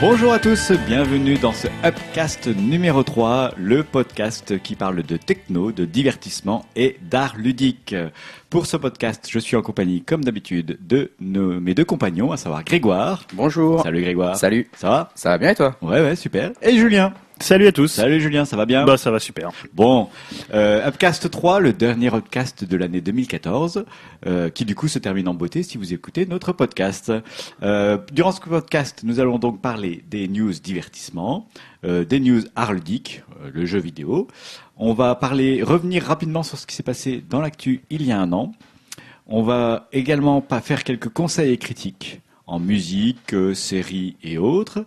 Bonjour à tous, bienvenue dans ce Upcast numéro 3, le podcast qui parle de techno, de divertissement et d'art ludique. Pour ce podcast, je suis en compagnie, comme d'habitude, de nos, mes deux compagnons, à savoir Grégoire. Bonjour. Salut Grégoire. Salut. Ça va? Ça va bien et toi? Ouais, ouais, super. Et Julien. Salut à tous. Salut Julien, ça va bien? Bah ça va super. Bon, euh, Upcast 3, le dernier Upcast de l'année 2014, euh, qui du coup se termine en beauté si vous écoutez notre podcast. Euh, durant ce podcast, nous allons donc parler des news divertissement, euh, des news art ludique, euh, le jeu vidéo. On va parler, revenir rapidement sur ce qui s'est passé dans l'actu il y a un an. On va également pas faire quelques conseils et critiques en musique, euh, séries et autres.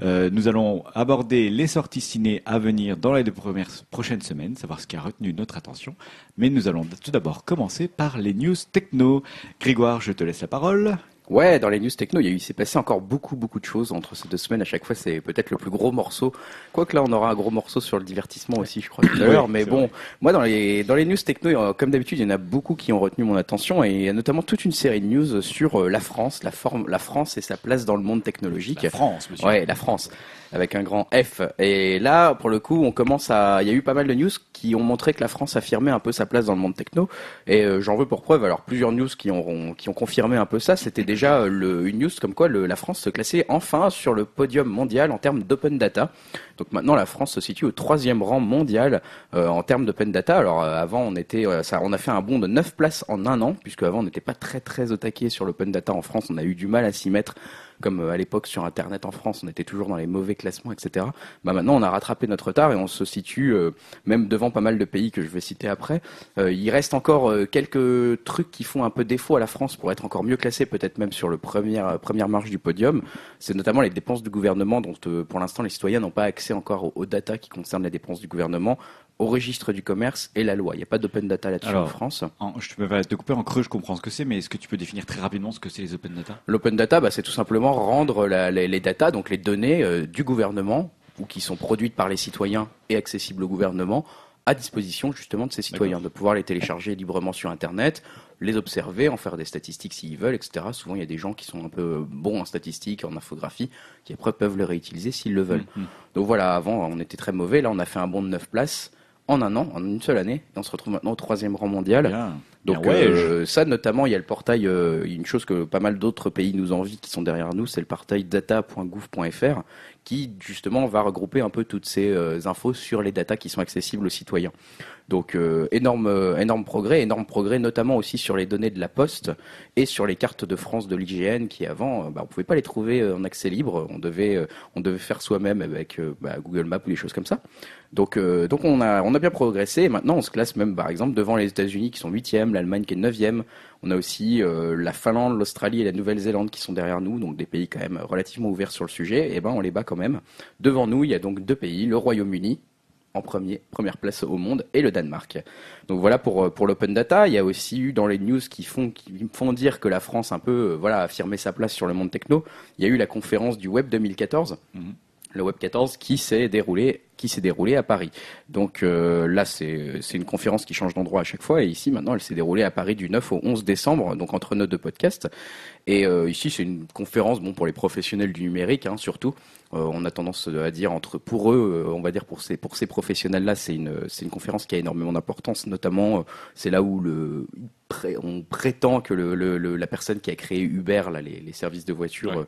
Euh, nous allons aborder les sorties ciné à venir dans les deux premières prochaines semaines, savoir ce qui a retenu notre attention. Mais nous allons tout d'abord commencer par les news techno. Grégoire, je te laisse la parole. Ouais, dans les news techno, il y a eu- il s'est passé encore beaucoup, beaucoup de choses entre ces deux semaines. À chaque fois, c'est peut-être le plus gros morceau. Quoique là, on aura un gros morceau sur le divertissement aussi, je crois, tout à l'heure. Mais bon, vrai. moi, dans les, dans les news techno, euh, comme d'habitude, il y en a beaucoup qui ont retenu mon attention. Et il y a notamment toute une série de news sur euh, la France, la, forme, la France et sa place dans le monde technologique. La France, monsieur. Ouais, la France, avec un grand F. Et là, pour le coup, on commence à. Il y a eu pas mal de news qui ont montré que la France affirmait un peu sa place dans le monde techno. Et euh, j'en veux pour preuve, alors plusieurs news qui ont, qui ont confirmé un peu ça. C'était déjà euh, le, une news comme quoi le- la France se classait enfin sur le podium mondial en termes d'open data. Donc maintenant, la France se situe au troisième rang mondial euh, en termes d'open data. Alors euh, avant, on était, euh, ça, on a fait un bond de 9 places en un an, puisque avant, on n'était pas très très au taquet sur l'open data en France. On a eu du mal à s'y mettre comme euh, à l'époque sur Internet en France, on était toujours dans les mauvais classements, etc. Bah maintenant, on a rattrapé notre retard et on se situe euh, même devant pas mal de pays que je vais citer après. Euh, il reste encore euh, quelques trucs qui font un peu défaut à la France pour être encore mieux classé, peut-être même sur le premier, euh, première marche du podium. C'est notamment les dépenses du gouvernement dont euh, pour l'instant les citoyens n'ont pas accès encore aux, aux data qui concernent les dépenses du gouvernement, au registre du commerce et la loi. Il n'y a pas d'open data là-dessus en France. En- je te vais te couper en creux, je comprends ce que c'est, mais est-ce que tu peux définir très rapidement ce que c'est les open data? L'open data, bah, c'est tout simplement rendre la- les, les data, donc les données euh, du gouvernement ou qui sont produites par les citoyens et accessibles au gouvernement, à disposition justement de ces citoyens, de pouvoir les télécharger librement sur Internet, les observer, en faire des statistiques s'ils veulent, etc. Souvent, il y a des gens qui sont un peu bons en statistiques, en infographie, qui après peuvent le réutiliser s'ils le veulent. Mhm. Donc voilà, avant, on était très mauvais. Là, on a fait un bond de 9 places en un an, en une seule année. Et on se retrouve maintenant au troisième rang mondial. Bien. Donc Bien, ouais, euh, ça notamment, il y a le portail, euh, une chose que pas mal d'autres pays nous envient, qui sont derrière nous, c'est le portail data.gouv.fr, qui justement va regrouper un peu toutes ces euh, infos sur les datas qui sont accessibles aux citoyens. Donc euh, énorme, euh, énorme progrès, énorme progrès notamment aussi sur les données de la Poste et sur les cartes de France de l'IGN qui avant, euh, bah, on pouvait pas les trouver en accès libre, on devait, euh, on devait faire soi-même avec bah, Google Maps ou des choses comme ça. Donc, euh, donc on a, on a bien progressé. Maintenant, on se classe même, par exemple, devant les États-Unis qui sont huitièmes, l'Allemagne qui est neuvième. On a aussi euh, la Finlande, l'Australie et la Nouvelle-Zélande qui sont derrière nous, donc des pays quand même relativement ouverts sur le sujet. Et ben, on les bat quand même. Devant nous, il y a donc deux pays, le Royaume-Uni en premier, première place au monde et le Danemark. Donc voilà pour euh, pour l'open data. Il y a aussi eu dans les news qui font qui font dire que la France un peu voilà a affirmé sa place sur le monde techno. Il y a eu la conférence du Web 2014 Mhm. Le Web 14 qui s'est déroulé qui s'est déroulé à Paris. Donc euh, là c'est c'est une conférence qui change d'endroit à chaque fois et ici maintenant elle s'est déroulée à Paris du 9 au 11 décembre donc entre nos deux podcasts et euh, ici c'est une conférence bon pour les professionnels du numérique hein, surtout Euh, on a tendance à dire entre pour eux euh, on va dire pour ces pour ces professionnels là c'est une c'est une conférence qui a énormément d'importance notamment c'est là où le on prétend que le, le- le- la personne qui a créé Uber, là, les, les services de voiture, Ouais.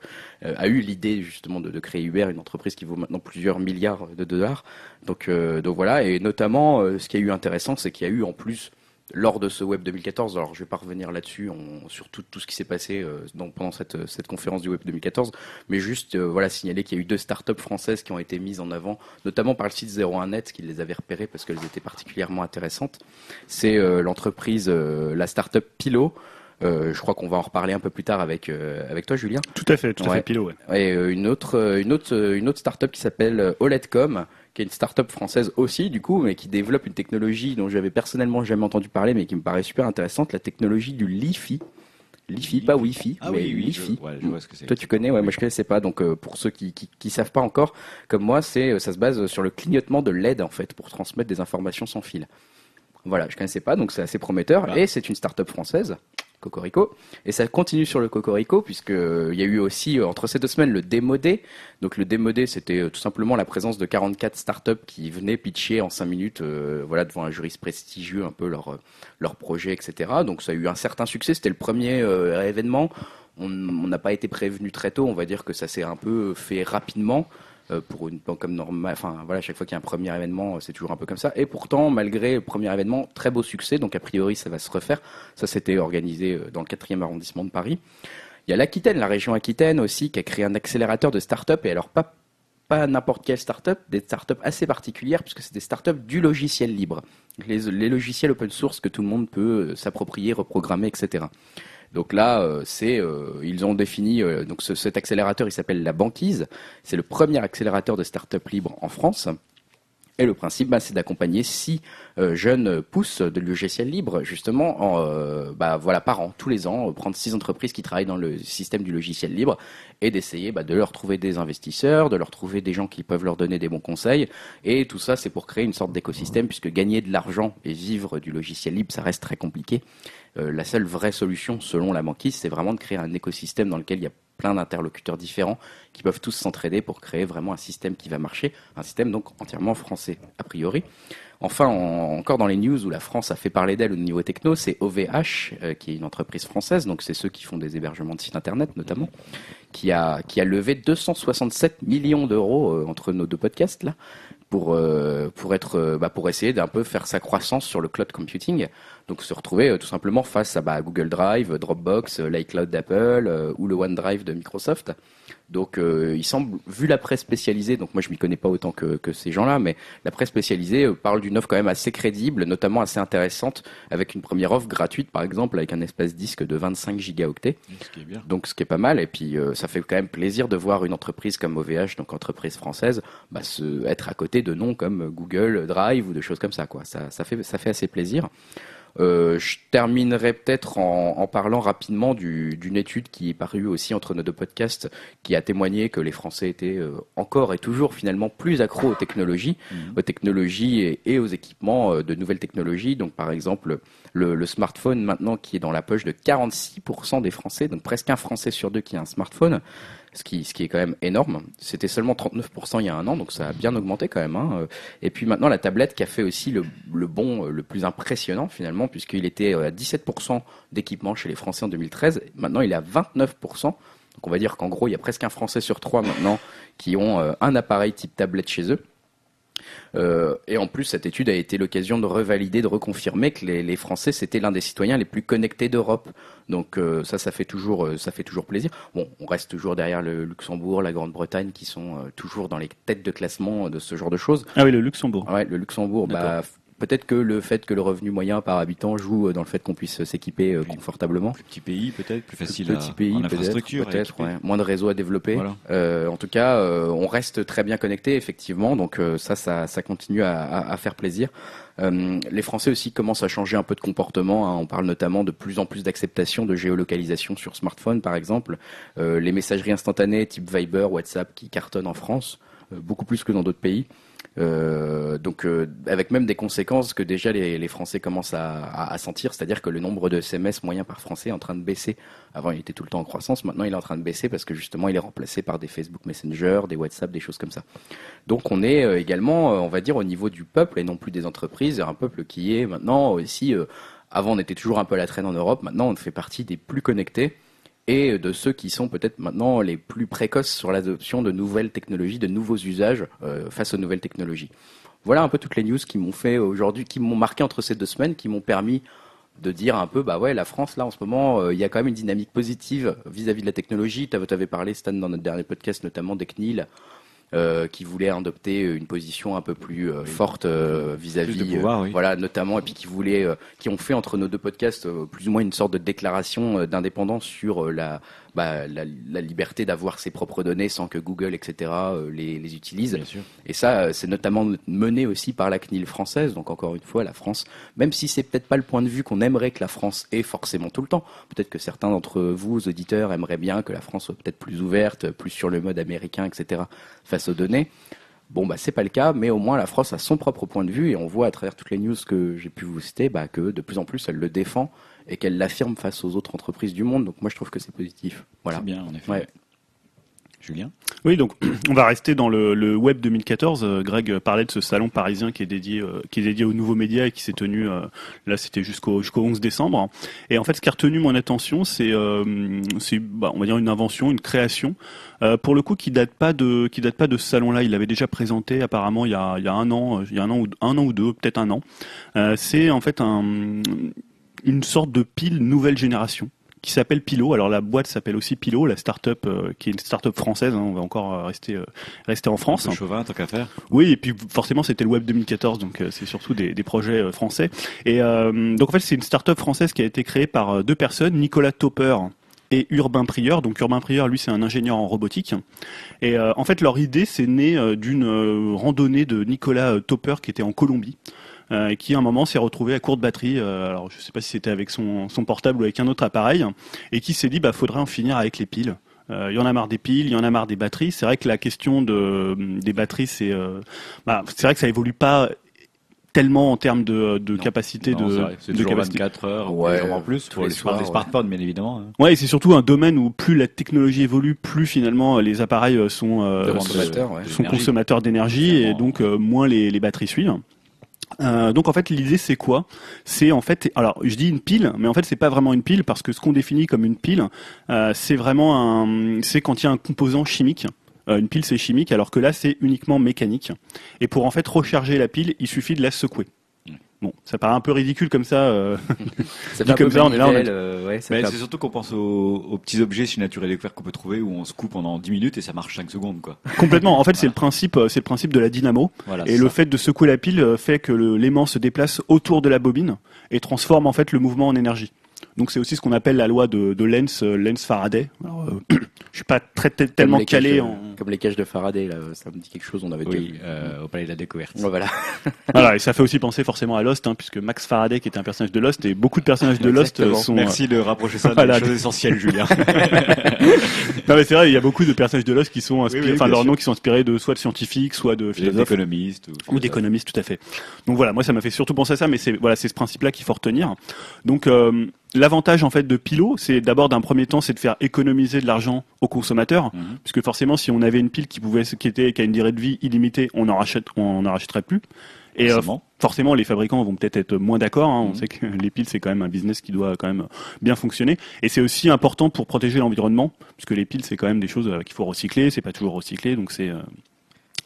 euh, a eu l'idée justement de, de créer Uber, une entreprise qui vaut maintenant plusieurs milliards de dollars. Donc, euh, donc voilà, et notamment, euh, ce qui a eu intéressant, c'est qu'il y a eu en plus lors de ce Web 2014, alors je vais pas revenir là-dessus sur tout, tout ce qui s'est passé euh, dans- pendant cette, cette conférence du Web 2014, mais juste euh, voilà signaler qu'il y a eu deux startups françaises qui ont été mises en avant, notamment par le site 01net qui les avait repérées parce qu'elles étaient particulièrement intéressantes. C'est euh, l'entreprise, euh, la startup Pilo. Euh, je crois qu'on va en reparler un peu plus tard avec euh, avec toi, Julien. Tout à fait, tout à fait, Pilo. ouais. Et euh, une autre, euh, une autre, euh, une autre startup qui s'appelle euh, OLEDcom, qui est une startup française aussi, du coup, mais qui développe une technologie dont j'avais personnellement jamais entendu parler, mais qui me paraît super intéressante, la technologie du Li-Fi. Li-Fi, pas Wi-Fi, Ah mais oui, oui, Li-Fi. je, ouais, je vois ce que c'est. Toi, tu connais, ouais, moi je connaissais pas. Donc, euh, pour ceux qui, qui, qui savent pas encore, comme moi, c'est, euh, ça se base sur le clignotement de LED en fait pour transmettre des informations sans fil. Voilà, je connaissais pas, donc c'est assez prometteur. Voilà. Et c'est une start-up française Cocorico. Et ça continue sur le Cocorico, puisque il y a eu aussi, entre ces deux semaines, le démodé. Donc le démodé, c'était tout simplement la présence de 44 startups qui venaient pitcher en 5 minutes, voilà, devant un juriste prestigieux, un peu leur, leur projet, etc. Donc ça a eu un certain succès. C'était le premier événement on n'a pas été prévenu très tôt. On va dire que ça s'est un peu fait rapidement. Euh, pour une comme normal. Enfin voilà, chaque fois qu'il y a un premier événement, c'est toujours un peu comme ça. Et pourtant, malgré le premier événement, très beau succès. Donc a priori, ça va se refaire. Ça s'était organisé euh, dans le 4e arrondissement de Paris. Il y a l'Aquitaine, la région Aquitaine aussi, qui a créé un accélérateur de start-up. Et alors pas pas n'importe quelle start-up, des start-up assez particulières, puisque c'est des start-up du logiciel libre. Les, logiciels open source que tout le monde peut euh, s'approprier, reprogrammer, etc. Donc là, euh, c'est euh, ils ont défini euh, donc cet accélérateur, il s'appelle la banquise. C'est le premier accélérateur de start-up libre en France. Et le principe, bah, c'est d'accompagner six jeunes pousses de logiciels libres, justement, en, bah, voilà, par an, tous les ans, prendre six entreprises qui travaillent dans le système du logiciel libre et d'essayer bah, de leur trouver des investisseurs, de leur trouver des gens qui peuvent leur donner des bons conseils. Et tout ça, c'est pour créer une sorte d'écosystème, puisque gagner de l'argent et vivre du logiciel libre, ça reste très compliqué. Euh, la seule vraie solution, selon la banquise, c'est vraiment de créer un écosystème dans lequel il y a plein d'interlocuteurs différents qui peuvent tous s'entraider pour créer vraiment un système qui va marcher, un système donc entièrement français a priori. Enfin, encore dans les news où la France a fait parler d'elle au niveau techno, c'est OVH, euh, qui est une entreprise française, donc c'est ceux qui font des hébergements de sites internet notamment, qui a, levé 267 millions d'euros euh, entre nos deux podcasts là, pour, pour, être, bah, pour essayer d'un peu faire sa croissance sur le cloud computing. Donc se retrouver euh, tout simplement face à bah, Google Drive, Dropbox, euh, l'iCloud d'Apple euh, ou le OneDrive de Microsoft. Donc il semble, vu la presse spécialisée, donc moi je m'y connais pas autant que, que ces gens-là, mais la presse spécialisée parle d'une offre quand même assez crédible, notamment assez intéressante, avec une première offre gratuite par exemple, avec un espace disque de 25 gigaoctets. Ce qui est bien. Donc ce qui est pas mal, et puis ça fait quand même plaisir de voir une entreprise comme OVH, donc entreprise française, bah, se, être à côté de noms comme Google Drive ou de choses comme ça. Quoi. Ça, ça, fait, ça fait assez plaisir. Euh, je terminerai peut-être en, parlant rapidement d'une étude qui est parue aussi entre nos deux podcasts, qui a témoigné que les Français étaient euh, encore et toujours finalement plus accros aux technologies, mmh. aux technologies et, aux équipements euh, de nouvelles technologies. Donc par exemple, le, le, smartphone maintenant qui est dans la poche de 46% des Français, donc presque un Français sur deux qui a un smartphone ce qui, ce qui est quand même énorme. C'était seulement 39% il y a un an, donc ça a bien augmenté quand même. Hein. Et puis maintenant la tablette qui a fait aussi le, le bon, le plus impressionnant finalement, puisqu'il était à 17% d'équipement chez les Français en 2013. Maintenant il est à 29%. Donc on va dire qu'en gros il y a presque un Français sur trois maintenant qui ont euh, un appareil type tablette chez eux. Euh, et en plus, cette étude a été l'occasion de revalider, de reconfirmer que les, Français, c'était l'un des citoyens les plus connectés d'Europe. Donc euh, ça, ça fait toujours, euh, ça fait toujours plaisir. Bon, on reste toujours derrière le Luxembourg, la Grande-Bretagne, qui sont toujours dans les têtes de classement de ce genre de choses. Ah oui, le Luxembourg. Ouais, le Luxembourg. Bah, Peut-être que le fait que le revenu moyen par habitant joue dans le fait qu'on puisse s'équiper confortablement. Plus petit pays peut-être, plus facile petit pays, infrastructure, peut-être, moins de réseaux à développer. Euh, en tout cas, euh, on reste très bien connecté effectivement, donc euh, ça, ça, ça, continue à, à, faire plaisir. les Français aussi commencent à changer un peu de comportement. Hein. On parle notamment de plus en plus d'acceptation de géolocalisation sur smartphone, par exemple. les messageries instantanées type Viber, WhatsApp qui cartonnent en France, beaucoup plus que dans d'autres pays. Euh, donc euh, avec même des conséquences que déjà les, les Français commencent à, à, sentir, c'est-à-dire que le nombre de SMS moyens par Français est en train de baisser. Avant il était tout le temps en croissance, maintenant il est en train de baisser parce que justement il est remplacé par des Facebook Messenger, des WhatsApp, des choses comme ça. Donc on est euh, également, on va dire, au niveau du peuple et non plus des entreprises, un peuple qui est maintenant aussi, avant on était toujours un peu à la traîne en Europe, maintenant on fait partie des plus connectés et de ceux qui sont peut-être maintenant les plus précoces sur l'adoption de nouvelles technologies, de nouveaux usages euh, face aux nouvelles technologies. Voilà un peu toutes les news qui m'ont fait aujourd'hui, qui m'ont marqué entre ces deux semaines, qui m'ont permis de dire un peu, bah ouais, la France, là, en ce moment, euh, il y a quand même une dynamique positive vis-à-vis de la technologie. Tu avais parlé, Stan, dans notre dernier podcast, notamment des CNIL, euh, qui voulaient adopter une position un peu plus euh, forte euh, vis-à-vis, voilà, notamment, et puis qui voulaient, qui ont fait entre nos deux podcasts plus ou moins une sorte de déclaration d'indépendance sur la bah, la, la, liberté d'avoir ses propres données sans que Google, etc., euh, les, les utilise. Et ça, euh, c'est notamment mené aussi par la CNIL française. Donc encore une fois, la France, même si c'est peut-être pas le point de vue qu'on aimerait que la France ait forcément tout le temps, peut-être que certains d'entre vous, auditeurs, aimeraient bien que la France soit peut-être plus ouverte, plus sur le mode américain, etc., face aux données. Bon, bah, c'est pas le cas, mais au moins la France a son propre point de vue et on voit à travers toutes les news que j'ai pu vous citer bah, que de plus en plus elle le défend et qu'elle l'affirme face aux autres entreprises du monde. Donc moi je trouve que c'est positif. Voilà. C'est bien, en effet. Ouais. Julien? Oui, donc on va rester dans le, le Web 2014. Euh, Greg parlait de ce salon parisien qui est dédié, euh, qui est dédié aux nouveaux médias et qui s'est tenu, euh, là c'était jusqu'au jusqu'au 11 décembre. Et en fait, ce qui a retenu mon attention, c'est, euh, c'est bah, on va dire une invention, une création, euh, pour le coup qui date pas de, qui date pas de ce salon-là. Il l'avait déjà présenté apparemment il y a, il y a un an, il y a un an ou un an ou deux, peut-être un an. Euh, c'est en fait un, une sorte de pile nouvelle génération qui s'appelle Pilo. Alors la boîte s'appelle aussi Pilo, la start-up euh, qui est une start-up française. hein, on va encore euh, rester euh, rester en France. Un peu chauvin, tant qu'à faire. Oui, et puis forcément c'était le Web 2014, donc c'est surtout des, des projets français. Et donc en fait c'est une start-up française qui a été créée par deux personnes, Nicolas Topper et Urbain Prieur. Donc Urbain Prieur, lui, c'est un ingénieur en robotique. Et en fait, leur idée, c'est né d'une randonnée de Nicolas Topper qui était en Colombie. Euh, et qui à un moment s'est retrouvé à court de batterie, euh, alors je sais pas si c'était avec son, son portable ou avec un autre appareil, et qui s'est dit bah faudrait en finir avec les piles. Euh, Il y en a marre des piles, il y en a marre des batteries. C'est vrai que la question de, des batteries, c'est euh, bah, c'est vrai que ça évolue pas tellement en termes de, de Non. capacité Non, de, c'est de toujours capacité. 24 heures, Ouais, ouais, en plus. Pour les les, soirs, des ouais. smartphones, bien évidemment. hein. Ouais, et c'est surtout un domaine où plus la technologie évolue, plus finalement les appareils sont, euh, consommateurs, ouais. sont L'énergie. consommateurs d'énergie et donc euh, moins les, les batteries suivent. Euh, donc en fait l'idée c'est quoi? C'est en fait alors je dis une pile mais en fait c'est pas vraiment une pile parce que ce qu'on définit comme une pile euh, c'est vraiment un c'est quand il y a un composant chimique. Euh, une pile c'est chimique alors que là c'est uniquement mécanique. Et pour en fait recharger la pile il suffit de la secouer. Bon, ça paraît un peu ridicule comme ça. euh, Ça Dit comme ça, on est là, on est- manivelle, euh, ouais, Mais c'est surtout qu'on pense aux, aux petits objets si nature et découverte qu'on peut trouver où on se coupe pendant 10 minutes et ça marche 5 secondes, quoi. complètement. En fait, c'est le principe, euh, c'est le principe de la dynamo. Voilà. Et le ça. fait de secouer la pile fait que l'aimant se déplace autour de la bobine et transforme en fait le mouvement en énergie. Donc c'est aussi ce qu'on appelle la loi de, de Lenz, Lenz Faraday. Alors, euh, je suis pas très, comme tellement calé de- en Comme les cages de Faraday, là, ça me dit quelque chose, on avait déjà Oui, vu. euh, au Palais de la Découverte. Ouais, voilà. voilà et ça fait aussi penser forcément à Lost hein, puisque Max Faraday qui était un personnage de Lost et beaucoup de personnages de Lost euh, sont Merci de rapprocher ça de Voilà. choses essentielles, Julien. non mais c'est vrai il y a beaucoup de personnages de Lost qui sont inspirés Oui, oui, enfin leurs sûr. noms qui sont inspirés de soit de scientifiques soit de Des philosophes économistes. ou d'économistes tout à fait. Donc voilà, moi ça m'a fait surtout penser à ça, mais c'est voilà, c'est ce principe-là qu'il faut retenir. Donc euh, l'avantage en fait de Pilo, c'est d'abord d'un premier temps, c'est de faire économiser de l'argent aux consommateurs, Mhm. puisque forcément si on avait une pile qui pouvait qui était qui a une durée de vie illimitée, on en rachète, on en rachèterait plus. Et euh, Forcément. forcément, les fabricants vont peut-être être moins d'accord. hein. On Mhm. sait que les piles, c'est quand même un business qui doit quand même bien fonctionner. Et c'est aussi important pour protéger l'environnement, puisque les piles, c'est quand même des choses euh, qu'il faut recycler. C'est pas toujours recyclé, donc c'est euh,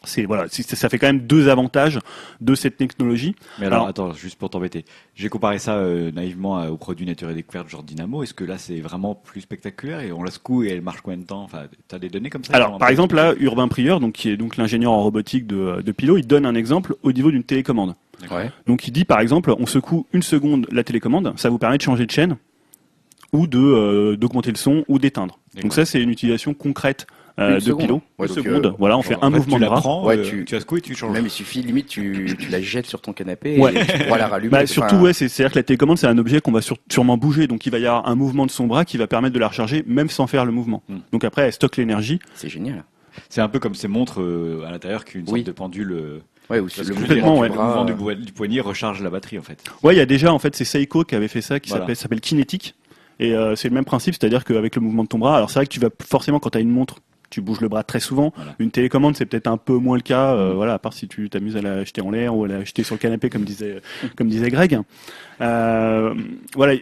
c'est voilà, ça fait quand même deux avantages de cette technologie. Mais alors, Alors- attends, juste pour t'embêter. J'ai comparé ça euh, naïvement à- aux produits nature et découverte genre Dynamo. Est-ce que là, c'est vraiment plus spectaculaire et on la secoue et elle marche combien de temps? Enfin, t'as des données comme ça Alors, par exemple, là, Urbain Prieur, donc qui est donc l'ingénieur en robotique de, de Pilo, il donne un exemple au niveau d'une télécommande. Ouais. Donc, il dit, par exemple, on secoue une seconde la télécommande, ça vous permet de changer de chaîne ou de euh, d'augmenter le son ou d'éteindre. Donc ça, c'est une utilisation concrète euh, de seconde. Pilo. Ouais, une seconde. euh, voilà, on fait un fait, mouvement tu de la bras. prends, Ouais, euh, tu- tu secoues et tu changes. Même il suffit, limite, tu, tu la jettes sur ton canapé Ouais. et tu pourras la rallumer. Bah, surtout, ouais, c'est- c'est-à-dire que la télécommande, c'est un objet qu'on va sur- sûrement bouger, donc il va y avoir un mouvement de son bras qui va permettre de la recharger, même sans faire le mouvement. Hmm. Donc après, elle stocke l'énergie. C'est génial. C'est un peu comme ces montres euh, à l'intérieur qui ont une sorte Oui. de pendule. euh, Ouais, ou le ouais. le mouvement du, poignet recharge la batterie en fait. Ouais, il y a déjà, en fait, c'est Seiko qui avait fait ça, qui Voilà. s'appelle- s'appelle Kinetic. Et euh, c'est le même principe, c'est-à-dire qu'avec le mouvement de ton bras, alors c'est vrai que tu vas forcément, quand tu as une montre, tu bouges le bras très souvent. Voilà. Une télécommande, c'est peut-être un peu moins le cas, euh, voilà, à part si tu t'amuses à la jeter en l'air ou à la jeter sur le canapé, comme disait, comme disait Greg. Euh, voilà.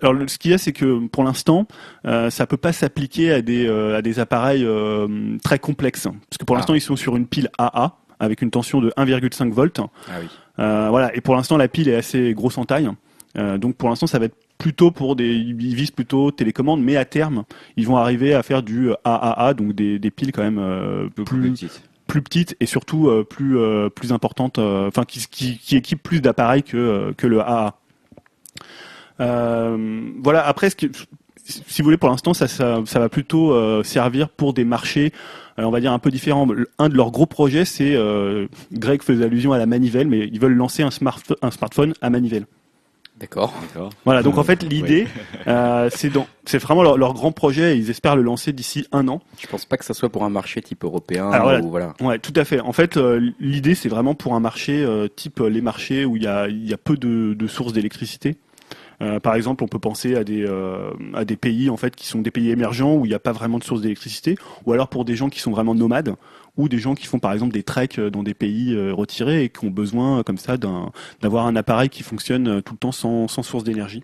Alors, ce qu'il y a, c'est que pour l'instant, euh, ça peut pas s'appliquer à des euh, à des appareils très complexes, parce que pour Ah. l'instant, ils sont sur une pile AA avec une tension de 1,5 volts. Ah oui. Voilà. Et pour l'instant, la pile est assez grosse en taille. Euh, donc pour l'instant, ça va être plutôt pour des, ils visent plutôt télécommande, mais à terme, ils vont arriver à faire du AAA, donc des, des piles quand même euh, plus, plus petite. plus petites et surtout euh, plus euh, plus importantes, euh, enfin qui, qui, qui équipent plus d'appareils que euh, que le AA. Euh, voilà. Après, ce que, si vous voulez, pour l'instant, ça, ça, ça va plutôt euh, servir pour des marchés, euh, on va dire un peu différents. Un de leurs gros projets, c'est euh, Greg faisait allusion à la manivelle, mais ils veulent lancer un, smart, un smartphone à manivelle. D'accord. Voilà, donc en fait l'idée, euh, c'est dans, c'est vraiment leur, leur grand projet. et Ils espèrent le lancer d'ici un an. Je pense pas que ça soit pour un marché type européen Alors voilà. ou voilà. Ouais, tout à fait. En fait, euh, l'idée c'est vraiment pour un marché euh, type les marchés où il y a, il y a peu de, de sources d'électricité. Euh, par exemple, on peut penser à des euh, à des pays en fait qui sont des pays émergents où il n'y a pas vraiment de source d'électricité, ou alors pour des gens qui sont vraiment nomades, ou des gens qui font par exemple des treks euh, dans des pays euh, retirés et qui ont besoin euh, comme ça d'avoir un appareil qui fonctionne tout le temps sans, sans source d'énergie.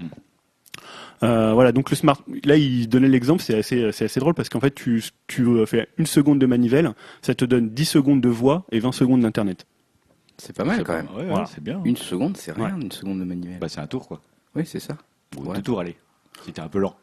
Euh, voilà, donc le smart, là il donnait l'exemple, c'est assez, c'est assez drôle parce qu'en fait tu, tu fais une seconde de manivelle, ça te donne 10 secondes de voix et 20 secondes d'internet. C'est pas mal quand même. Ouais, ouais, Voilà. c'est bien. Une seconde, c'est rien, Ouais. une seconde de manivelle. Bah, c'est un tour, quoi. oui, c'est ça. Ou Ouais. deux tours, allez. Si t'es un peu lent.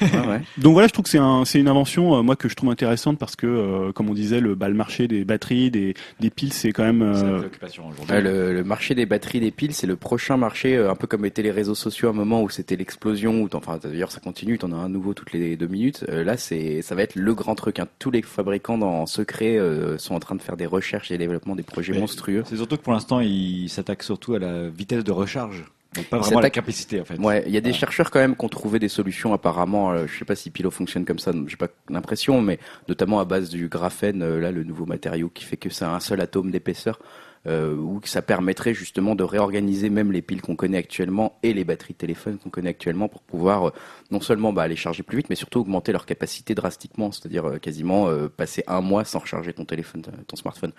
Ouais, ouais. Donc voilà, je trouve que c'est un, c'est une invention euh, moi que je trouve intéressante parce que euh, comme on disait, le, bah, le marché des batteries, des, des piles, c'est quand même. Euh, préoccupation aujourd'hui. Ouais, le, le marché des batteries des piles, c'est le prochain marché, euh, un peu comme étaient les réseaux sociaux à un moment où c'était l'explosion. Enfin, d'ailleurs, ça continue. T'en as un nouveau toutes les deux minutes. Euh, là, c'est, ça va être le grand truc. hein. Tous les fabricants en secret euh, sont en train de faire des recherches et développement des projets Mais monstrueux. C'est surtout que pour l'instant, il s'attaque surtout à la vitesse de recharge. Donc pas vraiment la capacité, en fait. Ouais, il y a des chercheurs quand même qui ont trouvé des solutions apparemment. euh, je sais pas si Pilo fonctionne comme ça, j'ai pas l'impression, mais notamment à base du graphène, euh, là le nouveau matériau qui fait que c'est un seul atome d'épaisseur, euh, ou que ça permettrait justement de réorganiser même les piles qu'on connaît actuellement et les batteries de téléphone qu'on connaît actuellement pour pouvoir euh, non seulement bah, les charger plus vite, mais surtout augmenter leur capacité drastiquement, c'est-à-dire euh, quasiment euh, passer un mois sans recharger ton téléphone, ton smartphone.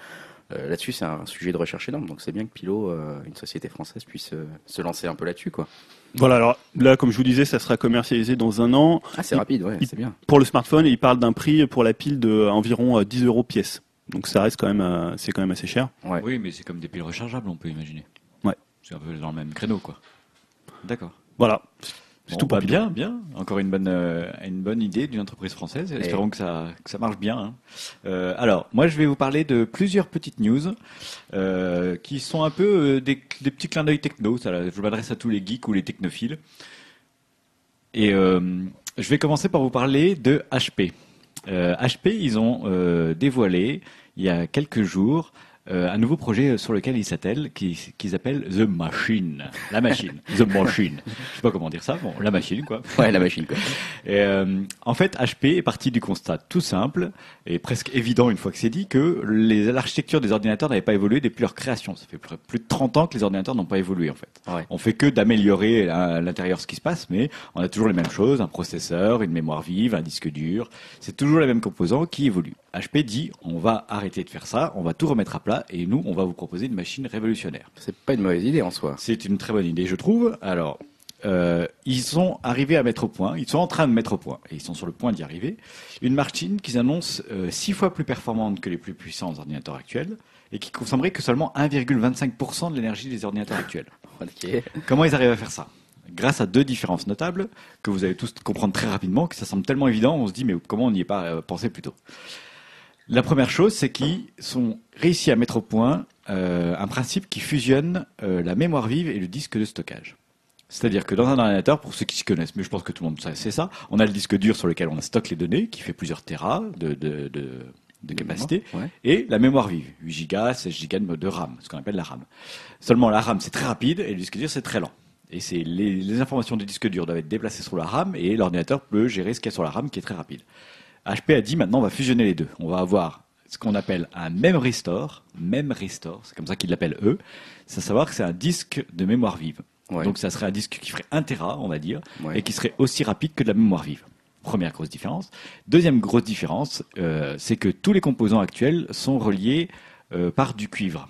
Euh, là-dessus, c'est un sujet de recherche énorme, donc c'est bien que Pilo, euh, une société française, puisse euh, se lancer un peu là-dessus, quoi. Voilà, alors là, comme je vous disais, ça sera commercialisé dans un an. Ah, c'est rapide, ouais, c'est bien. Pour le smartphone, il parle d'un prix pour la pile de environ euh, 10 euros pièce. Donc ça reste quand même, euh, c'est quand même assez cher. Ouais. Oui, mais c'est comme des piles rechargeables, on peut imaginer. Ouais. C'est un peu dans le même créneau, quoi. D'accord. Voilà, c'est tout bah, Pilo. bien, bien. Encore une bonne, euh, une bonne idée d'une entreprise française. Espérons que ça, que ça marche bien. hein. Euh, alors, moi, je vais vous parler de plusieurs petites news euh, qui sont un peu des, des petits clins d'œil techno. Ça, je m'adresse à tous les geeks ou les technophiles. Et je vais commencer par vous parler de HP. HP, ils ont dévoilé il y a quelques jours euh, un nouveau projet sur lequel ils s'attellent, qui- qu'ils appellent The Machine. La machine. The Machine. Je sais pas comment dire ça. Bon, la machine, quoi. Ouais, la machine, quoi. Et, euh, en fait, HP est parti du constat tout simple et presque évident une fois que c'est dit que l'architecture des ordinateurs n'avait pas évolué depuis leur création. Ça fait plus plus de 30 ans que les ordinateurs n'ont pas évolué en fait. Ouais. On fait que d'améliorer à l'intérieur ce qui se passe, mais on a toujours les mêmes choses, un processeur, une mémoire vive, un disque dur. C'est toujours les mêmes composants qui évoluent. HP dit on va arrêter de faire ça, on va tout remettre à plat et nous on va vous proposer une machine révolutionnaire. C'est pas une mauvaise idée en soi. C'est une très bonne idée, je trouve. Alors, euh, ils sont arrivés à mettre au point, ils sont en train de mettre au point, et ils sont sur le point d'y arriver, une machine qu'ils annoncent euh, six fois plus performante que les plus puissants ordinateurs actuels, et qui consommerait que seulement 1,25% de l'énergie des ordinateurs actuels. Comment ils arrivent à faire ça? Grâce à deux différences notables, que vous allez tous comprendre très rapidement, que ça semble tellement évident, on se dit mais comment on n'y est pas euh, pensé plus tôt La première chose, c'est qu'ils sont réussi à mettre au point euh, un principe qui fusionne euh, la mémoire vive et le disque de stockage. C'est-à-dire que dans un ordinateur, pour ceux qui s'y connaissent, mais je pense que tout le monde sait c'est ça, on a le disque dur sur lequel on stocke les données, qui fait plusieurs terras de, de, de, de capacité, Ouais. et la mémoire vive, 8 Go, 16 Go de RAM, ce qu'on appelle la RAM. Seulement la RAM c'est très rapide et le disque dur c'est très lent. Et c'est les, les informations du disque dur doivent être déplacées sur la RAM et l'ordinateur peut gérer ce qu'il y a sur la RAM qui est très rapide. HP a dit maintenant on va fusionner les deux. On va avoir ce qu'on appelle un memory store, memory store, c'est comme ça qu'ils l'appellent eux. C'est à savoir que c'est un disque de mémoire vive. Ouais. Donc ça serait un disque qui ferait 1 Tera, on va dire, Ouais. et qui serait aussi rapide que de la mémoire vive. Première grosse différence. Deuxième grosse différence, euh, c'est que tous les composants actuels sont reliés euh, par du cuivre.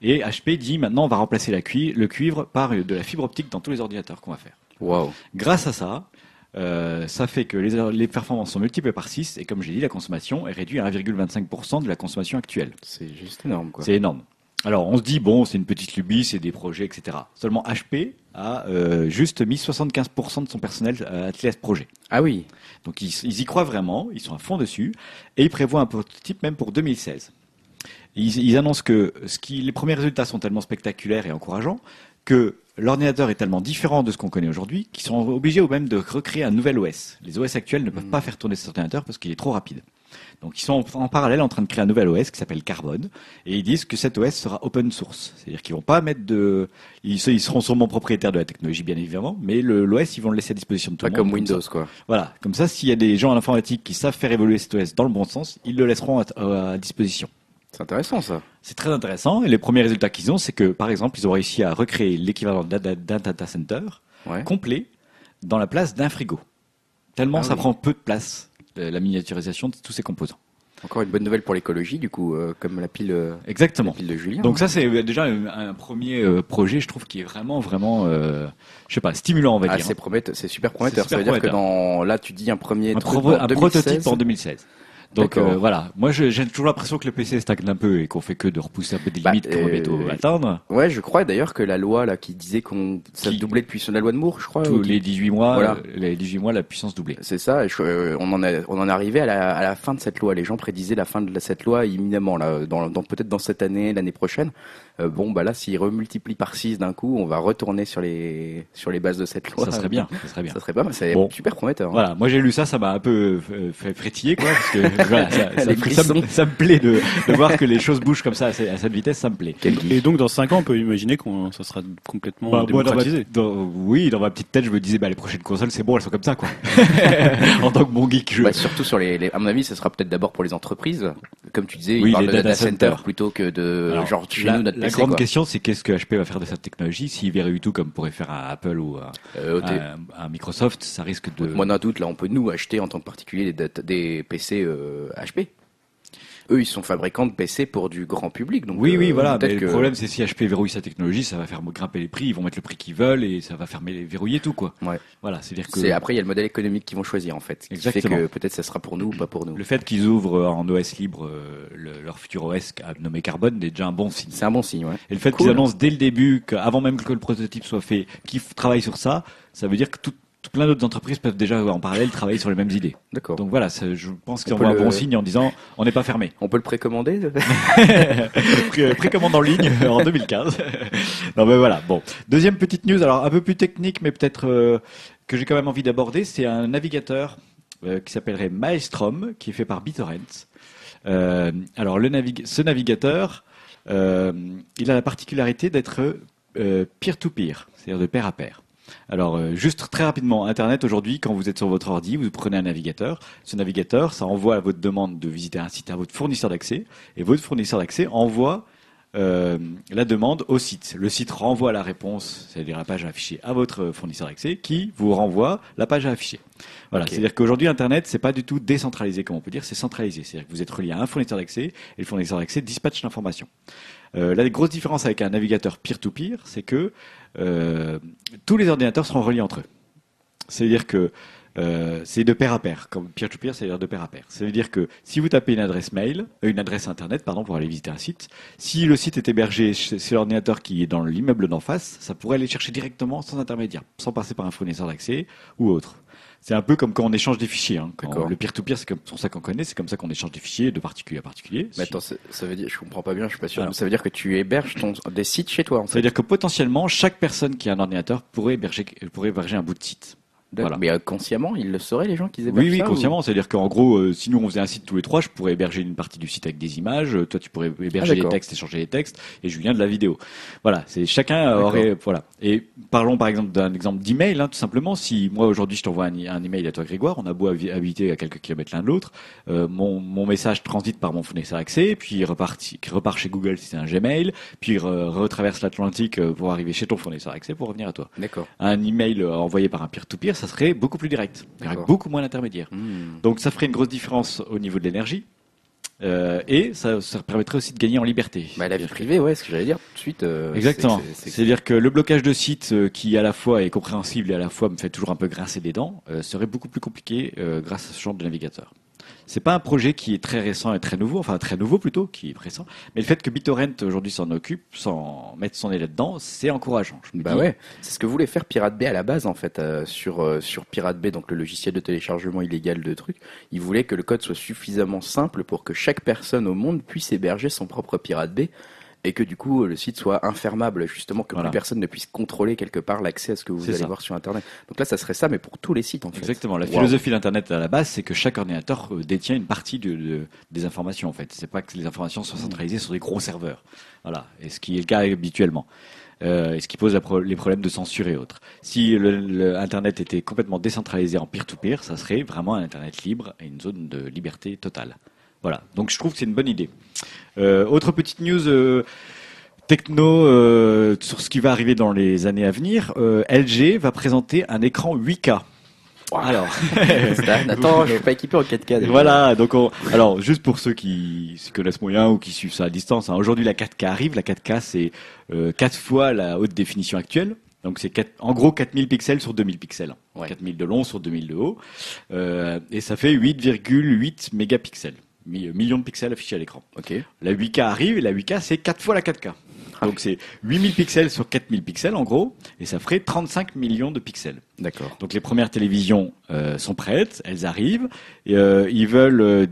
Et HP dit maintenant on va remplacer la le cuivre par de la fibre optique dans tous les ordinateurs qu'on va faire. Waouh. Grâce à ça, euh, ça fait que les, les performances sont multipliées par 6 et comme j'ai dit, la consommation est réduite à 1,25% de la consommation actuelle. C'est juste énorme, quoi. C'est énorme. Alors on se dit, bon, c'est une petite lubie, c'est des projets, etc. Seulement HP a euh, juste mis 75% de son personnel attelé à ce projet. Ah oui. Donc ils, ils y croient vraiment, ils sont à fond dessus, et ils prévoient un prototype même pour 2016. Ils, ils annoncent que ce qui, les premiers résultats sont tellement spectaculaires et encourageants que l'ordinateur est tellement différent de ce qu'on connaît aujourd'hui qu'ils sont obligés au même de recréer un nouvel OS. Les OS actuels ne peuvent pas faire tourner cet ordinateur parce qu'il est trop rapide. Donc ils sont en, parallèle en train de créer un nouvel OS qui s'appelle Carbone et ils disent que cet OS sera open source, c'est-à-dire qu'ils vont pas mettre de, ils, se- ils seront sûrement propriétaires de la technologie bien évidemment, mais l'OS ils vont le laisser à disposition de tout Pas le comme monde. ça. Windows, quoi. Voilà, comme ça s'il y a des gens en informatique qui savent faire évoluer cet OS dans le bon sens, ils le laisseront à- à disposition. C'est intéressant, ça. C'est très intéressant. Et les premiers résultats qu'ils ont, c'est que, par exemple, ils ont réussi à recréer l'équivalent d'un data center Ouais. complet dans la place d'un frigo. Tellement Ah ça oui. prend peu de place, euh, la miniaturisation de tous ces composants. Encore une bonne nouvelle pour l'écologie, du coup, euh, comme la pile, euh, la Exactement. pile de Julien. Donc ça, c'est déjà un, un premier euh, projet, je trouve, qui est vraiment, vraiment, je sais pas, stimulant, on va ah, dire. c'est prometteur, c'est super prometteur. super ça veut dire que dans, là, tu dis un premier un, truc pro- en un 2016. prototype en 2016. Donc euh, voilà, moi j'ai toujours l'impression que le PC stagne un peu et qu'on fait que de repousser un peu des Bah, limites qu'on va euh, bientôt atteindre. Ouais, je crois d'ailleurs que la loi là qui disait qu'on ça Qui- doublait depuis la loi de Moore, je crois. Tous ou les 18 mois, Voilà. euh, les 18 mois, la puissance doublée. C'est ça. et je- euh, on en est on en est arrivé à la, à la fin de cette loi. Les gens prédisaient la fin de cette loi imminemment là, dans, dans- peut-être dans cette année, l'année prochaine. Euh, bon bah là, s'ils remultiplient par 6 d'un coup, on va retourner sur les sur les bases de cette loi. Ça serait bien, ça serait bien. Ça serait pas mal. C'est Bon. super prometteur. hein. Voilà, moi j'ai lu ça, ça m'a un peu euh, fait frétiller, quoi, parce que voilà, ça, ça, me- ça me, frissons. ça me plaît de, de voir que les choses bougent comme ça à, ce- à cette vitesse, ça me plaît. Et donc dans 5 ans, on peut imaginer qu'on ça sera complètement Bah, moi, dans ma, démocratisé. dans- oui, dans ma petite tête, je me disais, bah, les prochaines consoles, c'est bon, elles sont comme ça, quoi. en tant que bon geek, je. Bah, surtout sur les, les- à mon avis, ce sera peut-être d'abord pour les entreprises. Comme tu disais, Oui, ils parlent les de data data center centers. plutôt que de Alors, genre chez nous notre la grande quoi. question, c'est qu'est-ce que HP va faire de cette technologie? S'il verrouille tout comme pourrait faire un Apple ou un, Euh, un- un Microsoft, ça risque de. Moi, d'un doute, là, on peut nous acheter en tant que particulier des, des PC euh, HP. Eux, ils sont fabricants de PC pour du grand public. Donc, Oui, oui, euh, voilà. Mais que- le problème, c'est si HP verrouille sa technologie, ça va faire grimper les prix. Ils vont mettre le prix qu'ils veulent et ça va faire mêler- verrouiller tout, quoi. Ouais. Voilà, c'est-à-dire que C'est après, il y a le modèle économique qu'ils vont choisir en fait. Qui Exactement. fait que peut-être ça sera pour nous ou pas pour nous. le fait qu'ils ouvrent en OS libre euh, le- leur futur OS nommé Carbone est déjà un bon signe. C'est un bon signe, ouais. Et le fait Cool. qu'ils annoncent dès le début, qu'avant même que le prototype soit fait, qu'ils travaillent sur ça, ça veut dire que tout, tout plein d'autres entreprises peuvent déjà en parallèle travailler sur les mêmes idées. D'accord. Donc voilà, je pense que On c'est peut un le- bon signe en disant on n'est pas fermé. On peut le précommander Pré- Précommande en ligne en 2015. non mais voilà, bon. Deuxième petite news, alors un peu plus technique, mais peut-être euh, que j'ai quand même envie d'aborder, c'est un navigateur euh, qui s'appellerait Maelstrom, qui est fait par BitTorrent. Euh, alors le navig- ce navigateur, euh, il a la particularité d'être euh, peer-to-peer, c'est-à-dire de pair à pair. Alors, euh, juste très rapidement, Internet aujourd'hui, quand vous êtes sur votre ordi, vous prenez un navigateur. Ce navigateur, ça envoie à votre demande de visiter un site à votre fournisseur d'accès, et votre fournisseur d'accès envoie euh, la demande au site. Le site renvoie la réponse, c'est-à-dire la page affichée à votre fournisseur d'accès, qui vous renvoie la page à afficher. Voilà, c'est-à-dire qu'aujourd'hui Internet, c'est pas du tout décentralisé, comme on peut dire, c'est centralisé. C'est-à-dire que vous êtes relié à un fournisseur d'accès, et le fournisseur d'accès dispatche l'information. Euh, la grosse différence avec un navigateur peer-to-peer, c'est que euh, tous les ordinateurs seront reliés entre eux. C'est-à-dire que euh, c'est de pair à pair, comme peer-to-peer, c'est-à-dire de pair à pair. Ça veut dire que si vous tapez une adresse mail, euh, une adresse internet, pardon, pour aller visiter un site, si le site est hébergé chez l'ordinateur qui est dans l'immeuble d'en face, ça pourrait aller chercher directement sans intermédiaire, sans passer par un fournisseur d'accès ou autre. C'est un peu comme quand on échange des fichiers. Hein. Quand- le peer-to-peer, c'est comme pour ça qu'on connaît, c'est comme ça qu'on échange des fichiers de particulier à particulier. Mais attends, ça ça veut dire, je comprends pas bien, je suis pas sûr. Alors. Ça veut dire que tu héberges ton, des sites chez toi en Ça fait. veut dire que potentiellement, chaque personne qui a un ordinateur pourrait héberger, pourrait héberger un bout de site. Voilà. Mais euh, consciemment, ils le sauraient les gens qui hébergent Oui, oui, ça, ou- consciemment. C'est-à-dire qu'en gros, euh, si nous on faisait un site tous les trois, je pourrais héberger une partie du site avec des images, euh, toi tu pourrais héberger Ah, les d'accord. textes, échanger les textes, et Julien de la vidéo. Voilà, c'est chacun aurait voilà. Et parlons par exemple d'un exemple d'email, hein, tout simplement. Si moi aujourd'hui je t'envoie un, un email à toi Grégoire, on a beau habi- habiter à quelques kilomètres l'un de l'autre, euh, mon, mon message transite par mon fournisseur accès, puis il repart, il repart chez Google si c'est un Gmail, puis il re- retraverse l'Atlantique pour arriver chez ton fournisseur accès pour revenir à toi D'accord. un email envoyé par un peer-to-peer, ça serait beaucoup plus direct. Il y aurait beaucoup moins d'intermédiaires. Hmm. Donc ça ferait une grosse différence au niveau de l'énergie. Euh, et ça, ça permettrait aussi de gagner en liberté. Bah, la vie privée, ouais, ce que j'allais dire tout de suite. euh, Exactement. c'est- c'est- c'est- C'est-à-dire que le blocage de sites euh, qui à la fois est compréhensible et à la fois me fait toujours un peu grincer des dents serait beaucoup plus compliqué grâce à ce genre de navigateur. C'est pas un projet qui est très récent et très nouveau, enfin très nouveau plutôt, qui est récent, mais le fait que BitTorrent aujourd'hui s'en occupe, sans mettre son nez là-dedans, c'est encourageant. Bah dis, ouais, c'est ce que voulait faire Pirate Bay à la base en fait euh, sur euh, sur Pirate Bay donc le logiciel de téléchargement illégal de trucs. Il voulait que le code soit suffisamment simple pour que chaque personne au monde puisse héberger son propre Pirate Bay et que du coup le site soit infermable, justement que Voilà. plus personne ne puisse contrôler quelque part l'accès à ce que vous allez ça. voir sur Internet. Donc là, ça serait ça, mais pour tous les sites en fait. Exactement. La Wow. philosophie d'Internet à la base, c'est que chaque ordinateur euh, détient une partie de, de- des informations. En fait, c'est pas que les informations soient centralisées sur des gros serveurs. Voilà. Et ce qui est le cas habituellement. Euh, et ce qui pose pro- les problèmes de censure et autres. Si le, le Internet était complètement décentralisé en peer-to-peer, ça serait vraiment un Internet libre et une zone de liberté totale. Voilà. Donc je trouve que c'est une bonne idée. Euh, autre petite news. euh, Techno euh, sur ce qui va arriver dans les années à venir, euh, LG va présenter un écran 8K. Alors, Attends, je suis pas équipé en 4K. déjà. voilà, donc on, alors juste pour ceux qui s'y connaissent moyen ou qui suivent ça à distance, hein, aujourd'hui la 4K arrive. La 4K c'est euh, 4 fois la haute définition actuelle. Donc c'est en gros 4000 pixels sur 2000 pixels. Ouais. 4000 de long sur 2000 de haut. Et ça fait 8,8 mégapixels. Mi- millions de pixels affichés à l'écran. Ok. La 8K arrive et la 8K c'est 4 fois la 4K. Donc c'est 8000 pixels sur 4000 pixels en gros. Et ça ferait 35 millions de pixels. D'accord. Donc les premières télévisions euh, sont prêtes, elles arrivent. Et, euh, ils veulent euh,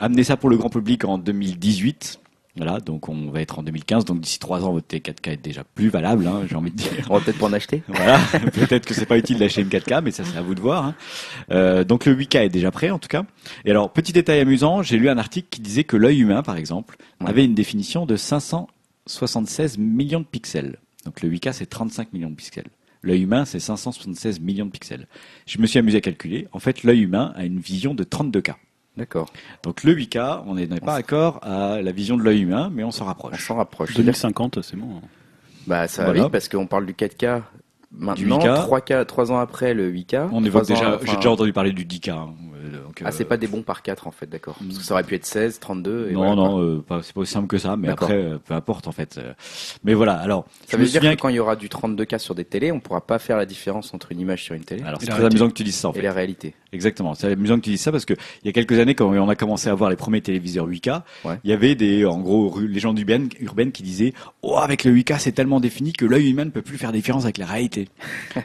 amener ça pour le grand public en 2018. Voilà, donc on va être en 2015. Donc d'ici trois ans, votre télé 4K est déjà plus valable, hein, j'ai envie de dire. On va peut-être pas en acheter. Voilà, peut-être que c'est pas utile d'acheter une 4K, mais ça c'est à vous de voir. hein. Euh, donc le 8K est déjà prêt en tout cas. Et alors petit détail amusant, j'ai lu un article qui disait que l'œil humain, par exemple, Ouais. avait une définition de 576 millions de pixels. Donc le 8K c'est 35 millions de pixels. L'œil humain c'est 576 millions de pixels. Je me suis amusé à calculer. En fait, l'œil humain a une vision de 32K. D'accord. Donc le 8K, on n'est pas d'accord à la vision de l'œil humain, mais on s'en On rapproche. s'en rapproche. C'est-à-dire 2050, c'est bon. Bah ça Voilà. va vite parce qu'on parle du 4K maintenant, 8K. 3K, 3 ans après le 8K. On évoque déjà, enfin, j'ai déjà entendu parler du 10K. hein. Euh, donc, Ah, c'est euh, pas des bons par 4 en fait, d'accord. Parce que ça aurait pu être 16, 32. Et Non, voilà, non, euh, pas- c'est pas aussi simple que ça, mais après, euh, peu importe en fait. Mais voilà, alors, Ça veut dire que quand il y aura du 32K sur des télés, on pourra pas faire la différence entre une image sur une télé Alors, Et c'est la très amusant que tu dises ça en et fait. la réalité. Exactement, c'est amusant que tu dises ça parce que il y a quelques années, quand on a commencé à voir les premiers téléviseurs 8K, Ouais. il y avait des, en gros, légendes urbaines, urbaines qui disaient Oh, avec le 8K, c'est tellement défini que l'œil humain ne peut plus faire différence avec la réalité.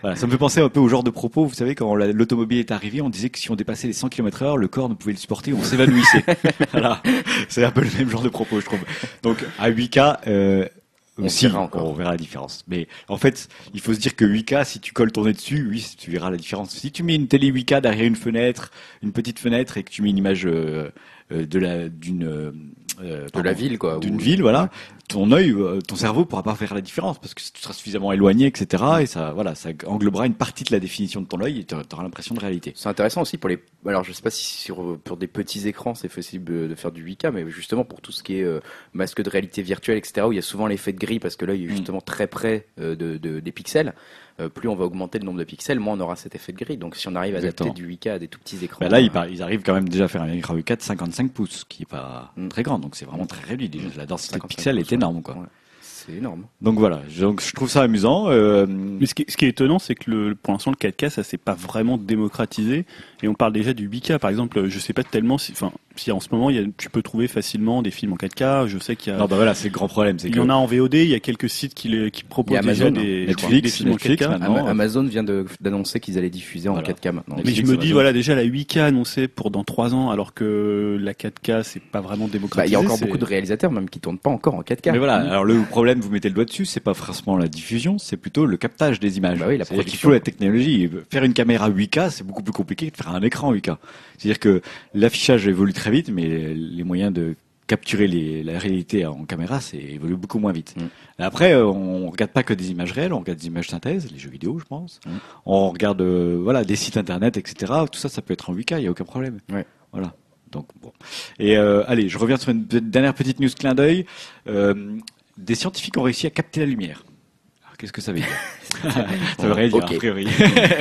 voilà, ça me fait penser un peu au genre de propos, vous savez, quand la- l'automobile est arrivée, on disait que si on dépassait les 100 km heure, le corps ne pouvait le supporter, on s'évanouissait. voilà, c'est un peu le même genre de propos, je trouve. Donc, à 8K, euh, On verra encore. on verra la différence. Mais en fait, il faut se dire que 8K, si tu colles ton nez dessus, oui, tu verras la différence. Si tu mets une télé 8K derrière une fenêtre, une petite fenêtre, et que tu mets une image euh, euh, de la d'une euh, De pardon, la ville, quoi. d'une ville, voilà, ton œil, euh, ton cerveau pourra pas faire la différence parce que tu seras suffisamment éloigné, etc. Et ça, voilà, ça englobera une partie de la définition de ton œil et tu auras l'impression de réalité. C'est intéressant aussi pour les. Alors, je sais pas si sur pour des petits écrans c'est possible de faire du 8K, mais justement pour tout ce qui est euh, masque de réalité virtuelle, etc., où il y a souvent l'effet de gris parce que l'œil est Mm. justement très près euh, de, de- des pixels. Euh, plus on va augmenter le nombre de pixels, moins on aura cet effet de gris. Donc, si on arrive à Exactement. adapter du 8K à des tout petits écrans, Bah là, ils, euh, ils arrivent quand même déjà à faire un écran 8K de 55 pouces, qui est pas Mm. très grand, donc c'est vraiment très réduit. Déjà, la densité de 55 pixels pouces, est énorme, quoi. ouais. C'est énorme. Donc voilà, donc je trouve ça amusant. euh, Mais ce qui, ce qui est étonnant, c'est que le, pour l'instant, le 4K, ça s'est pas vraiment démocratisé. Et on parle déjà du 8K, par exemple. Je sais pas tellement si, enfin, si en ce moment, il y a, tu peux trouver facilement des films en 4K. Je sais qu'il y a, Non, bah voilà, c'est le grand problème, il que y en a en VOD. Il y a quelques sites qui, les, qui proposent déjà des, Netflix, des films Netflix, en 4K. maintenant. Ama- Non, Amazon vient d'annoncer qu'ils allaient diffuser Voilà. en 4K maintenant. Mais je me Amazon. dis, voilà, déjà la 8K annoncée pour dans 3 ans, alors que la 4K, c'est pas vraiment Bah, démocratisé. il y a encore beaucoup de réalisateurs même qui tournent pas encore en 4K. Mais voilà, alors le problème, vous mettez le doigt dessus, c'est pas forcément la diffusion, c'est plutôt le captage des images. Bah oui, la qu'il faut la technologie. Faire une caméra 8K, c'est beaucoup plus compliqué que de faire un écran 8K. C'est-à-dire que l'affichage évolue très vite, mais les moyens de capturer les, la réalité en caméra, c'est évolue beaucoup moins vite. Mm. Après, on regarde pas que des images réelles, on regarde des images synthèses, les jeux vidéo, je pense. Mm. On regarde, euh, voilà, des sites internet, etc. Tout ça, ça peut être en 8K, il y a aucun problème. Ouais. Voilà. Donc bon. Et euh, allez, je reviens sur une dernière petite news clin d'œil. Euh, des scientifiques ont réussi à capter la lumière. Alors, Qu'est-ce que ça veut dire Ça veut rien dire, a priori.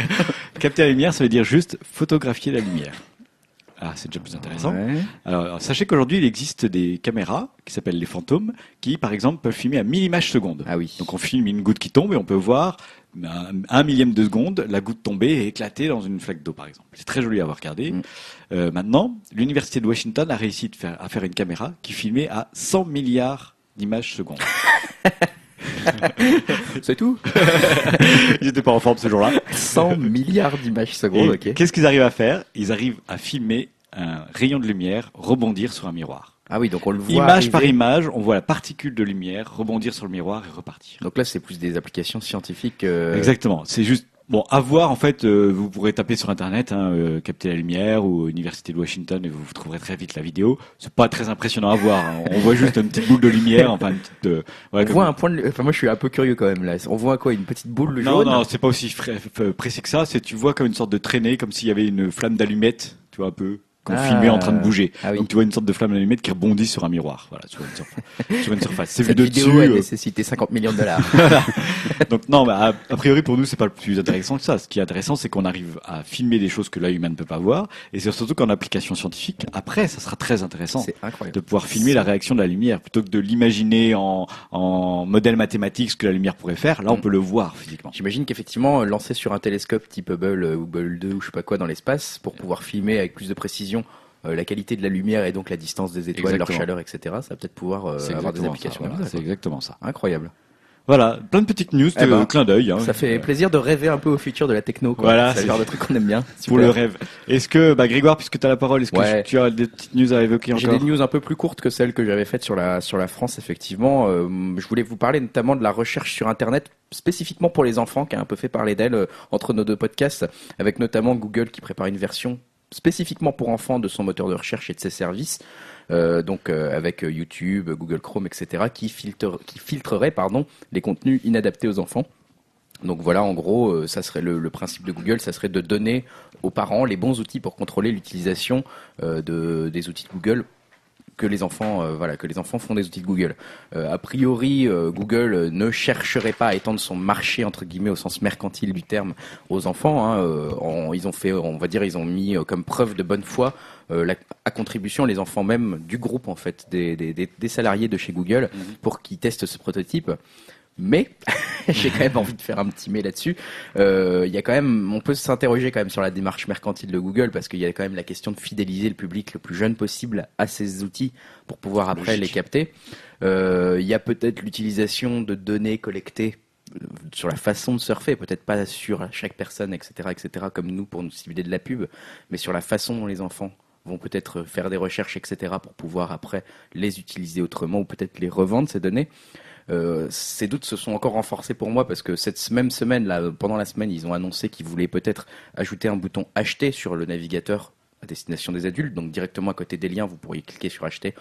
capter la lumière, ça veut dire juste photographier la lumière. Ah, c'est déjà plus intéressant. Ouais. Alors, sachez qu'aujourd'hui, il existe des caméras qui s'appellent les fantômes, qui, par exemple, peuvent filmer à 1000 images secondes. Ah oui. Donc, on filme une goutte qui tombe et on peut voir un, un millième de seconde la goutte tomber et éclater dans une flaque d'eau, par exemple. C'est très joli à voir regarder. Mm. Euh, maintenant, l'université de Washington a réussi de faire, à faire une caméra qui filmait à 100 milliards d'images secondes. C'est tout Ils n'étaient pas en forme ce jour-là. 100 milliards d'images secondes, Et ok. Qu'est-ce qu'ils arrivent à faire? Ils arrivent à filmer un rayon de lumière rebondir sur un miroir. Ah oui, donc on le voit. Image par image, on voit la particule de lumière rebondir sur le miroir et repartir. Donc là, c'est plus des applications scientifiques. euh, Exactement. C'est juste bon à voir en fait. euh, vous pourrez taper sur internet, hein, euh, capter la lumière ou Université de Washington et vous, vous trouverez très vite la vidéo. C'est pas très impressionnant à voir. hein. On voit juste une petite boule de lumière, enfin une petite. euh, On ouais, comme- voit un point de. Enfin, moi, je suis un peu curieux quand même là. On voit quoi Une petite boule Non, jaune non, c'est pas aussi frais- précis que ça. C'est tu vois comme une sorte de traînée, comme s'il y avait une flamme d'allumette, tu vois un peu, qu'on Ah. filmait en train de bouger. Ah oui. Donc tu vois une sorte de flamme d'allumette qui rebondit sur un miroir, voilà, sur une surface. sur une surface. C'est vu de vidéo, dessus. euh, nécessitait 50 millions de dollars. Donc non, mais a, a priori pour nous c'est pas le plus intéressant que ça. Ce qui est intéressant c'est qu'on arrive à filmer des choses que l'œil humain ne peut pas voir, et c'est surtout qu'en application scientifique, après ça sera très intéressant de pouvoir filmer la réaction de la lumière plutôt que de l'imaginer en, en modèle mathématique ce que la lumière pourrait faire. Là on Mm. peut le voir physiquement. J'imagine qu'effectivement, euh, lancer sur un télescope type Hubble euh, ou Hubble 2 ou je sais pas quoi dans l'espace pour pouvoir filmer avec plus de précision euh, la qualité de la lumière et donc la distance des étoiles, leur Exactement. chaleur, etc. Ça va peut-être pouvoir euh, avoir des applications voilà, c'est exactement ça. Incroyable. Voilà, plein de petites news, Eh ben, clin d'œil. hein. Ça fait Euh, plaisir de rêver un peu au futur de la techno. Quoi. Voilà, c'est le genre de truc qu'on aime bien. Pour Super. le rêve. Est-ce que, bah, Grégoire, puisque tu as la parole, est-ce que tu as des petites news à évoquer J'ai encore des news un peu plus courtes que celles que j'avais faites sur la, sur la France, effectivement. Euh, je voulais vous parler notamment de la recherche sur Internet, spécifiquement pour les enfants, qui a un peu fait parler d'elle euh, entre nos deux podcasts, avec notamment Google qui prépare une version spécifiquement pour enfants de son moteur de recherche et de ses services. Euh, donc euh, avec euh, YouTube, Google Chrome, etc., qui, filtre, qui filtrerait les contenus inadaptés aux enfants. Donc voilà, en gros, ça serait le, principe de Google, ça serait de donner aux parents les bons outils pour contrôler l'utilisation de, des outils de Google que les enfants, euh, voilà, que les enfants font des outils de Google. Euh, a priori, euh, Google euh, ne chercherait pas à étendre son marché entre guillemets au sens mercantile du terme aux enfants. hein. Euh, en- ils ont fait, on va dire, ils ont mis euh, comme preuve de bonne foi euh, la- à contribution les enfants même du groupe en fait des, des, des- salariés de chez Google Mhm. pour qu'ils testent ce prototype. Mais j'ai quand même envie de faire un petit mais là-dessus. Euh, Il y a quand même, on peut s'interroger quand même sur la démarche mercantile de Google parce qu'il y a quand même la question de fidéliser le public le plus jeune possible à ces outils pour pouvoir après Logique. les capter. Euh, Il y a peut-être l'utilisation de données collectées euh, sur la façon de surfer, peut-être pas sur chaque personne, etc., etc., comme nous pour nous cibler de la pub, mais sur la façon dont les enfants vont peut-être faire des recherches, etc., pour pouvoir après les utiliser autrement ou peut-être les revendre ces données. Euh, ces doutes se sont encore renforcés pour moi parce que cette même semaine, pendant la semaine, ils ont annoncé qu'ils voulaient peut-être ajouter un bouton acheter sur le navigateur à destination des adultes. Donc directement à côté des liens, vous pourriez cliquer sur acheter.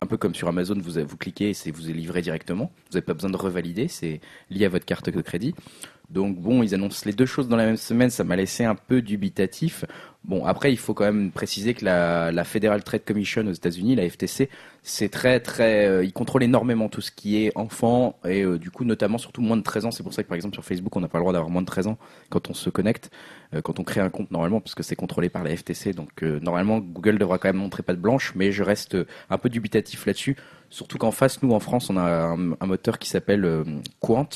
Un peu comme sur Amazon, vous, vous cliquez et c'est vous est livré directement. Vous n'avez pas besoin de revalider, c'est lié à votre carte de crédit. Donc bon, ils annoncent les deux choses dans la même semaine, ça m'a laissé un peu dubitatif. Bon, après, il faut quand même préciser que la, la Federal Trade Commission aux États-Unis, la FTC, c'est très très, euh, ils contrôlent énormément tout ce qui est enfant et euh, du coup notamment surtout moins de 13 ans. C'est pour ça que par exemple sur Facebook, on n'a pas le droit d'avoir moins de 13 ans quand on se connecte, euh, quand on crée un compte normalement, parce que c'est contrôlé par la FTC. Donc euh, normalement, Google devra quand même montrer pas de blanche, mais je reste euh, un peu dubitatif là-dessus. Surtout qu'en face, nous en France, on a un, un moteur qui s'appelle euh, Quant.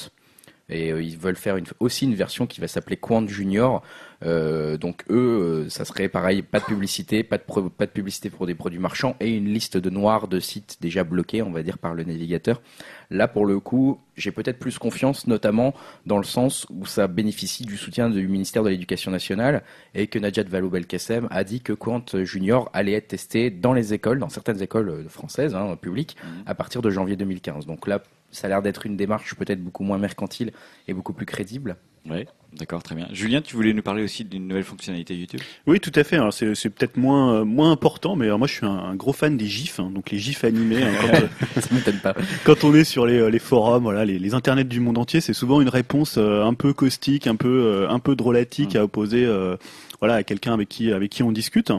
Et euh, ils veulent faire une, aussi une version qui va s'appeler Quant Junior. Euh, donc eux, euh, ça serait pareil, pas de publicité, pas de, pro- pas de publicité pour des produits marchands et une liste de noirs de sites déjà bloqués, on va dire, par le navigateur. Là, pour le coup, j'ai peut-être plus confiance, notamment dans le sens où ça bénéficie du soutien du ministère de l'Éducation nationale et que Najat Vallaud-Belkacem a dit que Quant Junior allait être testé dans les écoles, dans certaines écoles françaises, hein, publiques, à partir de janvier 2015. Donc là, ça a l'air d'être une démarche peut-être beaucoup moins mercantile et beaucoup plus crédible. Oui, d'accord, très bien. Julien, tu voulais nous parler aussi d'une nouvelle fonctionnalité YouTube? Oui, tout à fait. Alors, c'est, c'est peut-être moins, euh, moins important, mais alors, moi je suis un, un gros fan des GIFs, hein, donc les GIFs animés. hein, quand, euh, ça m'étonne pas. quand on est sur les, euh, les forums, voilà, les, les internets du monde entier, c'est souvent une réponse euh, un peu caustique, un peu, euh, un peu drôlatique Mm. à opposer, euh, voilà, à quelqu'un avec qui, avec qui on discute.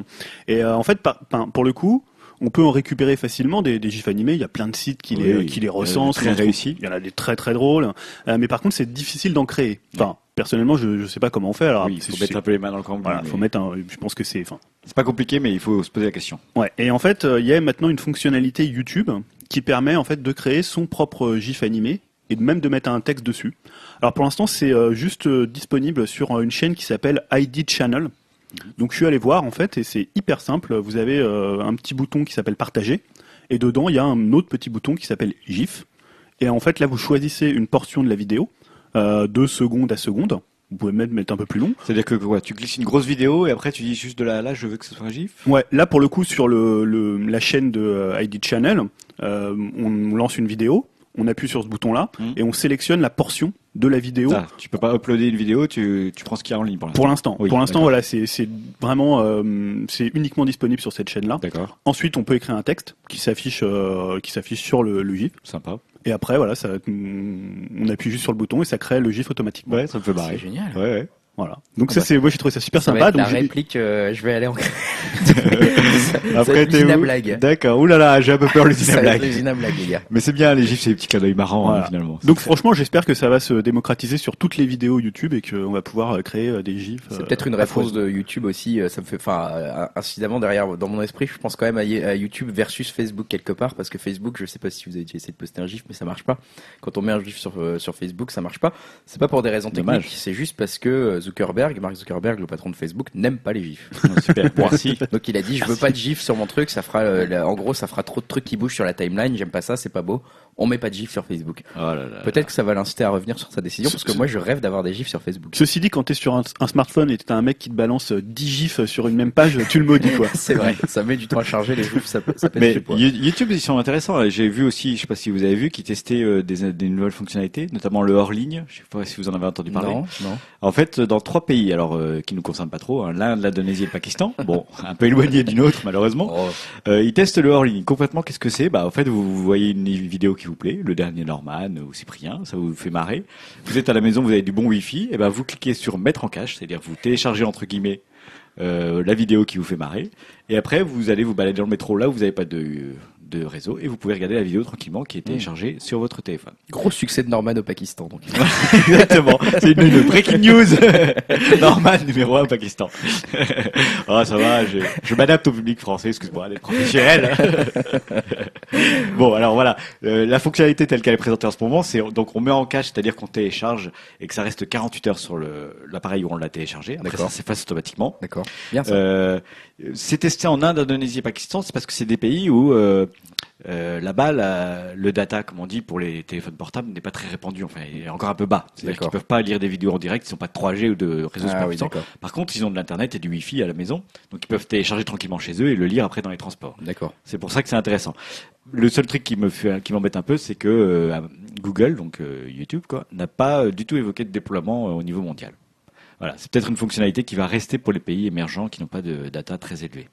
Et euh, en fait, par- par- pour le coup. On peut en récupérer facilement des, des gifs animés. Il y a plein de sites qui les, Oui, qui les recensent. très réussis. Il y en a des très très drôles. Euh, mais par contre, c'est difficile d'en créer. Enfin, personnellement, je ne sais pas comment on fait. Alors, Oui, faut mettre un peu les mains dans le cambouis. voilà, mais faut mettre un. Je pense que c'est. Enfin, C'est pas compliqué, mais il faut se poser la question. Ouais. Et en fait, euh, il y a maintenant une fonctionnalité YouTube qui permet en fait de créer son propre GIF animé et même de mettre un texte dessus. Alors pour l'instant, c'est euh, juste disponible sur une chaîne qui s'appelle ID Channel. Donc je suis allé voir en fait et c'est hyper simple. Vous avez euh, un petit bouton qui s'appelle partager et dedans il y a un autre petit bouton qui s'appelle GIF. Et en fait là vous choisissez une portion de la vidéo, euh, de seconde à seconde. Vous pouvez même mettre un peu plus long. C'est-à-dire que quoi, tu glisses une grosse vidéo et après tu dis juste de là, là, je veux que ce soit un gif. Ouais, là pour le coup sur le, le- la chaîne de euh, ID Channel, euh, on lance une vidéo, on appuie sur ce bouton-là Mhm. et on sélectionne la portion de la vidéo. Ça, tu peux pas uploader une vidéo, tu, tu prends ce qu'il y a en ligne pour l'instant. Pour l'instant, Oui, voilà, c'est c'est vraiment, euh, c'est uniquement disponible sur cette chaîne-là. D'accord, Ensuite, on peut écrire un texte qui s'affiche, euh, qui s'affiche sur le, le GIF. sympa. Et après, voilà, ça, on appuie juste sur le bouton et ça crée le GIF automatiquement. Ouais, ça me fait C'est marrer. génial. Ouais, ouais. Voilà. Donc Ah ça, bah. c'est, moi, j'ai trouvé ça super Ça va sympa. être la Donc j'ai- réplique, euh, je vais aller en. Après, c'est t'es blague. D'accord. Ouh là là, j'ai un peu peur l'usine Ça à blague. l'usine à blague, les gars. Mais c'est bien, les gifs, c'est des petits clins d'œil marrants, Voilà. hein, finalement. Donc franchement, j'espère que ça va se démocratiser sur toutes les vidéos YouTube et qu'on va pouvoir euh, créer euh, des gifs. C'est euh, peut-être une réponse de YouTube aussi. Ça me fait, enfin, euh, incidemment derrière, dans mon esprit, je pense quand même à, YouTube versus Facebook quelque part, parce que Facebook, je sais pas si vous avez déjà essayé de poster un GIF, mais ça marche pas. Quand on met un GIF sur euh, sur Facebook, ça marche pas. C'est pas pour des raisons Dommage. techniques, c'est juste parce que euh, Zuckerberg, Mark Zuckerberg, le patron de Facebook, n'aime pas les GIFs. Ah, Super, merci. Donc il a dit, je veux pas de GIF sur mon truc, ça fera, euh, en gros, ça fera trop de trucs qui bougent sur la timeline. J'aime pas ça, c'est pas beau. On met pas de GIF sur Facebook. Oh là là. Peut-être que ça va l'inciter à revenir sur sa décision, parce que moi, je rêve d'avoir des GIFs sur Facebook. Ceci dit, quand t'es sur un, un smartphone et t'as un mec qui te balance euh, 10 gifs sur une même page, tu le maudis quoi. C'est vrai, ça met du temps à charger les GIFs, ça, ça Mais YouTube, ils sont intéressants. J'ai vu aussi, je sais pas si vous avez vu, qui testaient euh, des, des nouvelles fonctionnalités, notamment le hors-ligne. Je sais pas si vous en avez entendu parler. Non, non. En fait, dans trois pays, alors euh, qui nous concernent pas trop, hein, l'Inde, l'Indonésie et le Pakistan. Bon, un peu éloigné d'une autre malheureusement. Oh, Euh, ils testent le hors-ligne. Complètement, qu'est-ce que c'est? Bah, en fait, vous, voyez une vidéo qui vous plaît, le dernier Norman ou Cyprien, ça vous fait marrer. Vous êtes à la maison, vous avez du bon Wi-Fi, et ben vous cliquez sur mettre en cache, c'est-à-dire vous téléchargez entre guillemets euh, la vidéo qui vous fait marrer, et après vous allez vous balader dans le métro là où vous n'avez pas de de réseau et vous pouvez regarder la vidéo tranquillement qui est téléchargée sur votre téléphone. Gros succès de Norman au Pakistan, donc. Exactement. C'est une, une breaking news. Norman numéro 1 au Pakistan. oh, ça va, je, je m'adapte au public français, excuse-moi, d'être professionnel. bon, alors voilà, Euh, la fonctionnalité telle qu'elle est présentée en ce moment, c'est donc on met en cache, c'est-à-dire qu'on télécharge et que ça reste 48 heures sur l'appareil où on l'a téléchargé. Après D'accord. ça s'efface automatiquement. D'accord. Bien ça. Euh, c'est testé en Inde, Indonésie et Pakistan, c'est parce que c'est des pays où euh, euh, là-bas la- le data, comme on dit, pour les téléphones portables n'est pas très répandu, enfin il est encore un peu bas. C'est-à-dire qu'ils peuvent pas lire des vidéos en direct, ils sont pas de 3G ou de réseau super ah oui. Par contre, ils ont de l'internet et du Wi-Fi à la maison, donc ils peuvent télécharger tranquillement chez eux et le lire après dans les transports. D'accord. C'est pour ça que c'est intéressant. Le seul truc qui me fait, qui m'embête un peu, c'est que euh, Google, donc euh, YouTube, quoi, n'a pas euh, du tout évoqué de déploiement euh, au niveau mondial. Voilà, c'est peut-être une fonctionnalité qui va rester pour les pays émergents qui n'ont pas de data très élevée.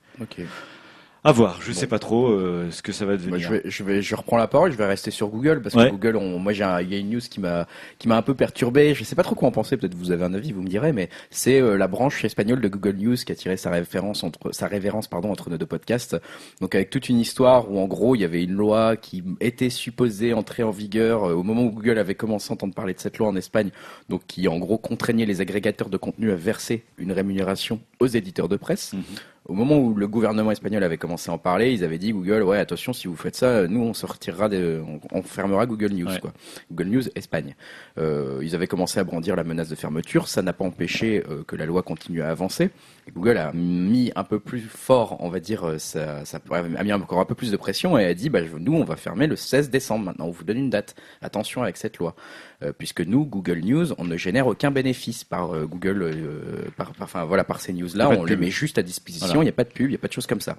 À voir, je Bon. sais pas trop euh, ce que ça va Moi, devenir. je vais, je vais, je reprends la parole. Je vais rester sur Google parce que Ouais. Google, on, moi, j'ai, un- il y a une news qui m'a, qui m'a un peu perturbé. Je sais pas trop quoi en penser. Peut-être vous avez un avis, vous me direz, mais c'est euh, la branche espagnole de Google News qui a tiré sa référence entre, sa révérence, pardon, entre nos deux podcasts. Donc, avec toute une histoire où, en gros, il y avait une loi qui était supposée entrer en vigueur euh, au moment où Google avait commencé à entendre parler de cette loi en Espagne. Donc, qui, en gros, contraignait les agrégateurs de contenu à verser une rémunération aux éditeurs de presse. Mhm. Au moment où le gouvernement espagnol avait commencé à en parler, ils avaient dit Google, ouais, attention, si vous faites ça, nous on sortira, des, on, on fermera Google News, Ouais. quoi. Google News Espagne. Euh, ils avaient commencé à brandir la menace de fermeture. Ça n'a pas empêché euh, que la loi continue à avancer. Google a mis un peu plus fort, on va dire, euh, ça, ça a mis encore un peu plus de pression et a dit, bah, nous on va fermer le 16 décembre. Maintenant, on vous donne une date. Attention avec cette loi, Euh, puisque nous, Google News, on ne génère aucun bénéfice par euh, Google, euh, par, par- enfin voilà, par ces news-là, on les met juste à disposition. Il Voilà. n'y a pas de pub, il n'y a pas de choses comme ça.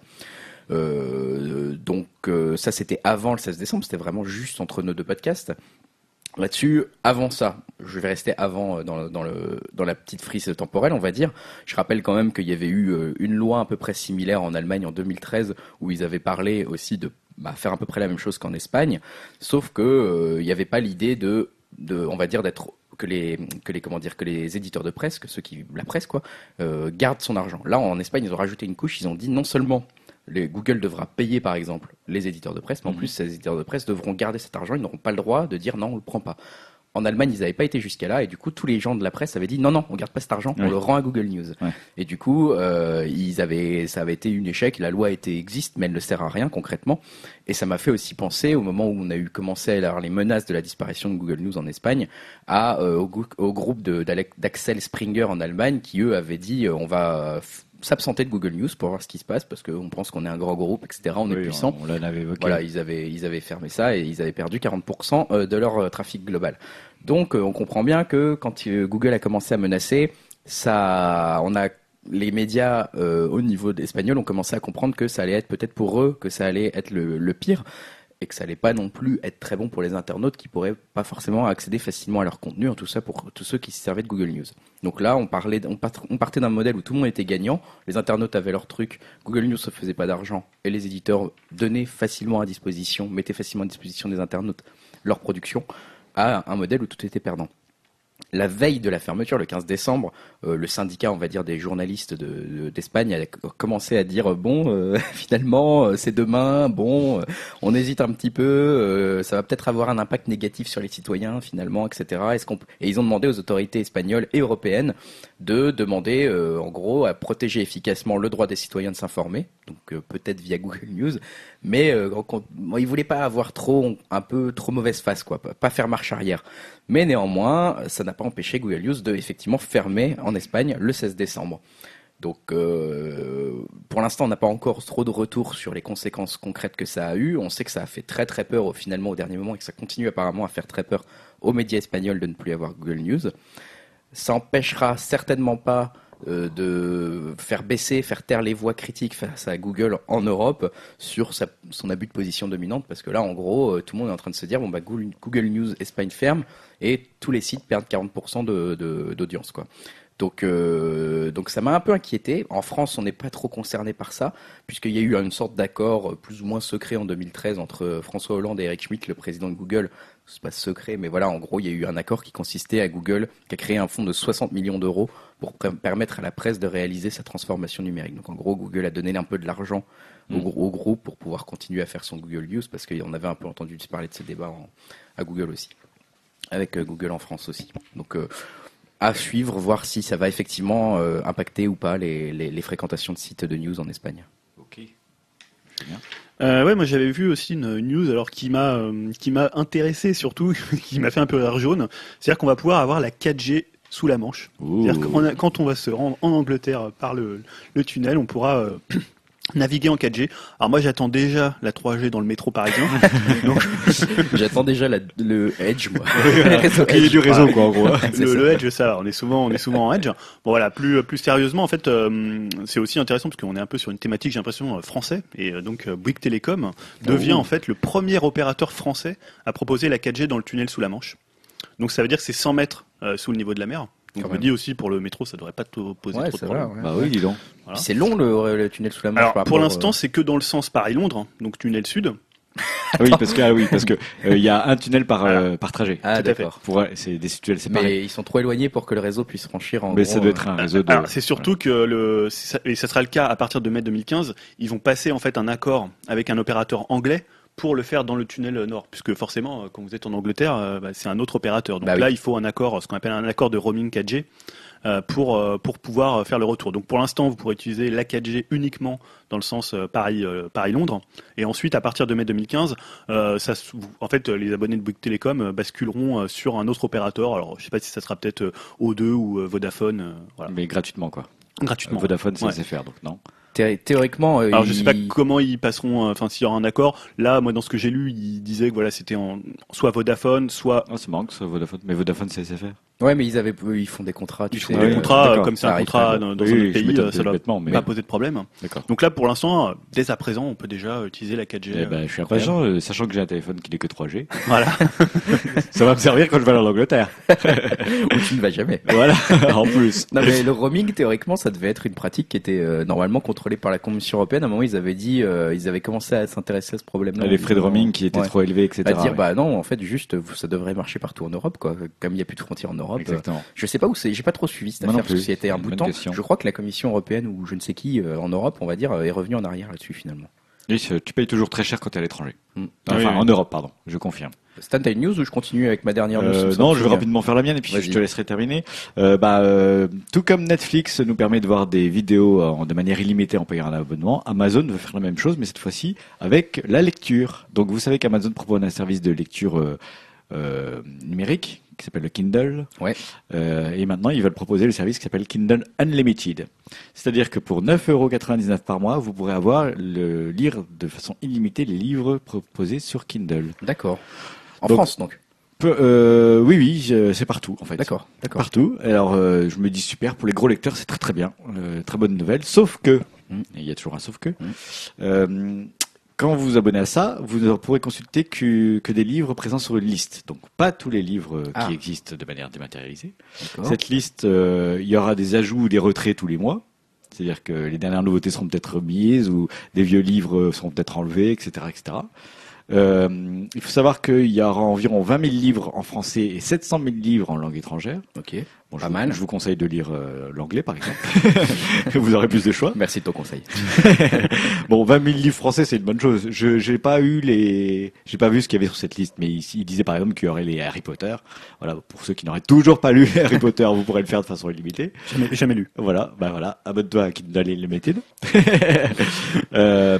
Euh, donc euh, ça c'était avant le 16 décembre, c'était vraiment juste entre nos deux podcasts. Là-dessus, avant ça, je vais rester avant euh, dans, la petite frise temporelle, on va dire. Je rappelle quand même qu'il y avait eu euh, une loi à peu près similaire en Allemagne en 2013 où ils avaient parlé aussi de bah, faire à peu près la même chose qu'en Espagne, sauf que euh, n'y avait pas l'idée de, on va dire, d'être que les que les comment dire que les éditeurs de presse, que ceux qui la presse quoi, euh, gardent son argent. Là, en Espagne, ils ont rajouté une couche. Ils ont dit non seulement les, Google devra payer par exemple les éditeurs de presse, mais en Mhm. plus ces éditeurs de presse devront garder cet argent. Ils n'auront pas le droit de dire non, on le prend pas. En Allemagne, ils n'avaient pas été jusqu'à là, et du coup, tous les gens de la presse avaient dit non, non, on garde pas cet argent, on le rend à Google News. Ouais. Et du coup, euh, ils avaient, ça avait été un échec. La loi était existe, mais elle ne sert à rien concrètement. Et ça m'a fait aussi penser au moment où on a eu commencé à avoir les menaces de la disparition de Google News en Espagne, à euh, au, groupe d'Axel Springer en Allemagne, qui eux avaient dit euh, on va s'absenter de Google News pour voir ce qui se passe, parce qu'on pense qu'on est un grand groupe, etc. On est puissant. On, on l'en avait évoqué. Voilà, ils avaient, ils avaient fermé ça et ils avaient perdu 40% euh, de leur euh, trafic global. Donc, euh, on comprend bien que quand Google a commencé à menacer, ça, on a les médias euh, au niveau espagnol ont commencé à comprendre que ça allait être peut-être pour eux que ça allait être le, le pire et que ça allait pas non plus être très bon pour les internautes qui pourraient pas forcément accéder facilement à leur contenu, en tout ça pour tous ceux qui se servaient de Google News. Donc là, on parlait, on, part- on partait d'un modèle où tout le monde était gagnant, les internautes avaient leur truc, Google News se faisait pas d'argent et les éditeurs donnaient facilement à disposition, mettaient facilement à disposition des internautes leur production, à un modèle où tout était perdant. La veille de la fermeture, le 15 décembre, euh, le syndicat, on va dire, des journalistes de- de- d'Espagne a commencé à dire bon, euh, finalement, euh, c'est demain, bon, euh, on hésite un petit peu, euh, ça va peut-être avoir un impact négatif sur les citoyens, finalement, etc. Et ils ont demandé aux autorités espagnoles et européennes de demander, euh, en gros, à protéger efficacement le droit des citoyens de s'informer, donc euh, peut-être via Google News, mais euh, ils voulaient pas avoir trop, un peu trop mauvaise face, quoi, pas- faire marche arrière. Mais néanmoins, ça n'a pas empêché Google News de effectivement fermer en Espagne le 16 décembre. Donc, euh, pour l'instant, on n'a pas encore trop de retours sur les conséquences concrètes que ça a eu. On sait que ça a fait très très peur finalement au dernier moment et que ça continue apparemment à faire très peur aux médias espagnols de ne plus avoir Google News. Ça empêchera certainement pas de faire baisser, faire taire les voix critiques face à Google en Europe sur son abus de position dominante, parce que là, en gros, euh, tout le monde est en train de se dire, bon bah Google, News Espagne ferme et tous les sites perdent 40% de- de- d'audience, quoi. Donc, euh, donc ça m'a un peu inquiété. En France, on n'est pas trop concerné par ça, puisqu'il y a eu une sorte d'accord euh, plus ou moins secret en 2013 entre euh, François Hollande et Eric Schmidt, le président de Google. C'est pas secret, mais voilà, en gros, il y a eu un accord qui consistait à Google, qui a créé un fonds de 60 millions d'euros pour permettre à la presse de réaliser sa transformation numérique. Donc en gros, Google a donné un peu de l'argent au, Mm. au groupe pour pouvoir continuer à faire son Google News, parce qu'on avait un peu entendu parler de ce débat en- à Google aussi, avec euh, Google en France aussi. Donc euh, à suivre, voir si ça va effectivement euh, impacter ou pas les, les- les fréquentations de sites de news en Espagne. Ok. Euh, ouais, moi j'avais vu aussi une news alors qui m'a euh, qui m'a intéressé surtout, qui m'a fait un peu rire jaune. C'est-à-dire qu'on va pouvoir avoir la 4G sous la Manche. A- quand on va se rendre en Angleterre par le, le tunnel, on pourra euh, naviguer en 4G. Alors moi j'attends déjà la 3G dans le métro parisien. Donc J'attends déjà la- le Edge, moi. du réseau, quoi, en gros. Le, le Edge, ça, on est souvent, on est souvent en Edge. Bon voilà, plus plus sérieusement, en fait, euh, c'est aussi intéressant parce qu'on est un peu sur une thématique, j'ai l'impression, euh, français. Et euh, donc euh, Bouygues Télécom devient Oh. en fait le premier opérateur français à proposer la 4G dans le tunnel sous la Manche. Donc ça veut dire que c'est 100 mètres euh, sous le niveau de la mer. Je me dis aussi pour le métro, ça devrait pas te poser Ouais, trop de problèmes. ouais. Bah oui, dis donc. Voilà. C'est long le, le tunnel sous la Manche. Alors pour l'instant, euh, c'est que dans le sens Paris-Londres, hein, donc tunnel sud. Ah oui, parce que ah oui, parce que euh, il y a un tunnel par euh, par trajet. Ah d'accord. Pour euh, c'est des tunnels séparés. Mais ils sont trop éloignés pour que le réseau puisse franchir en Mais gros, ça doit euh, être un réseau de. C'est surtout que le et ça sera le cas à partir de mai 2015, ils vont passer en fait un accord avec un opérateur anglais pour le faire dans le tunnel nord, puisque forcément euh, quand vous êtes en Angleterre, euh, bah, c'est un autre opérateur. Donc Bah oui. là, il faut un accord, ce qu'on appelle un accord de roaming 4G. euh, pour euh, pour pouvoir euh, faire le retour. Donc pour l'instant, vous pourrez utiliser la 4G uniquement dans le sens euh, Paris euh, Paris Londres et ensuite à partir de mai 2015, euh, ça se- vous- en fait euh, les abonnés de Bouygues Télécom euh, basculeront euh, sur un autre opérateur. Alors je sais pas si ça sera peut-être euh, O2 ou euh, Vodafone euh, voilà, Mais gratuitement, quoi. gratuitement. Vodafone, c'est Ouais. donc non. Thé- théoriquement. euh, Alors je sais pas comment ils passeront, euh, enfin s'il y aura un accord. Là, moi dans ce que j'ai lu, ils disaient que voilà c'était en soit Vodafone, soit Oh, c'est marrant que ce soit Vodafone. Mais Vodafone, c'est SFR. Ouais, mais ils avaient, ils font des contrats. Tu ils sais, font Ouais, des contrats comme c'est Ça un contrat dans, dans Oui, un autre pays, euh, ça mais pas poser de problème. d'accord. Donc là, pour l'instant, dès à présent, on peut déjà utiliser la 4G. Eh ben, je suis impatient, euh, sachant que j'ai un téléphone qui n'est que 3G. Voilà. Ça va me servir quand je vais aller en Angleterre. où tu ne vas jamais. Voilà, en plus. Non mais le roaming théoriquement ça devait être une pratique qui était euh, normalement par la Commission européenne. À un moment ils avaient dit, euh, ils avaient commencé à s'intéresser à ce problème-là. Les frais de roaming qui étaient Ouais. trop élevés, etc. À dire ouais. bah non en fait juste ça devrait marcher partout en Europe quoi. Comme il n'y a plus de frontières en Europe. euh, Exactement. je sais pas où c'est, j'ai pas trop suivi cette Moi affaire parce que c'était un bout de temps. question. Je crois que la Commission européenne ou je ne sais qui euh, en Europe on va dire euh, est revenu en arrière là-dessus finalement. Oui, tu payes toujours très cher quand tu es à l'étranger. Mm. Enfin, Oui, oui. en Europe, pardon, je confirme. Stan, t'as une news ou je continue avec ma dernière news Euh, non, je vais rapidement faire la mienne et puis je te laisserai terminer. Euh, bah, euh, tout comme Netflix nous permet de voir des vidéos de manière illimitée en payant un abonnement, Amazon veut faire la même chose, mais cette fois-ci avec la lecture. Donc, vous savez qu'Amazon propose un service de lecture euh, numérique qui s'appelle le Kindle. Ouais. Euh, et maintenant, ils veulent proposer le service qui s'appelle Kindle Unlimited. C'est-à-dire que pour 9,99€ par mois, vous pourrez avoir le lire de façon illimitée les livres proposés sur Kindle. D'accord. En Donc- France donc. Peu- euh, oui, oui, c'est partout en fait. D'accord, d'accord. Partout. Alors, euh, je me dis super. Pour les gros lecteurs, c'est très très bien. Très bonne nouvelle. Sauf que, Mm. il y a toujours un sauf que, Mm. Quand vous vous abonnez à ça, vous ne pourrez consulter que, que des livres présents sur une liste. Donc, pas tous les livres euh, Ah. qui existent de manière dématérialisée. Cette liste, euh, il y aura des ajouts ou des retraits tous les mois. C'est-à-dire que les dernières nouveautés seront peut-être remises ou des vieux livres seront peut-être enlevés, etc., etc. Euh, il faut savoir qu'il y aura environ 20 000 livres en français et 700 000 livres en langue étrangère. Bon, Pas je, vous- mal. je vous conseille de lire euh, l'anglais, par exemple. vous aurez plus de choix. Merci de ton conseil. Bon, 20 000 livres français, c'est une bonne chose. Je j'ai pas eu les, j'ai pas vu ce qu'il y avait sur cette liste, mais il disait par exemple qu'il y aurait les Harry Potter. Voilà, pour ceux qui n'auraient toujours pas lu Harry Potter, vous pourrez le faire de façon illimitée. Jamais, jamais lu. Voilà, bah voilà, abonne-toi à Kindle Unlimited. euh,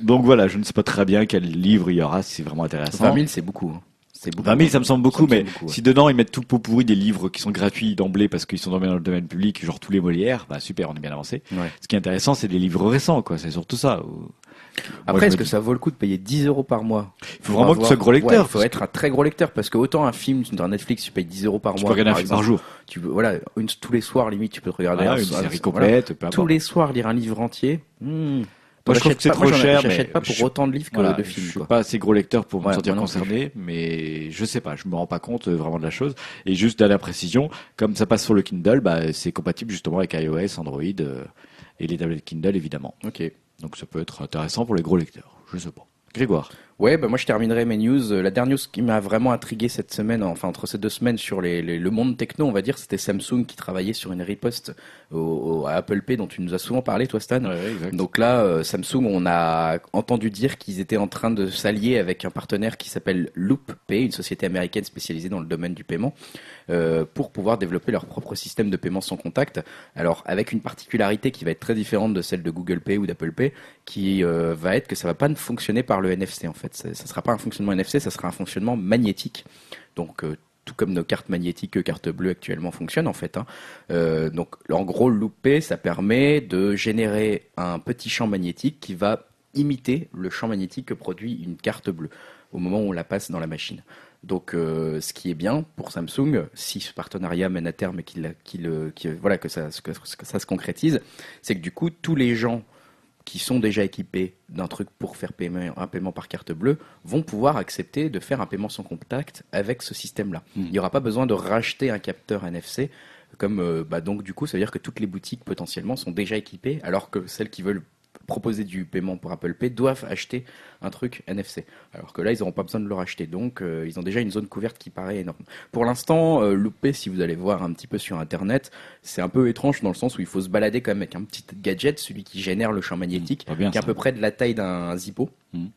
donc voilà, je ne sais pas très bien quel livre il y aura, si c'est vraiment intéressant. 20 000, c'est beaucoup. hein. C'est beaucoup. 20 000, ça me semble beaucoup, mais semble beaucoup, ouais. si dedans ils mettent tout le pot pourri des livres qui sont gratuits d'emblée parce qu'ils sont dans le domaine public, genre tous les Molières, bah super, on est bien avancé. Ouais. Ce qui est intéressant, c'est des livres récents, quoi. C'est surtout ça. Après, est-ce que ça vaut le coup de payer 10 euros par mois Il faut vraiment que tu sois gros lecteur. Il faut être un très gros lecteur parce que autant un film dans Netflix, tu payes 10 euros par que tu mois. peux regarder un film par jour. Tu peux, voilà, une, tous les soirs limite, tu peux te regarder Voilà, un- une un- série voilà. complète, peu Tous les soirs lire un livre entier. hmm. Moi, je trouve que c'est pas- trop cher, J'achète pas pour je- autant de livres que de je films. suis quoi. pas assez gros lecteur pour me sentir concerné, mais je sais pas, je me rends pas compte euh, vraiment de la chose. Et juste dernière précision, comme ça passe sur le Kindle, bah, c'est compatible justement avec iOS, Android euh, et les tablettes Kindle évidemment. Ok. Donc ça peut être intéressant pour les gros lecteurs. Je sais pas. Grégoire. Ouais, bah moi je terminerai mes news. La dernière news qui m'a vraiment intrigué cette semaine, enfin entre ces deux semaines sur les, les- le monde techno, on va dire, c'était Samsung qui travaillait sur une riposte au, au- à Apple Pay dont tu nous as souvent parlé, toi Stan. Donc là, euh, Samsung, on a entendu dire qu'ils étaient en train de s'allier avec un partenaire qui s'appelle LoopPay, une société américaine spécialisée dans le domaine du paiement, euh, pour pouvoir développer leur propre système de paiement sans contact. Alors avec une particularité qui va être très différente de celle de Google Pay ou d'Apple Pay, qui euh, va être que ça va pas fonctionner par le NFC en fait. Ça, ça sera pas un fonctionnement NFC, ça sera un fonctionnement magnétique. Donc euh, tout comme nos cartes magnétiques, cartes bleues actuellement fonctionnent en fait. hein. Euh, donc en gros, ça permet de générer un petit champ magnétique qui va imiter le champ magnétique que produit une carte bleue au moment où on la passe dans la machine. Donc, euh, ce qui est bien pour Samsung, si ce partenariat mène à terme et qu'il, euh, voilà, que ça se concrétise, c'est que du coup, tous les gens qui sont déjà équipés d'un truc pour faire paiement, un paiement par carte bleue vont pouvoir accepter de faire un paiement sans contact avec ce système-là. Mhm. Il n'y aura pas besoin de racheter un capteur NFC. Comme, euh, bah donc, du coup, ça veut dire que toutes les boutiques potentiellement sont déjà équipées, alors que celles qui veulent proposer du paiement pour Apple Pay doivent acheter un truc NFC. Alors que là, ils n'auront pas besoin de le racheter. Donc, euh, ils ont déjà une zone couverte qui paraît énorme. Pour l'instant, euh, loupé, si vous allez voir un petit peu sur Internet, c'est un peu étrange dans le sens où il faut se balader quand même avec un petit gadget, celui qui génère le champ magnétique, bien, qui est à peu près de la taille d'un Zippo, Mhm.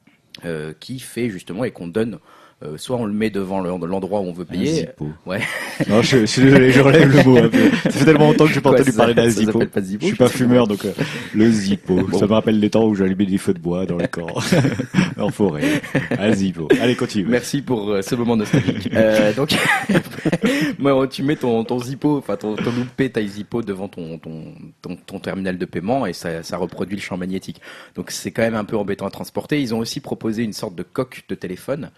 euh, qui fait justement et qu'on donne. Euh, soit on le met devant le- l'endroit où on veut payer. zippo. Ouais. Non, je, je suis désolé, je relève le mot. Ça fait tellement longtemps que j'ai pas Quoi, entendu parler d'un zippo. pas zippo, Je suis pas je fumeur, donc euh, le zippo. Bon. Ça me rappelle les temps où j'allumais des feux de bois dans les corps, en forêt. Un zippo. Allez, continue. Merci pour euh, ce moment nostalgique. Donc, moi, tu mets ton, ton Zippo, enfin ton, ton loupé taille Zippo devant ton, ton, ton, ton terminal de paiement et ça, ça reproduit le champ magnétique. Donc c'est quand même un peu embêtant à transporter. Ils ont aussi proposé une sorte de coque de téléphone.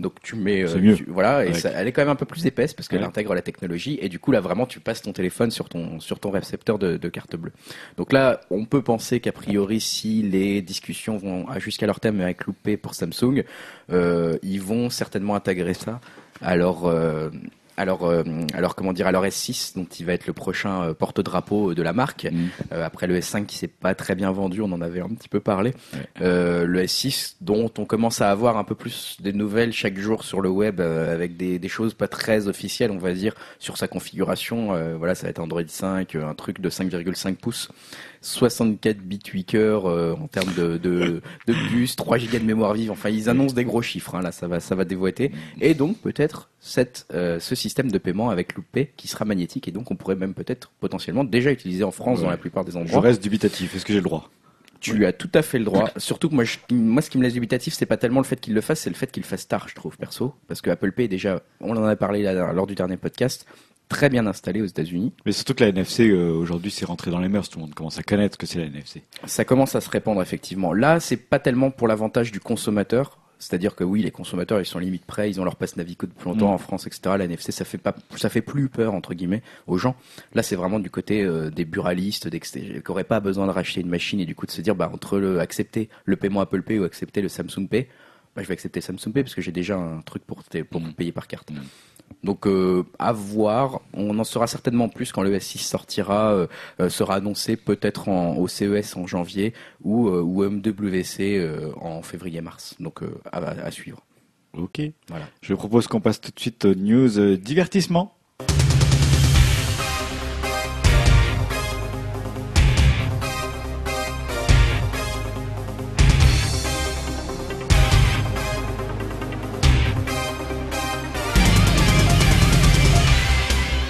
Donc tu mets, euh, tu- voilà, et Ouais. ça, elle est quand même un peu plus épaisse parce qu'elle Ouais. intègre la technologie et du coup là vraiment tu passes ton téléphone sur ton sur ton récepteur de, de carte bleue. Donc là on peut penser qu'a priori si les discussions vont jusqu'à leur thème avec Loupé pour Samsung, euh, ils vont certainement intégrer ça. Alors, euh, alors, euh, alors comment dire, alors S6, dont il va être le prochain euh, porte-drapeau de la marque. Mm. Euh, après le S5 qui s'est pas très bien vendu, on en avait un petit peu parlé. Ouais. Euh, le S6 dont on commence à avoir un peu plus des nouvelles chaque jour sur le web euh, avec des, des choses pas très officielles, on va dire, sur sa configuration. Euh, voilà, ça va être Android 5, euh, un truc de 5,5 pouces. 64 bits 8 cœurs euh, en termes de, de, de bus, 3 gigas de mémoire vive. Enfin, ils annoncent des gros chiffres. hein, là, ça va, ça va dévoiter. Et donc peut-être cette, euh, ce système de paiement avec Loupé qui sera magnétique et donc on pourrait même peut-être potentiellement déjà utiliser en France dans la plupart des Je endroits. reste dubitatif. Est-ce que j'ai le droit? Tu as tout à fait le droit. Surtout que moi, je- moi, ce qui me laisse dubitatif, c'est pas tellement le fait qu'il le fasse, c'est le fait qu'il le fasse tard, je trouve, perso. Parce que Apple Pay, déjà, on en a parlé là, lors du dernier podcast, très bien installé aux États-Unis. Mais surtout que la NFC euh, aujourd'hui c'est rentré dans les mœurs. Tout le monde commence à connaître que c'est la NFC. Ça commence à se répandre, effectivement. Là, c'est pas tellement pour l'avantage du consommateur. C'est-à-dire que oui, les consommateurs, ils sont limite prêts, ils ont leur passe Navico depuis longtemps Mm. en France, etc. La NFC, ça fait pas, ça fait plus peur entre guillemets aux gens. Là, c'est vraiment du côté euh, des buralistes, des, qui n'auraient pas besoin de racheter une machine et du coup de se dire, bah entre le accepter le paiement Apple Pay ou accepter le Samsung Pay, bah, je vais accepter Samsung Pay parce que j'ai déjà un truc pour pour Mm. payer par carte. Donc euh, à voir, on en saura certainement plus quand le S6 sortira, euh, euh, sera annoncé peut-être au CES en janvier ou, ou MWC en février-mars. Donc à, à suivre. Ok. Voilà. Je propose qu'on passe tout de suite aux news divertissement.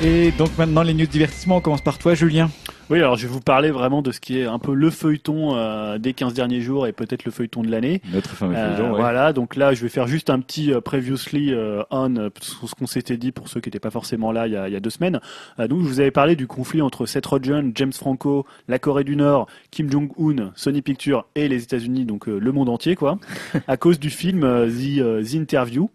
Et donc maintenant les news divertissement, on commence par toi Julien. Oui, alors je vais vous parler vraiment de ce qui est un peu le feuilleton euh, des 15 derniers jours et peut-être le feuilleton de l'année. Notre fameux Euh, feuilleton, ouais. Voilà, donc là je vais faire juste un petit euh, previously euh, on euh, sur ce qu'on s'était dit pour ceux qui n'étaient pas forcément là il y a, il y a deux semaines. Euh, donc je vous avais parlé du conflit entre Seth Rogen, James Franco, la Corée du Nord, Kim Jong-un, Sony Pictures et les États-Unis, donc euh, le monde entier quoi, à cause du film euh, The, euh, The Interview.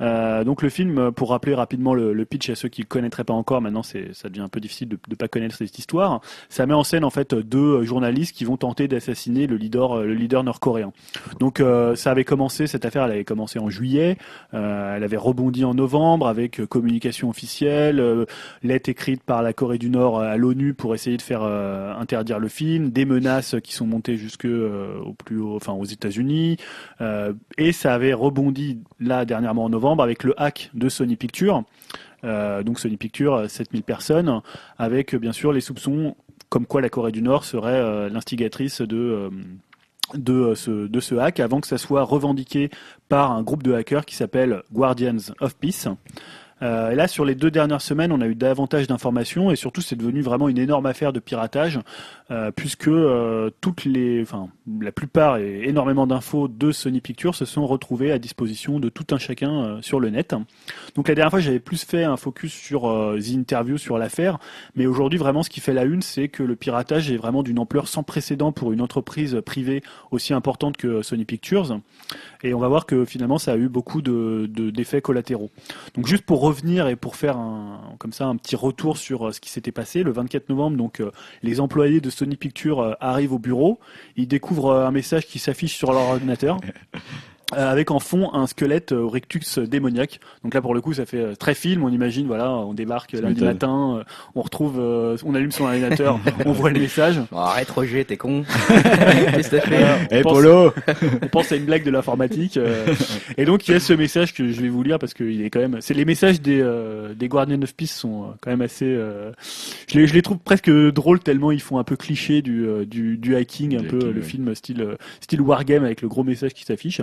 Euh, donc le film, euh, pour rappeler rapidement le, le pitch à ceux qui le connaîtraient pas encore, maintenant c'est ça devient un peu difficile de ne pas connaître cette histoire. Ça met en scène en fait deux journalistes qui vont tenter d'assassiner le leader, euh, le leader nord-coréen. Donc euh, ça avait commencé, cette affaire, elle avait commencé en juillet, euh, elle avait rebondi en novembre avec euh, communication officielle, euh, lettre écrite par la Corée du Nord à l'ONU pour essayer de faire euh, interdire le film, des menaces qui sont montées jusque euh, au plus haut, enfin aux États-Unis, euh, et ça avait rebondi là dernièrement en novembre avec le hack de Sony Pictures. Euh, donc Sony Pictures, euh, 7000 personnes, avec euh, bien sûr les soupçons comme quoi la Corée du Nord serait euh, l'instigatrice de euh, de euh, ce, de ce hack avant que ça soit revendiqué par un groupe de hackers qui s'appelle Guardians of Peace. Euh, et là, sur les deux dernières semaines, on a eu davantage d'informations et surtout, c'est devenu vraiment une énorme affaire de piratage, euh, puisque euh, toutes les, enfin, la plupart et énormément d'infos de Sony Pictures se sont retrouvées à disposition de tout un chacun sur le net. Donc la dernière fois, j'avais plus fait un focus sur The Interview, sur l'affaire, mais aujourd'hui, vraiment, ce qui fait la une, c'est que le piratage est vraiment d'une ampleur sans précédent pour une entreprise privée aussi importante que Sony Pictures. Et on va voir que finalement, ça a eu beaucoup de- d'effets collatéraux. Donc juste pour revenir et pour faire un, comme ça un petit retour sur euh, ce qui s'était passé le 24 novembre, donc euh, les employés de Sony Pictures euh, arrivent au bureau, ils découvrent un message qui s'affiche sur leur ordinateur. euh, avec en fond un squelette euh, au rectus démoniaque. Donc là pour le coup ça fait euh, très film, on imagine voilà, on débarque euh, lundi matin, euh, on retrouve euh, on allume son ordinateur, on voit le message. Bon, arrête Roger, t'es con. Qu'est-ce que t'as fait Voilà, Eh on pense- Polo on pense à une blague de l'informatique. euh, et donc il y a ce message que je vais vous lire parce que il est quand même. C'est les messages des euh, des Guardian of Peace sont euh, quand même assez. euh, je les je les trouve presque drôles tellement ils font un peu cliché du euh, du, du hacking, un Du peu hacking, euh, le ouais. film style euh, style wargame avec le gros message qui s'affiche.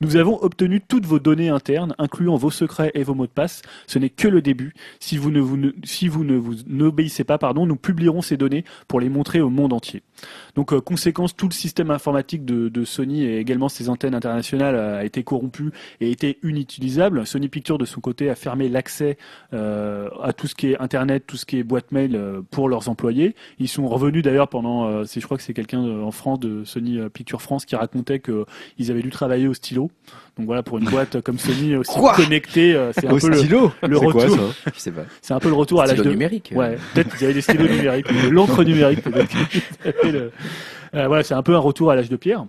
Nous avons obtenu toutes vos données internes, incluant vos secrets et vos mots de passe. Ce n'est que le début. Si vous ne vous ne- si vous ne vous n'obéissez pas, pardon, nous publierons ces données pour les montrer au monde entier. Donc, euh, conséquence, tout le système informatique de, Sony et également ses antennes internationales a été corrompu et été inutilisable. Sony Pictures, de son côté, a fermé l'accès euh, à tout ce qui est Internet, tout ce qui est boîte mail euh, pour leurs employés. Ils sont revenus d'ailleurs pendant, euh, c'est, je crois que c'est quelqu'un en France de Sony euh, Pictures France qui racontait qu'ils avaient dû travailler au stylo. Donc voilà, pour une boîte comme Sony aussi Quoi connectée, euh, c'est un Au peu le, stylo le C'est quoi, retour. ça Je sais pas. c'est un peu le retour à l'âge de numérique. Ouais, peut-être qu'ils avaient des stylos numériques, de l'encre numérique peut-être. Le- Euh, voilà, c'est un peu un retour à l'âge de pierre.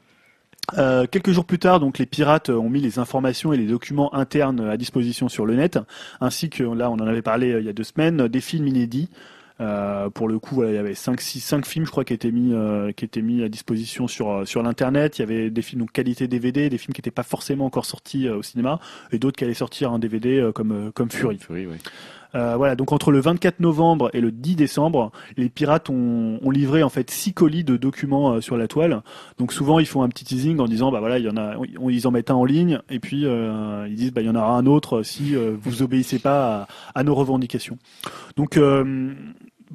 Euh, quelques jours plus tard, donc les pirates ont mis les informations et les documents internes à disposition sur le net, ainsi que là on en avait parlé euh, il y a deux semaines, des films inédits. Euh, pour le coup, voilà, il y avait 5 six, cinq films, je crois, qui étaient mis, euh, qui étaient mis à disposition sur euh, sur l'internet. Il y avait des films donc qualité DVD, des films qui n'étaient pas forcément encore sortis euh, au cinéma, et d'autres qui allaient sortir en DVD euh, comme euh, comme Fury. Fury. Euh, voilà, donc entre le 24 novembre et le 10 décembre, les pirates ont, ont livré en fait six colis de documents euh, sur la toile. Donc souvent ils font un petit teasing en disant bah voilà il y en a, on- ils en mettent un en ligne et puis euh, ils disent bah il y en aura un autre si euh, vous obéissez pas à, à nos revendications. Donc euh,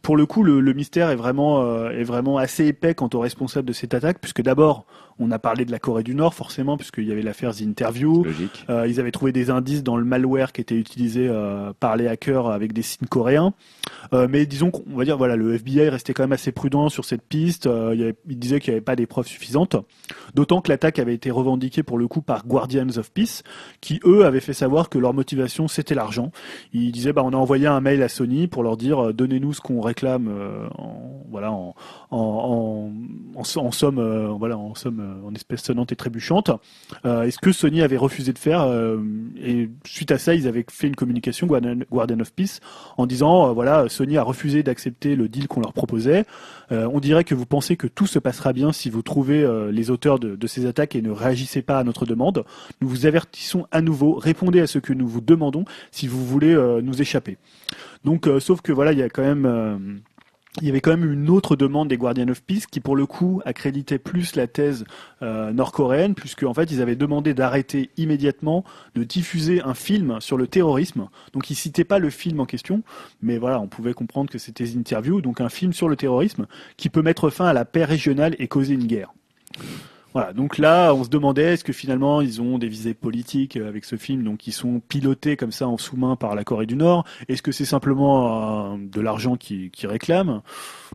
pour le coup, le, mystère est vraiment, euh, est vraiment assez épais quant aux responsables de cette attaque, puisque d'abord, on a parlé de la Corée du Nord, forcément, puisqu'il y avait l'affaire The Interview. Logique. Euh, ils avaient trouvé des indices dans le malware qui était utilisé euh, par les hackers avec des signes coréens. Euh, mais disons qu'on va dire, voilà, le FBI restait quand même assez prudent sur cette piste. Il, y avait- il disait qu'il n'y avait pas des preuves suffisantes. D'autant que l'attaque avait été revendiquée pour le coup par Guardians of Peace, qui eux avaient fait savoir que leur motivation c'était l'argent. Ils disaient, bah, on a envoyé un mail à Sony pour leur dire, donnez-nous ce qu'on réclame, en, voilà, en, en, en, en, en somme, voilà, en somme, en espèces sonnantes et trébuchantes. Euh, et ce que Sony avait refusé de faire. euh, et suite à ça, ils avaient fait une communication Guardian, of Peace en disant, euh, voilà, Sony a refusé d'accepter le deal qu'on leur proposait. Euh, on dirait que vous pensez que tout se passera bien si vous trouvez euh, les auteurs de, ces attaques et ne réagissez pas à notre demande. Nous vous avertissons à nouveau, répondez à ce que nous vous demandons si vous voulez euh, nous échapper. Donc, euh, sauf que voilà, il y a quand même, euh, il y avait quand même une autre demande des Guardian of Peace qui, pour le coup, accréditait plus la thèse euh, nord-coréenne, puisque en fait, ils avaient demandé d'arrêter immédiatement de diffuser un film sur le terrorisme. Donc, ils citaient pas le film en question, mais voilà, on pouvait comprendre que c'était une interview, donc un film sur le terrorisme qui peut mettre fin à la paix régionale et causer une guerre. Voilà, donc là, on se demandait est-ce que finalement ils ont des visées politiques euh, avec ce film, donc ils sont pilotés comme ça en sous-main par la Corée du Nord? Est-ce que c'est simplement euh, de l'argent qu'ils qui réclament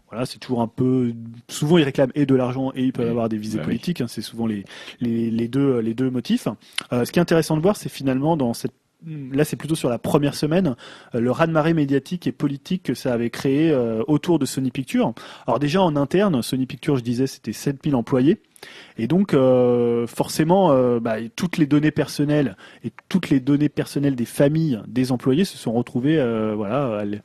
Voilà, c'est toujours un peu. Souvent ils réclament et de l'argent et ils peuvent Oui. avoir des visées Bah oui. politiques. hein, c'est souvent les, les, les deux les deux motifs. Euh, ce qui est intéressant de voir, c'est finalement dans cette Là, c'est plutôt sur la première semaine, euh, le raz-de-marée médiatique et politique que ça avait créé euh, autour de Sony Pictures. Alors déjà en interne, Sony Pictures, je disais, c'était 7000 employés. Et donc, euh, forcément, euh, bah, toutes les données personnelles et toutes les données personnelles des familles des employés se sont retrouvées, euh, voilà, les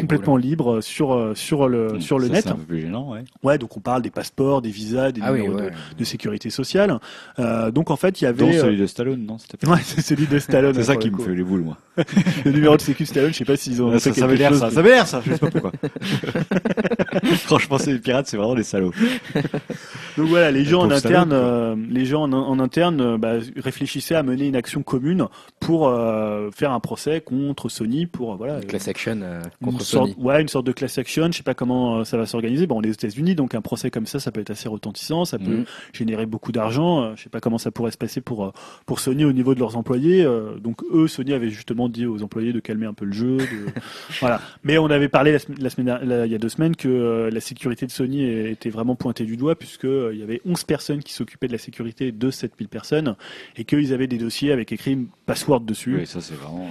complètement libres sur sur le sur le Ça, net. C'est un peu plus gênant, ouais. Ouais, donc on parle des passeports, des visas, des Ah numéros de- ouais. de, sécurité sociale. Donc en fait, il y avait Dont celui de Stallone, non C'était pas- Ouais, c'est celui de Stallone. C'est ça qui me fait les boules, moi. Le numéro de sécu Stallone, je sais pas s'ils ont ça, fait ça quelque m'énerve, chose ça. Ça m'énerve, ça. Je sais pas pourquoi. Franchement, ces pirates, c'est vraiment des salauds. Donc voilà, les gens en interne, euh, les gens en, en interne euh, bah, réfléchissaient à mener une action commune pour euh, faire un procès contre Sony pour voilà Class action euh, une contre sorte, Sony. ouais, une sorte de class action. Je sais pas comment euh, ça va s'organiser. Bon, on est aux États-Unis, donc un procès comme ça, ça peut être assez retentissant, ça peut Mhm. générer beaucoup d'argent. Euh, Je sais pas comment ça pourrait se passer pour pour Sony au niveau de leurs employés. Euh, Donc eux, Sony avait justement dit aux employés de calmer un peu le jeu. de- voilà. Mais on avait parlé la, sem- la semaine la- il y a deux semaines que euh, la sécurité de Sony était vraiment pointée du doigt puisque euh, il y avait 11 personnes qui s'occupaient de la sécurité de 7000 personnes et qu'ils avaient des dossiers avec écrit password dessus. Oui, ça, c'est vraiment.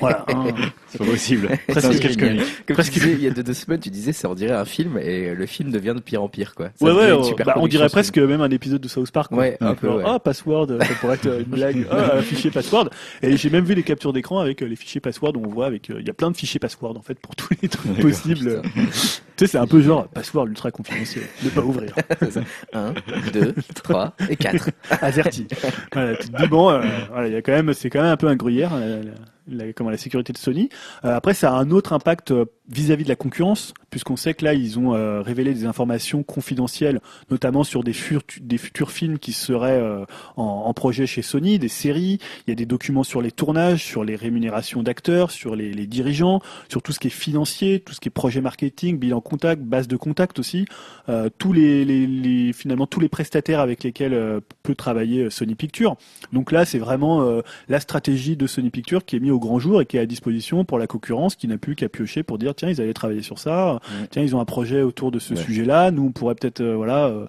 Voilà. hein. C'est pas possible. Presque comique. Comme Presque- tu disais, il y a deux, deux semaines, tu disais, ça on dirait un film et le film devient de pire en pire, quoi. Ça Ouais, ouais, super bah, on dirait presque même un épisode de South Park. quoi. Ouais, un peu, ouais. Ah, password, ça pourrait être une blague. Ah, fichier password. Et j'ai même vu des captures d'écran avec euh, les fichiers password où on voit avec, euh, il y a plein de fichiers password en fait pour tous les trucs possibles. tu sais, c'est un peu genre password ultra confidentiel, ne pas ouvrir, film. Un, deux, trois et quatre. averti. Voilà, tu te dis bon, euh, voilà, il y a quand même, c'est quand même un peu un gruyère. la- la, comment, la sécurité de Sony. Euh, après, ça a un autre impact euh, vis-à-vis de la concurrence, puisqu'on sait que là, ils ont euh, révélé des informations confidentielles, notamment sur des, des futurs films qui seraient euh, en, en projet chez Sony, des séries. Il y a des documents sur les tournages, sur les rémunérations d'acteurs, sur les, les dirigeants, sur tout ce qui est financier, tout ce qui est projet marketing, bilan contact, base de contact aussi. Euh, tous les, les, les- finalement tous les prestataires avec lesquels euh, peut travailler euh, Sony Pictures. Donc là, c'est vraiment euh, la stratégie de Sony Pictures qui est mise au grand jour et qui est à disposition pour la concurrence qui n'a plus qu'à piocher pour dire tiens ils allaient travailler sur ça. Tiens ils ont un projet autour de ce Ouais. sujet-là, nous on pourrait peut-être euh, voilà euh,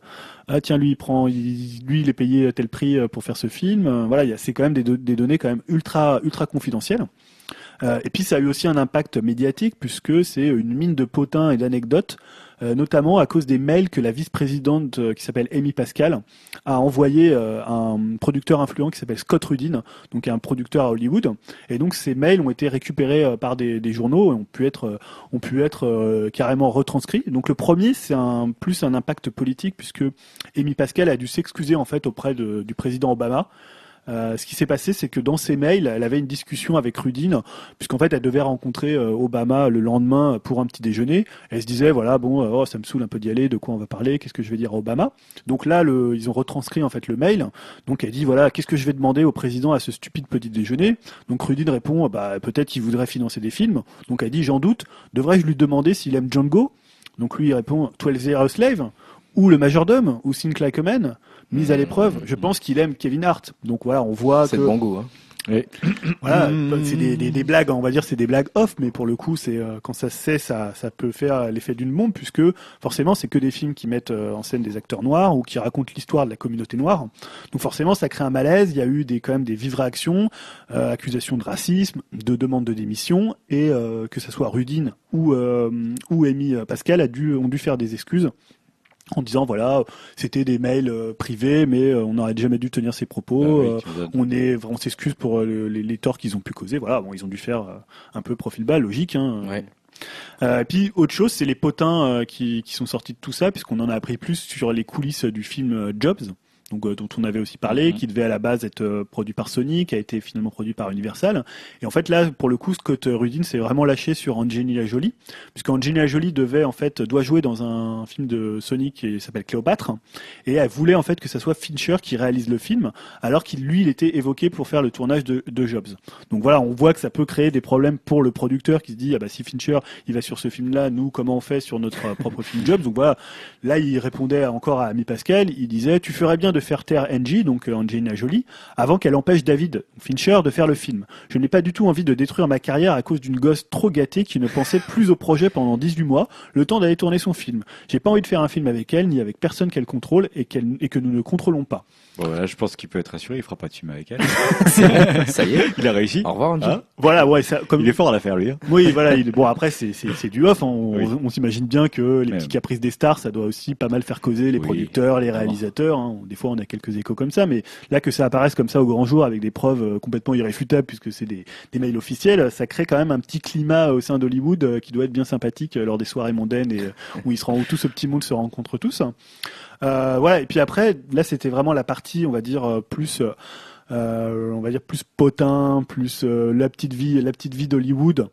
ah tiens lui il prend il- lui il est payé à tel prix euh, pour faire ce film, Euh, voilà il y a- c'est quand même des, do- des données quand même ultra ultra confidentielles. Euh, et puis ça a eu aussi un impact médiatique puisque c'est une mine de potins et d'anecdotes, notamment à cause des mails que la vice-présidente euh, qui s'appelle Amy Pascal a envoyé euh, à un producteur influent qui s'appelle Scott Rudin, donc un producteur à Hollywood. Et donc ces mails ont été récupérés euh, par des, des journaux et ont pu être, euh, ont pu être euh, carrément retranscrits. Donc le premier, c'est un plus un impact politique puisque Amy Pascal a dû s'excuser en fait auprès de- du président Obama Euh, ce qui s'est passé, c'est que dans ses mails, elle avait une discussion avec Rudin, puisqu'en fait, elle devait rencontrer euh, Obama le lendemain pour un petit déjeuner. Elle se disait, voilà, bon, euh, oh, ça me saoule un peu d'y aller, de quoi on va parler, qu'est-ce que je vais dire à Obama? Donc là, le, ils ont retranscrit en fait le mail. Donc elle dit, voilà, qu'est-ce que je vais demander au président à ce stupide petit déjeuner? Donc Rudin répond, bah peut-être qu'il voudrait financer des films. Donc elle dit, j'en doute. Devrais-je lui demander s'il aime Django? Donc lui il répond, 12 Years a Slave ou le majordome ou Think Like a Man? Mise à l'épreuve. Je pense qu'il aime Kevin Hart. Donc voilà, on voit C'est que bon goût. Hein. voilà, Mm. c'est des, des, des blagues, on va dire, c'est des blagues off, mais pour le coup, c'est euh, quand ça se sait, ça, ça peut faire l'effet d'une bombe, puisque forcément, c'est que des films qui mettent euh, en scène des acteurs noirs ou qui racontent l'histoire de la communauté noire. Donc forcément, ça crée un malaise. Il y a eu des quand même des vives réactions, euh, accusations de racisme, de demandes de démission, et euh, que ce soit Rudine ou euh, ou Amy Pascal a dû ont dû faire des excuses en disant voilà, c'était des mails euh, privés, mais euh, on n'aurait jamais dû tenir ces propos. Ah oui, euh, on est, on s'excuse pour le- les, les torts qu'ils ont pu causer. Voilà, bon, ils ont dû faire un peu profil bas, logique. Hein. Ouais. Euh, et puis autre chose, c'est les potins euh, qui, qui sont sortis de tout ça, puisqu'on en a appris plus sur les coulisses du film Jobs. Donc, euh, dont on avait aussi parlé, Mhm. qui devait à la base être euh, produit par Sony, qui a été finalement produit par Universal. Et en fait là, pour le coup, Scott Rudin s'est vraiment lâché sur Angelina Jolie, puisque Angelina Jolie devait en fait doit jouer dans un film de Sony qui s'appelle Cléopâtre, et elle voulait en fait que ça soit Fincher qui réalise le film, alors qu'il lui il était évoqué pour faire le tournage de, de Jobs. Donc voilà, on voit que ça peut créer des problèmes pour le producteur qui se dit ah bah si Fincher il va sur ce film-là, nous comment on fait sur notre euh, propre film Jobs? Donc voilà, là il répondait encore à Ami Pascal, il disait tu ferais bien de faire taire Angie, donc euh, Angelina Jolie, avant qu'elle empêche David Fincher de faire le film. Je n'ai pas du tout envie de détruire ma carrière à cause d'une gosse trop gâtée qui ne pensait plus au projet pendant 18 mois, le temps d'aller tourner son film. J'ai pas envie de faire un film avec elle, ni avec personne qu'elle contrôle et, et que nous ne contrôlons pas. Bon, voilà, je pense qu'il peut être rassuré, il fera pas de film avec elle. Ça y est. il a réussi. Au revoir, Angie. Hein Voilà, ouais, ça, comme il est fort à la faire, lui. hein. Oui, voilà. Il, bon, après, c'est, c'est, c'est du off. hein. On, Oui. on s'imagine bien que les Mais- petits caprices des stars, ça doit aussi pas mal faire causer les Oui, producteurs, les réalisateurs. hein. Des fois, on a quelques échos comme ça, mais là que ça apparaisse comme ça au grand jour avec des preuves euh, complètement irréfutables, puisque c'est des, des mails officiels, ça crée quand même un petit climat au sein d'Hollywood euh, qui doit être bien sympathique euh, lors des soirées mondaines et euh, où ils se rend, où tout ce petit monde se rencontre tous. Euh. Et puis après, là, c'était vraiment la partie, on va dire euh, plus. euh, euh, on va dire plus potin, plus euh, la petite vie, la petite vie d'Hollywood.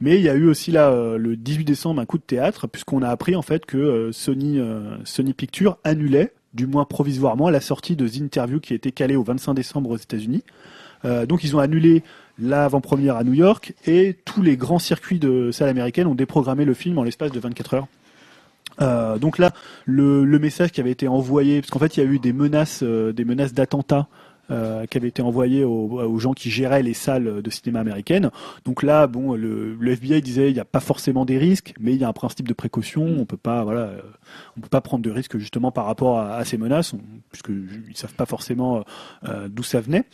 Mais il y a eu aussi là le 18 décembre un coup de théâtre puisqu'on a appris en fait que Sony Sony Pictures annulait, du moins provisoirement, la sortie de The Interview qui était calée au 25 décembre aux États-Unis. Donc ils ont annulé l'avant-première à New York et tous les grands circuits de salles américaines ont déprogrammé le film en l'espace de 24 heures. Euh, donc là, le, le message qui avait été envoyé, parce qu'en fait il y a eu des menaces, euh, des menaces d'attentats euh, qui avaient été envoyées aux, aux gens qui géraient les salles de cinéma américaines. Donc là, bon, le, le FBI disait il n'y a pas forcément des risques, mais il y a un principe de précaution. On peut pas, voilà, euh, on peut pas prendre de risques justement par rapport à, à ces menaces, puisque ils savent pas forcément euh, d'où ça venait.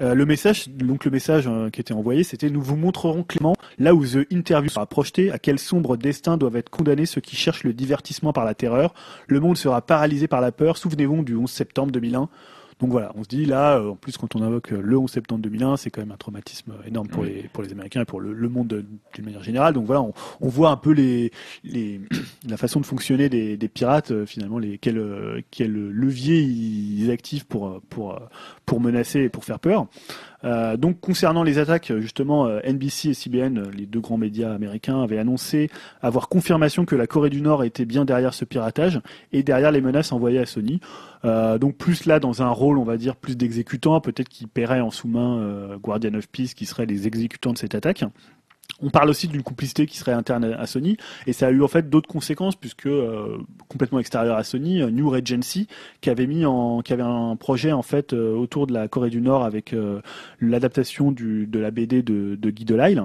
Euh, le message, donc le message euh, qui était envoyé, c'était nous vous montrerons clairement là où The Interview sera projeté, à quel sombre destin doivent être condamnés ceux qui cherchent le divertissement par la terreur. Le monde sera paralysé par la peur. Souvenez-vous du 11 septembre 2001. Donc voilà, on se dit là, euh, en plus quand on invoque euh, le 11 septembre 2001, c'est quand même un traumatisme énorme pour, Oui. les, pour les Américains et pour le, le monde de- d'une manière générale. Donc voilà, on, on voit un peu les, les, la façon de fonctionner des, des pirates, euh, finalement, les, quel, euh, quel levier ils activent pour, euh, pour, euh, pour menacer et pour faire peur. Euh, donc concernant les attaques, justement, euh, NBC et CBN, euh, les deux grands médias américains, avaient annoncé avoir confirmation que la Corée du Nord était bien derrière ce piratage et derrière les menaces envoyées à Sony. Donc plus là dans un rôle, on va dire, plus d'exécutant, peut-être qui paierait en sous-main euh, Guardian of Peace, qui seraient les exécutants de cette attaque. On parle aussi d'une complicité qui serait interne à Sony, et ça a eu en fait d'autres conséquences puisque euh, complètement extérieure à Sony, euh, New Regency, qui avait mis en, qui avait un projet en fait euh, autour de la Corée du Nord avec l'adaptation de la BD de, de Guy Delisle,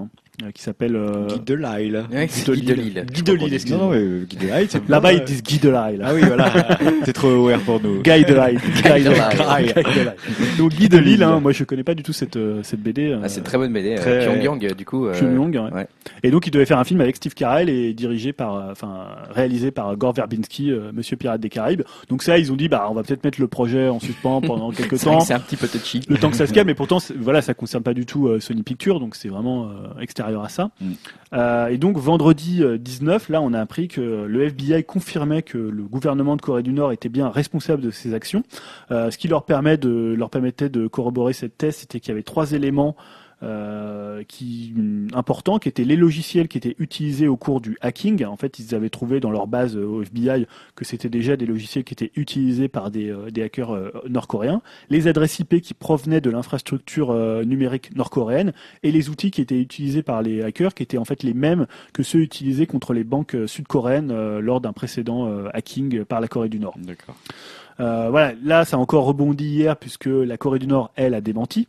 qui s'appelle euh, Guy de Lille. Ouais, Guy de Lille. Guy de Lille, excusez-moi. Non, non, mais euh, Guy de Lille, Là-bas ils disent Guy Delisle. Ah oui, voilà. C'est trop OR pour nous. Guy de Lille. Guy de Lille. Lille. Donc Guy de Lille, hein, moi je connais pas du tout cette euh, cette BD. euh, Ah, c'est une très bonne BD. très- Euh, Pyongyang, euh, du coup. euh, Pyongyang, ouais. ouais. Et donc il devait faire un film avec Steve Carell et dirigé par, euh, enfin réalisé par Gore Verbinski, euh, Monsieur Pirate des Caraïbes. Donc ça, ils ont dit bah on va peut-être mettre le projet en suspens pendant quelques temps, que c'est un petit peu touchy. le temps que ça se calme. Mais pourtant, voilà, ça concerne pas du tout euh, Sony Pictures, donc c'est vraiment euh, à ça. Mm. Euh, et donc vendredi euh, 19, là, on a appris que le FBI confirmait que le gouvernement de Corée du Nord était bien responsable de ces actions. Euh, ce qui leur permet de leur permettait de corroborer cette thèse, c'était qu'il y avait trois éléments euh, qui importants, qui étaient les logiciels qui étaient utilisés au cours du hacking. En fait, ils avaient trouvé dans leur base euh, au FBI que c'était déjà des logiciels qui étaient utilisés par des, euh, des hackers nord-coréens, les adresses IP qui provenaient de l'infrastructure numérique nord-coréenne et les outils qui étaient utilisés par les hackers, qui étaient en fait les mêmes que ceux utilisés contre les banques sud-coréennes lors d'un précédent hacking par la Corée du Nord. D'accord. Euh, voilà, là, ça a encore rebondi hier puisque la Corée du Nord, elle, a démenti.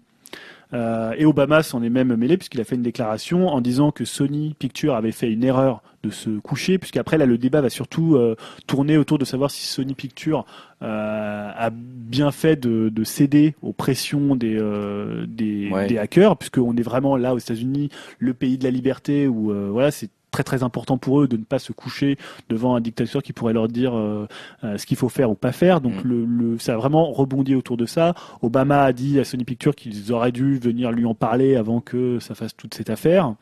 Euh, et Obama s'en est même mêlé puisqu'il a fait une déclaration en disant que Sony Pictures avait fait une erreur de se coucher, puisqu'après là le débat va surtout euh, tourner autour de savoir si Sony Pictures euh, a bien fait de, de céder aux pressions des, euh, des, Ouais. des hackers, puisqu'on est vraiment là aux États-Unis, le pays de la liberté où euh, voilà c'est très très important pour eux de ne pas se coucher devant un dictateur qui pourrait leur dire euh, euh, ce qu'il faut faire ou pas faire. Donc Mm. le, le, ça a vraiment rebondi autour de ça. Obama a dit à Sony Pictures qu'ils auraient dû venir lui en parler avant que ça fasse toute cette affaire.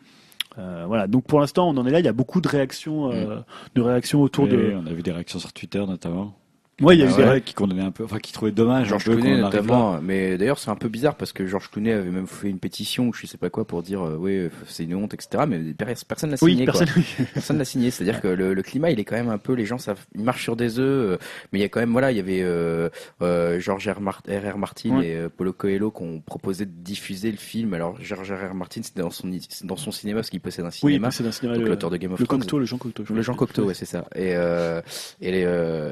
Euh, voilà. Donc pour l'instant, on en est là. Il y a beaucoup de réactions, euh, de réactions autour Oui, de. On a vu des réactions sur Twitter notamment. Ouais, il y a Ah eu C'est des vrai qui condamnaient un peu, enfin qui trouvaient dommage Georges un peu Clooney notamment, mais d'ailleurs c'est un peu bizarre parce que Georges Clooney avait même fait une pétition ou je sais pas quoi pour dire euh, ouais c'est une honte etc. Mais per- personne n'a signé Oui, personne. Personne l'a signé, c'est-à-dire que le, le climat il est quand même un peu, les gens ils marchent sur des œufs, euh, mais il y a quand même voilà, il y avait euh, euh, George R. Martin Ouais. et Paulo Coelho qui ont proposé de diffuser le film. Alors George R.R. Martin c'était dans son c'est dans son cinéma parce qu'il possède un Oui, cinéma, c'est un cinéma. le- l'auteur de Game of Le Thrones. Cocteau, le Jean Cocteau. Le. Jean Cocteau, ouais, c'est ça. Et, et,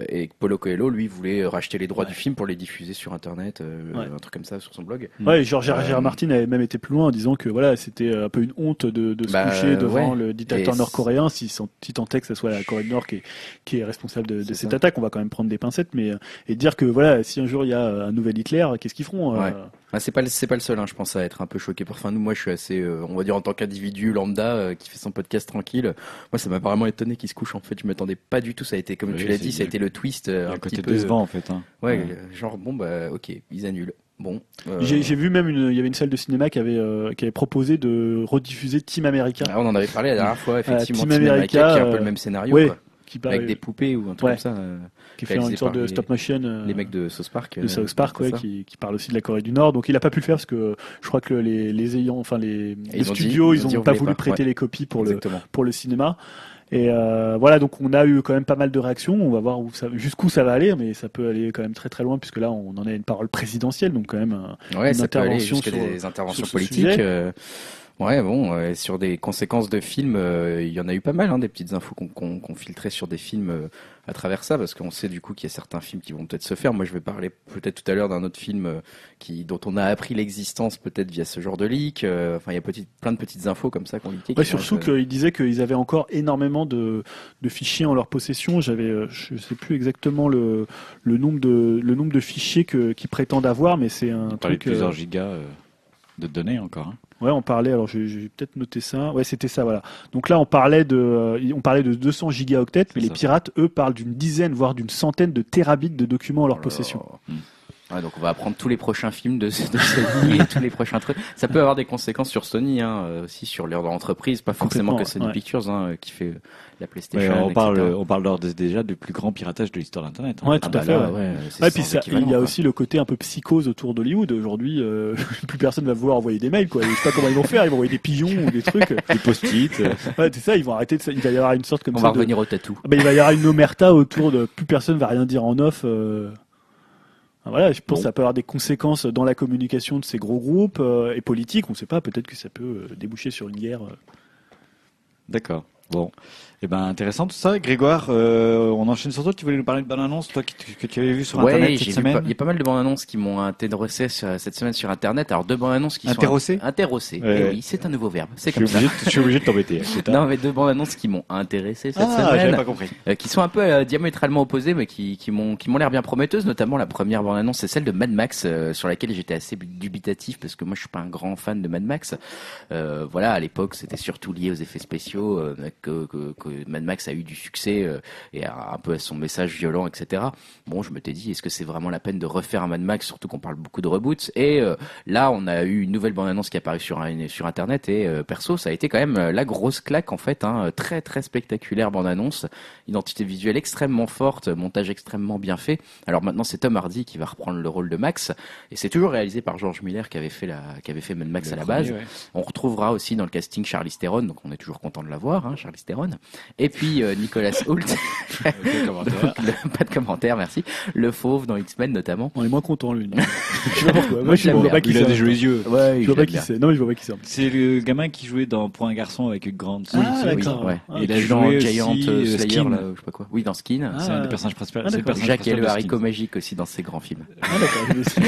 et Paulo Coelho, lui, voulait racheter les droits Ouais. du film pour les diffuser sur Internet, euh, Ouais. un truc comme ça, sur son blog. Ouais, Georges R. R. Euh, Martin avait même été plus loin en disant que voilà, c'était un peu une honte de, de se Bah, coucher devant ouais. le dictateur Et nord-coréen si, tant est que ce soit la Corée du Nord qui est, qui est responsable de, cette ça. attaque. On va quand même prendre des pincettes, mais euh, et dire que voilà, si un jour il y a un nouvel Hitler, qu'est-ce qu'ils feront euh? Ah, c'est pas le- c'est pas le seul, hein, je pense, à être un peu choqué. Enfin, nous, moi, je suis assez, euh, on va dire, en tant qu'individu lambda euh, qui fait son podcast tranquille. Moi, ça m'a vraiment étonné qu'il se couche. En fait, je m'attendais pas du tout. Ça a été, comme Oui, tu l'as dit, ça a été le twist euh, a un côté petit peu. décevant en fait. Hein. Ouais, Ouais. euh, genre bon bah ok, ils annulent. Bon. euh, J'ai j'ai vu même une, il y avait une salle de cinéma qui avait euh, qui avait proposé de rediffuser Team America, ah, on en avait parlé la dernière fois, effectivement. Team Team America, America, qui est un peu euh, le même scénario, ouais, quoi. Qui, avec paraît- des poupées ou un truc Ouais. comme ça. euh, qui fait une sorte de stop motion. euh, les mecs de South Park. de euh, South Park, ouais, qui, qui parle aussi de la Corée du Nord. Donc il a pas pu le faire parce que je crois que les, les ayants, enfin les, dit- studios, ils ils ont ont, dit on pas voulu pas, prêter ouais. les copies pour le pour le cinéma. Et euh, voilà, donc on a eu quand même pas mal de réactions. On va voir jusqu'où ça va aller, mais ça peut aller quand même très très loin puisque là on en a une parole présidentielle, donc quand même. Ouais, une ça peut aller intervention sur- des interventions sur politiques. euh, ouais, bon, euh, sur des conséquences de films, euh, il y en a eu pas mal, hein, des petites infos qu'on qu'on qu'on filtrait sur des films euh, à travers ça, parce qu'on sait du coup qu'il y a certains films qui vont peut-être se faire. Moi, je vais parler peut-être tout à l'heure d'un autre film euh, qui dont on a appris l'existence peut-être via ce genre de leak. euh, Enfin, il y a petit, plein de petites infos comme ça qu'on leaké. Ouais, qui vont surtout euh, qu'ils disaient qu'ils avaient encore énormément de, de fichiers en leur possession. J'avais, euh, je sais plus exactement le, le nombre de le nombre de fichiers que qu'ils prétendent avoir, mais c'est un On parlait de truc. euh, plusieurs gigas euh, de données encore. hein. Ouais, on parlait. Alors, j'ai peut-être noté ça. Ouais, c'était ça, voilà. Donc là, on parlait de, euh, on parlait de 200 gigaoctets, mais les pirates, eux, parlent d'une dizaine, voire d'une centaine de terabits de documents en leur Oh possession. là. Ouais, donc on va apprendre tous les prochains films de, de Sony et tous les prochains trucs. Ça peut avoir des conséquences sur Sony, hein, euh, aussi sur leur entreprise, pas forcément que Sony ouais. Pictures hein, euh, qui fait la Ouais, PlayStation. on parle, etc. on parle d'ores et déjà du plus grand piratage de l'histoire d'Internet. hein. Ouais, Ah tout bah à fait. là, ouais. ouais, Ouais, puis ça, il y a quoi. aussi le côté un peu psychose autour d'Hollywood. Aujourd'hui, euh, plus personne va vouloir envoyer des mails, quoi. Je sais pas comment ils vont faire. Ils vont envoyer des pigeons ou des trucs. Des post-it. Ouais, c'est ça. Ils vont arrêter de ça. Il va y avoir une sorte comme On ça va de- revenir au tatou. Ah bah, il va y avoir une omerta autour de plus personne va rien dire en off. euh. Voilà, je pense Bon. que ça peut avoir des conséquences dans la communication de ces gros groupes euh, et politiques. On ne sait pas, peut-être que ça peut euh, déboucher sur une guerre. euh. D'accord. Bon. Eh ben, intéressant tout ça. Grégoire, euh, on enchaîne sur toi. Tu voulais nous parler de bonne annonce, toi, qui- que tu avais vu sur Ouais, Internet cette semaine pas- il y a pas mal de bandes annonces qui m'ont intéressé cette semaine sur Internet. Alors deux bandes annonces qui sont interrossé. Ouais, Eh ouais. oui, c'est un nouveau verbe. C'est comme ça. obligé, je suis obligé de t'embêter. ça Non, mais deux bandes annonces qui m'ont intéressé cette ah, j'avais semaine. pas compris. Euh, qui sont un peu euh, diamétralement opposées, mais qui, qui m'ont qui m'ont l'air bien prometteuses. Notamment la première bande annonce, c'est celle de Mad Max, euh, sur laquelle j'étais assez dubitatif parce que moi je suis pas un grand fan de Mad Max. Euh, voilà, à l'époque c'était surtout lié aux effets spéciaux, que, que, que Mad Max a eu du succès euh, et a un peu son message violent, etc. Bon, je m'étais dit, est-ce que c'est vraiment la peine de refaire un Mad Max, surtout qu'on parle beaucoup de reboots? Et euh, là, on a eu une nouvelle bande-annonce qui est apparue sur, un- sur Internet et euh, perso, ça a été quand même euh, la grosse claque en fait, hein, très très spectaculaire bande-annonce, identité visuelle extrêmement forte, montage extrêmement bien fait. Alors maintenant, c'est Tom Hardy qui va reprendre le rôle de Max et c'est toujours réalisé par George Miller qui avait fait la, qui avait fait Mad Max Le à la premier, base. ouais. On retrouvera aussi dans le casting Charlize Theron, donc on est toujours content de la voir, hein, Charlize Theron. Et puis euh, Nicolas Hoult, le- pas de commentaire, merci. Le fauve dans X-Men notamment. On est moins content lui. je sais pas pourquoi. Moi je vois pas qui Il a des jolis yeux. Ouais, Je vois pas qui c'est. Non mais je vois pas qui c'est. C'est le gamin qui jouait dans Point Garçon avec Grant. Ah, Oui, d'accord. Ouais. Ah, Et il a Il joue dans joué Giant aussi, euh, euh, Slayer, Skin. là, je sais pas quoi. Oui, dans Skin. Ah, C'est un des personnages principaux. Ah, Jacques et le haricot magique aussi dans ses grands films. Ah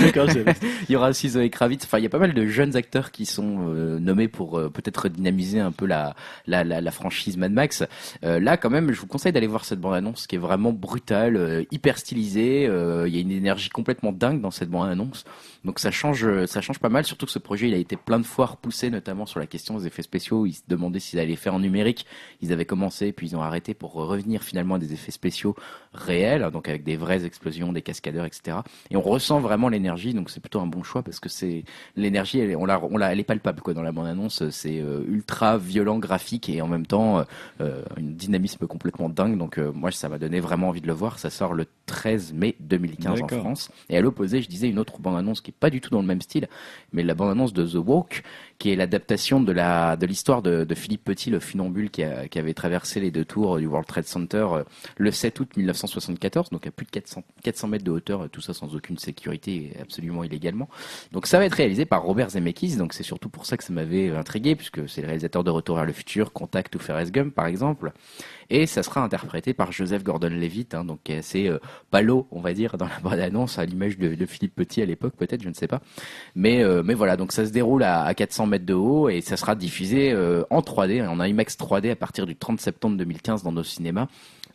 d'accord. Il y aura aussi Zoé Kravitz. Enfin, il y a pas mal de jeunes acteurs qui sont euh, nommés pour euh, peut-être dynamiser un peu la, la, la, la franchise Mad Max. Euh, là, quand même, je vous conseille d'aller voir cette bande-annonce qui est vraiment brutale, euh, hyper stylisée. Euh, Il y a une énergie complètement dingue dans cette bande-annonce. Donc ça change, euh, ça change pas mal. Surtout que ce projet, il a été plein de fois repoussé, notamment sur la question des effets spéciaux. Ils se demandaient s'ils allaient faire en numérique. Ils avaient commencé, puis ils ont arrêté pour revenir finalement à des effets spéciaux réels, donc avec des vraies explosions, des cascadeurs, etc. Et on ressent vraiment l'énergie, donc c'est plutôt un bon choix parce que c'est l'énergie, elle, on la, on la, elle est palpable quoi dans la bande annonce. C'est euh, ultra violent, graphique et en même temps euh, euh, un dynamisme complètement dingue. Donc moi, ça m'a donné vraiment envie de le voir. Ça sort le 13 mai 2015 en. France. Et à l'opposé, je disais une autre bande annonce qui est pas du tout dans le même style, mais la bande annonce de The Walk, qui est l'adaptation de la de l'histoire de, de Philippe Petit, le funambule qui, a- qui avait traversé les deux tours du World Trade Center euh, le 7 août 1974, donc à plus de 400, 400 mètres de hauteur, tout ça sans aucune sécurité absolument illégalement. Donc ça va être réalisé par Robert Zemeckis, donc c'est surtout pour ça que ça m'avait euh, intrigué, puisque c'est le réalisateur de Retour vers le futur, Contact ou Forrest Gump par exemple. Et ça sera interprété par Joseph Gordon-Levitt, hein, donc qui est assez euh, on va dire, dans la bande-annonce, à l'image de, de Philippe Petit à l'époque, peut-être, je ne sais pas. Mais, euh, mais voilà, donc ça se déroule à, à 400 mètres de haut et ça sera diffusé euh, en 3D, en IMAX 3D à partir du 30 septembre 2015 dans nos cinémas.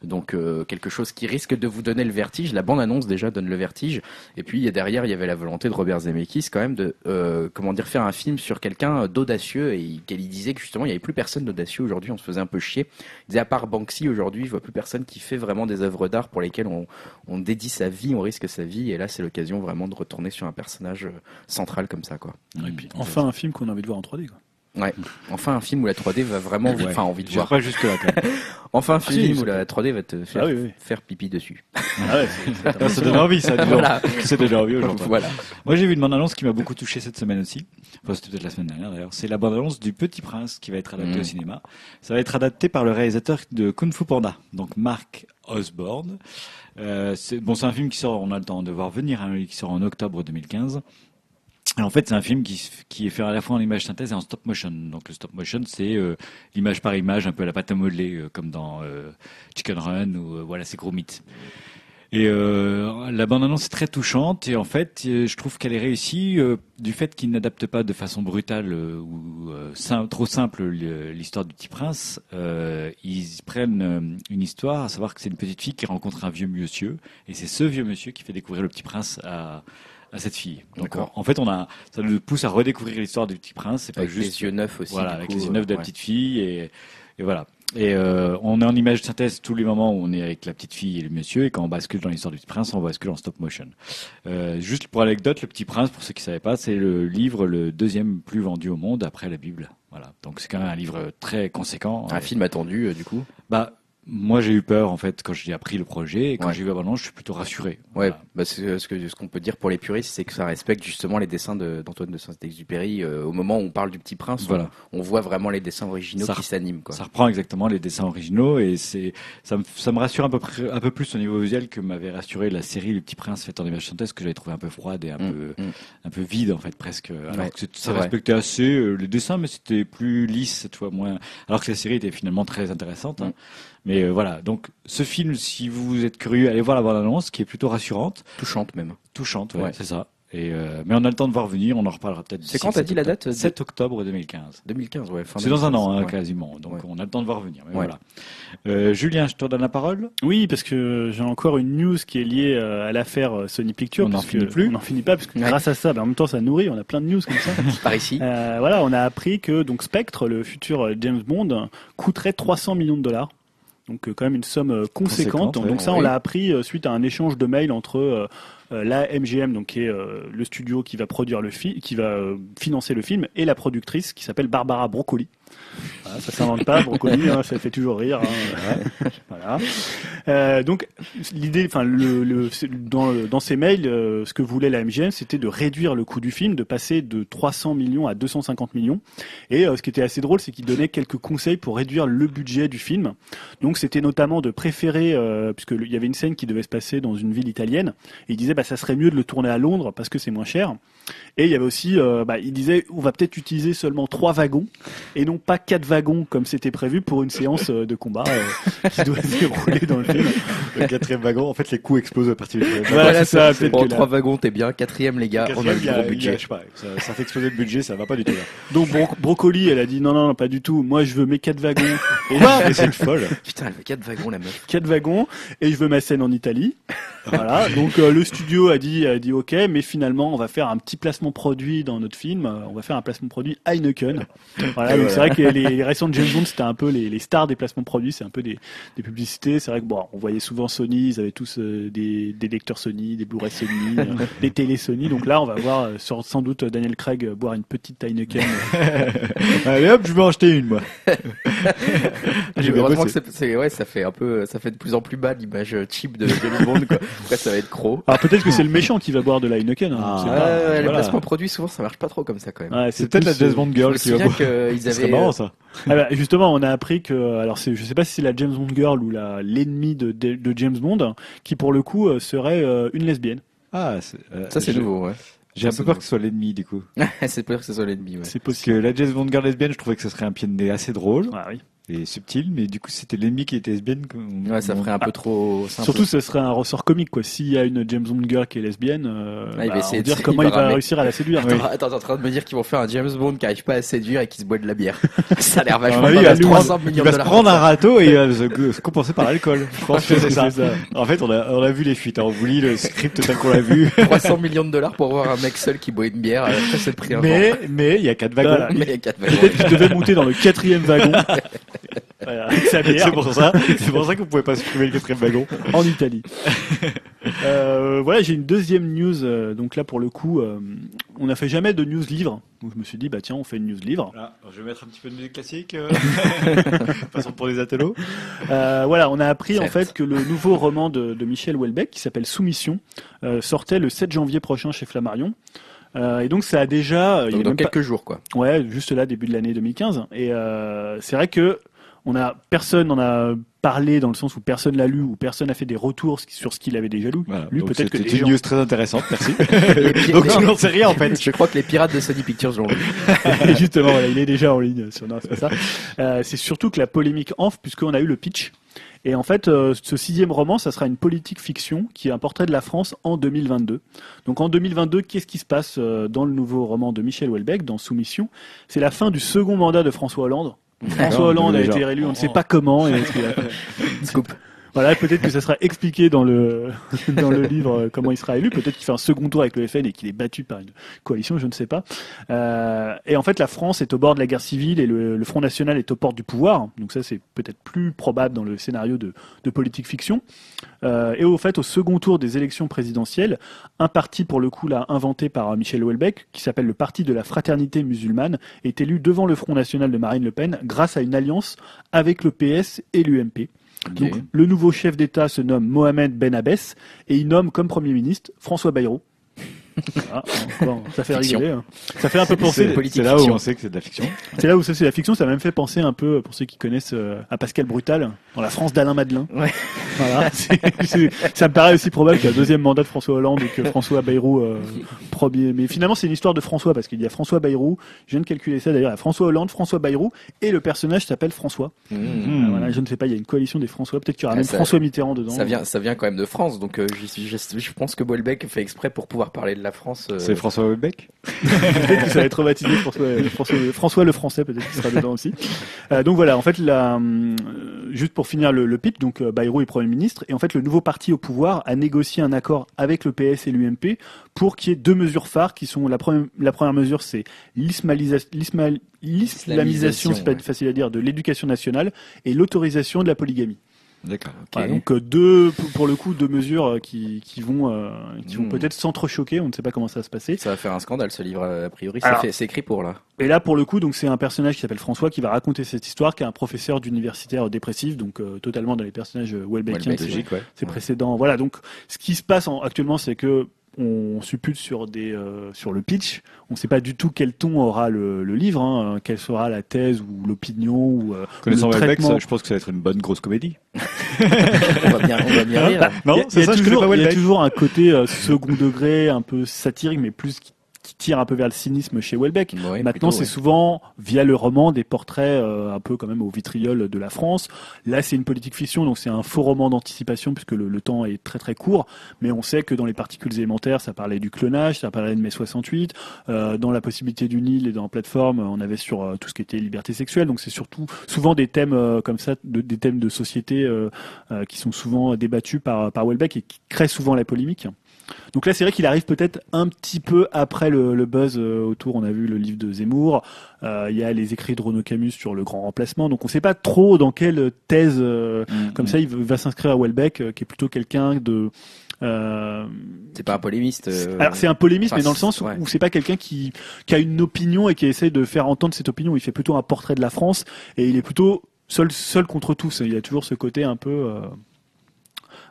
Donc euh, quelque chose qui risque de vous donner le vertige. La bande-annonce déjà donne le vertige. Et puis il y a derrière, il y avait la volonté de Robert Zemeckis quand même de euh, comment dire faire un film sur quelqu'un d'audacieux et il, il disait que justement il n'y avait plus personne d'audacieux aujourd'hui. On se faisait un peu chier. Il disait à part Banksy aujourd'hui, je vois plus personne qui fait vraiment des œuvres d'art pour lesquelles on, on dédie sa vie, on risque sa vie. Et là c'est l'occasion vraiment de retourner sur un personnage central comme ça quoi. Et puis enfin un film qu'on a envie de voir en 3D quoi. Ouais. Enfin un film où la 3D va vraiment, Ouais. enfin envie de voir. pas jusque là quand même. Enfin un si, film où c'est- la 3D va te faire, Ah oui, oui. faire pipi dessus. Ah ouais, c'est- Ah, ça donne envie, ça. Voilà. Ça donne envie aujourd'hui. voilà. Moi, j'ai vu une bande-annonce qui m'a beaucoup touché cette semaine aussi. Enfin, c'était peut-être la semaine dernière d'ailleurs. C'est la bande-annonce du Petit Prince qui va être adapté Mhm. au cinéma. Ça va être adapté par le réalisateur de Kung Fu Panda, donc Mark Osborne. Euh, c'est bon, c'est un film qui sort, on a le temps de voir venir, hein, qui sort en octobre 2015. En fait, c'est un film qui, est fait à la fois en image synthèse et en stop motion. Donc le stop motion, c'est euh, l'image par image, un peu à la pâte à modeler, euh, comme dans euh, Chicken Run ou euh, voilà, c'est gros mythes. Et euh, la bande-annonce est très touchante et en fait, euh, je trouve qu'elle est réussie du fait qu'il n'adapte pas de façon brutale ou sim- trop simple le- l'histoire du Petit Prince. Ils prennent une histoire, à savoir que c'est une petite fille qui rencontre un vieux monsieur et c'est ce vieux monsieur qui fait découvrir le Petit Prince à à cette fille. Donc en, fait, on a ça nous pousse à redécouvrir l'histoire du Petit Prince. C'est pas Avec juste les yeux neufs aussi. voilà, du avec coup, les yeux neufs de la ouais. petite fille et, et voilà. Et euh, on est en image synthèse tous les moments où on est avec la petite fille et le monsieur, et quand on bascule dans l'histoire du Petit Prince, on bascule en stop motion. Euh, juste pour anecdote, le Petit Prince, pour ceux qui ne savaient pas, c'est le livre le deuxième plus vendu au monde après la Bible. Voilà, donc c'est quand même un livre très conséquent. Un Euh, film attendu, euh, du coup? Bah, moi j'ai eu peur en fait quand j'ai appris le projet, et quand Ouais. j'ai vu la bande je suis plutôt rassuré. Ouais, Voilà. bah c'est ce que ce qu'on peut dire pour les puristes, c'est que ça respecte justement les dessins de- d'Antoine de Saint-Exupéry. Euh, au moment où on parle du Petit Prince, Voilà. on, voit vraiment les dessins originaux Ça qui s'animent. Ça reprend exactement les dessins originaux et c'est ça me, ça me rassure un peu, près- un peu plus au niveau visuel que m'avait rassuré la série Le Petit Prince faite en image synthèse que j'avais trouvé un peu froide et un Mm, peu mm. un peu vide en fait presque. Alors Ouais, que ça vrai. respectait assez euh, les dessins mais c'était plus lisse cette fois moins. Alors que la série était finalement très intéressante. hein. Mm. Mais euh, voilà donc ce film si vous êtes curieux allez voir la bande annonce qui est plutôt rassurante, Touchante même. touchante ouais, Ouais. c'est ça. Et euh, mais on a le temps de voir venir, on en reparlera peut-être. C'est quand t'as dit la 7 date 7 octobre 2015. 2015, ouais. C'est dans un an, hein, 2015, ouais. quasiment. Donc Ouais. on a le temps de voir venir. Mais Ouais. voilà. Euh, Julien, je te donne la parole. Oui, parce que j'ai encore une news qui est liée euh, à l'affaire euh, Sony Pictures. On n'en finit plus. On n'en finit pas, parce que Ouais. grâce à ça, ben, en même temps, ça nourrit. On a plein de news comme ça. Par ici. Euh, voilà, on a appris que donc Spectre, le futur euh, James Bond, coûterait 300 millions de dollars. Donc euh, quand même une somme euh, conséquente. Ouais. donc ça, on l'a appris euh, suite à un échange de mails entre la MGM, donc qui est euh, le studio qui va produire le film, qui va euh, financer le film, et la productrice qui s'appelle Barbara Broccoli. Voilà, ça s'invente pas, Broccoli, hein, ça fait toujours rire. hein. voilà. Euh, donc l'idée, enfin le, le- dans, dans ces mails, euh, ce que voulait la MGM, c'était de réduire le coût du film, de passer de 300 millions à 250 millions. Et euh, ce qui était assez drôle, c'est qu'il donnait quelques conseils pour réduire le budget du film. Donc c'était notamment de préférer, euh, puisque le- il y avait une scène qui devait se passer dans une ville italienne, et il disait bah ça serait mieux de le tourner à Londres parce que c'est moins cher. Et il y avait aussi, euh, bah, il disait on va peut-être utiliser seulement trois wagons et non pas quatre wagons comme c'était prévu pour une séance euh, de combat euh, qui doit se dérouler dans le film. Le quatrième wagon, en fait, les coûts explosent à partir du troisième Voilà, ça, Bon, là- trois wagons, t'es bien. Quatrième, les gars, on a Quatrième, le y a- a- budget. je sais pas, ça, ça fait exploser le budget, ça va pas du tout. Là. Donc Bro- Brocoli, elle a dit non non non pas du tout. Moi je veux mes quatre wagons et Mais c'est une folle. Putain, elle veut quatre wagons, la meuf. quatre wagons et je veux ma scène en Italie. Voilà. Donc euh, le studio a dit a dit ok, mais finalement on va faire un petit placement produit dans notre film. Euh, On va faire un placement produit Heineken. Voilà. Voilà. c'est vrai que les, les récents James Bond c'était un peu les, les stars des placements produits, c'est un peu des, des publicités. C'est vrai que bon, on voyait souvent Sony, ils avaient tous euh, des, des lecteurs Sony, des Blu-ray Sony, euh, des télé Sony. Donc là on va voir euh, sur- sans doute Daniel Craig boire une petite Heineken. Allez hop, je vais en acheter une, moi. Heureusement que c'est, ouais, ça fait un peu, ça fait de plus en plus bas l'image cheap de James Bond, quoi. Après, ça va être croc. Alors peut-être que c'est le méchant qui va boire de la Heineken. hein, Ah. Ouais, ouais, les voilà. placements produits, souvent, ça marche pas trop comme ça, quand même. Ouais, C'est peut-être la euh, James Bond girl qui va avaient, marrant, ça. Ah bah, justement, on a appris que, alors c'est, je sais pas si c'est la James Bond girl ou la l'ennemi de, de, de James Bond, qui pour le coup euh, serait euh, une lesbienne. Ah, c'est- euh, ça, c'est nouveau, ouais. J'ai un peu c'est peur que ce soit l'ennemi, du coup. c'est peur que ce soit l'ennemi, ouais. C'est Parce possible. que la James Bond girl lesbienne, je trouvais que ce serait un pied de nez assez drôle Ah oui. Et subtil, mais du coup, c'était l'ennemi qui était lesbienne. qu'on- Ouais, ça on- ferait un peu trop simple. Surtout, ce serait un ressort comique, quoi. S'il y a une James Bond girl qui est lesbienne, euh, Ah, il va bah, essayer on de- dire il comment va il va réussir à la séduire. Attends, attends, t'es en train de me dire qu'ils vont faire un James Bond qui arrive pas à séduire et qui se boit de la bière. ça a l'air vachement Ah oui, pas il va se 300 prendre- millions Il de va se dollars. prendre un râteau et il va se, se compenser par l'alcool. Je pense que c'est ça. En fait, on a, on a vu les fuites. hein. On vous lit le script tel qu'on l'a vu. 300 millions de dollars pour voir un mec seul qui boit une bière. euh, Après, c'est le prix Mais, mais, il y a quatre wagons. Mais il y a quatre wagons. Peut-être qu'il devait monter dans le quatrième wagon. Voilà. C'est pour ça. C'est pour ça que vous pouvez pas supprimer le quatrième wagon. en Italie. Euh, voilà, j'ai une deuxième news. euh, donc là, pour le coup, euh, on n'a fait jamais de news livre. Donc je me suis dit, bah tiens, on fait une news livre. Voilà. Alors, je vais mettre un petit peu de musique classique. Euh... Façon pour les atelos. Euh, voilà, on a appris en Certes. fait que le nouveau roman de, de Michel Houellebecq, qui s'appelle Soumission, euh, sortait le 7 janvier prochain chez Flammarion. Euh, et donc ça a déjà, il y a dans même pas- quelques jours, quoi. Ouais, juste là, début de l'année 2015. Et euh, c'est vrai que on a personne en a parlé dans le sens où personne l'a lu ou personne n'a fait des retours sur ce qu'il avait déjà lu. Voilà. lu Donc, peut-être que une gens- news très intéressante. Merci. Donc, tu n'en sais rien, en fait. Je crois que les pirates de Sony Pictures l'ont lu. Justement, voilà, il est déjà en ligne sur non, c'est pas ça. Euh, c'est surtout que la polémique enfle puisqu'on a eu le pitch. Et en fait, euh, ce sixième roman, ça sera une politique fiction qui est un portrait de la France en 2022. Donc en 2022, qu'est-ce qui se passe euh, dans le nouveau roman de Michel Houellebecq, dans Soumission? C'est la fin du second mandat de François Hollande. François Hollande a été réélu, on ne sait pas comment. Et Voilà, peut-être que ça sera expliqué dans le dans le livre euh, comment il sera élu. Peut-être qu'il fait un second tour avec le FN et qu'il est battu par une coalition, je ne sais pas. Euh, et en fait, la France est au bord de la guerre civile et le, le Front National est aux portes du pouvoir. Donc ça, c'est peut-être plus probable dans le scénario de, de politique fiction. Euh, et au fait, au second tour des élections présidentielles, un parti pour le coup là inventé par Michel Houellebecq, qui s'appelle le Parti de la fraternité musulmane, est élu devant le Front National de Marine Le Pen grâce à une alliance avec le PS et l'UMP. Donc, le nouveau chef d'État se nomme Mohamed Ben Abbès et il nomme comme Premier ministre François Bayrou. Encore, ça fait Fiction. rigoler. hein. Ça fait un peu penser. politique C'est là où fiction. on sait que c'est de la fiction. C'est là où ça c'est la fiction. Ça m'a même fait penser un peu, pour ceux qui connaissent, euh, à Pascal Brutal dans la France d'Alain Madelin. Ouais. Voilà. C'est- c'est- ça me paraît aussi probable qu'il y a un deuxième mandat de François Hollande et que François Bayrou euh, premier. Mais finalement, c'est une histoire de François parce qu'il y a François Bayrou. Je viens de calculer ça d'ailleurs. Il y a François Hollande, François Bayrou et le personnage s'appelle François. Mmh. Voilà, je ne sais pas. Il y a une coalition des François. Peut-être qu'il y aura Ah, même ça- François Mitterrand dedans. Ça vient, ça vient quand même de France, donc euh, je, je pense que Welbeck fait exprès pour pouvoir parler de la France. euh, C'est François Houellebecq peut-être que ça va être rebaptisé François, François, François le Français, peut-être qu'il sera dedans aussi. Euh, donc voilà, en fait, la, euh, juste pour finir le, le pitch, donc euh, Bayrou est Premier ministre, et en fait, le nouveau parti au pouvoir a négocié un accord avec le PS et l'UMP pour qu'il y ait deux mesures phares qui sont la première, la première mesure, c'est l'islamisation, c'est pas ouais. facile à dire, de l'éducation nationale et l'autorisation de la polygamie. D'accord. Voilà, donc euh, deux, pour- le coup, deux mesures euh, qui, qui vont, euh, qui vont Hmm. peut-être s'entrechoquer. On ne sait pas comment ça va se passer. Ça va faire un scandale ce livre a priori. C'est c'est écrit pour là. Et là, pour le coup, donc c'est un personnage qui s'appelle François qui va raconter cette histoire, qui est un professeur d'universitaire dépressif, donc euh, totalement dans les personnages Welbeckiens, logique, ouais. Ouais. précédents. Voilà. Donc, ce qui se passe en- actuellement, c'est que on suppute sur des euh, sur le pitch. On ne sait pas du tout quel ton aura le, le livre, hein, quelle sera la thèse ou l'opinion ou euh, Connaissant le ça, je pense que ça va être une bonne grosse comédie. on va bien, on va bien rire. Non, il y a, il y a toujours, il y a toujours un côté euh, second degré, un peu satirique, mais plus qui, qui tire un peu vers le cynisme chez Welbeck. Ouais, Maintenant, c'est ouais. souvent via le roman des portraits euh, un peu quand même au vitriol de la France. Là, c'est une politique fiction, donc c'est un faux roman d'anticipation puisque le, le temps est très très court. Mais on sait que dans les particules élémentaires, ça parlait du clonage, ça parlait de mai 68. Euh, dans la possibilité du Nil et dans la plateforme, on avait sur euh, tout ce qui était liberté sexuelle. Donc c'est surtout souvent des thèmes comme ça, de- des thèmes de société qui sont souvent débattus par par Welbeck et qui créent souvent la polémique. Donc là, c'est vrai qu'il arrive peut-être un petit peu après le, le buzz euh, autour. On a vu le livre de Zemmour. Euh, Il y a les écrits de Renaud Camus sur le grand remplacement. Donc on ne sait pas trop dans quelle thèse euh, comme ça il va s'inscrire à Welbeck, euh, qui est plutôt quelqu'un de. C'est pas un polémiste. alors c'est un polémiste, enfin, mais dans le sens où, ouais. où c'est pas quelqu'un qui, qui a une opinion et qui essaie de faire entendre cette opinion. Il fait plutôt un portrait de la France et il est plutôt seul, seul contre tous. Il a toujours ce côté un peu.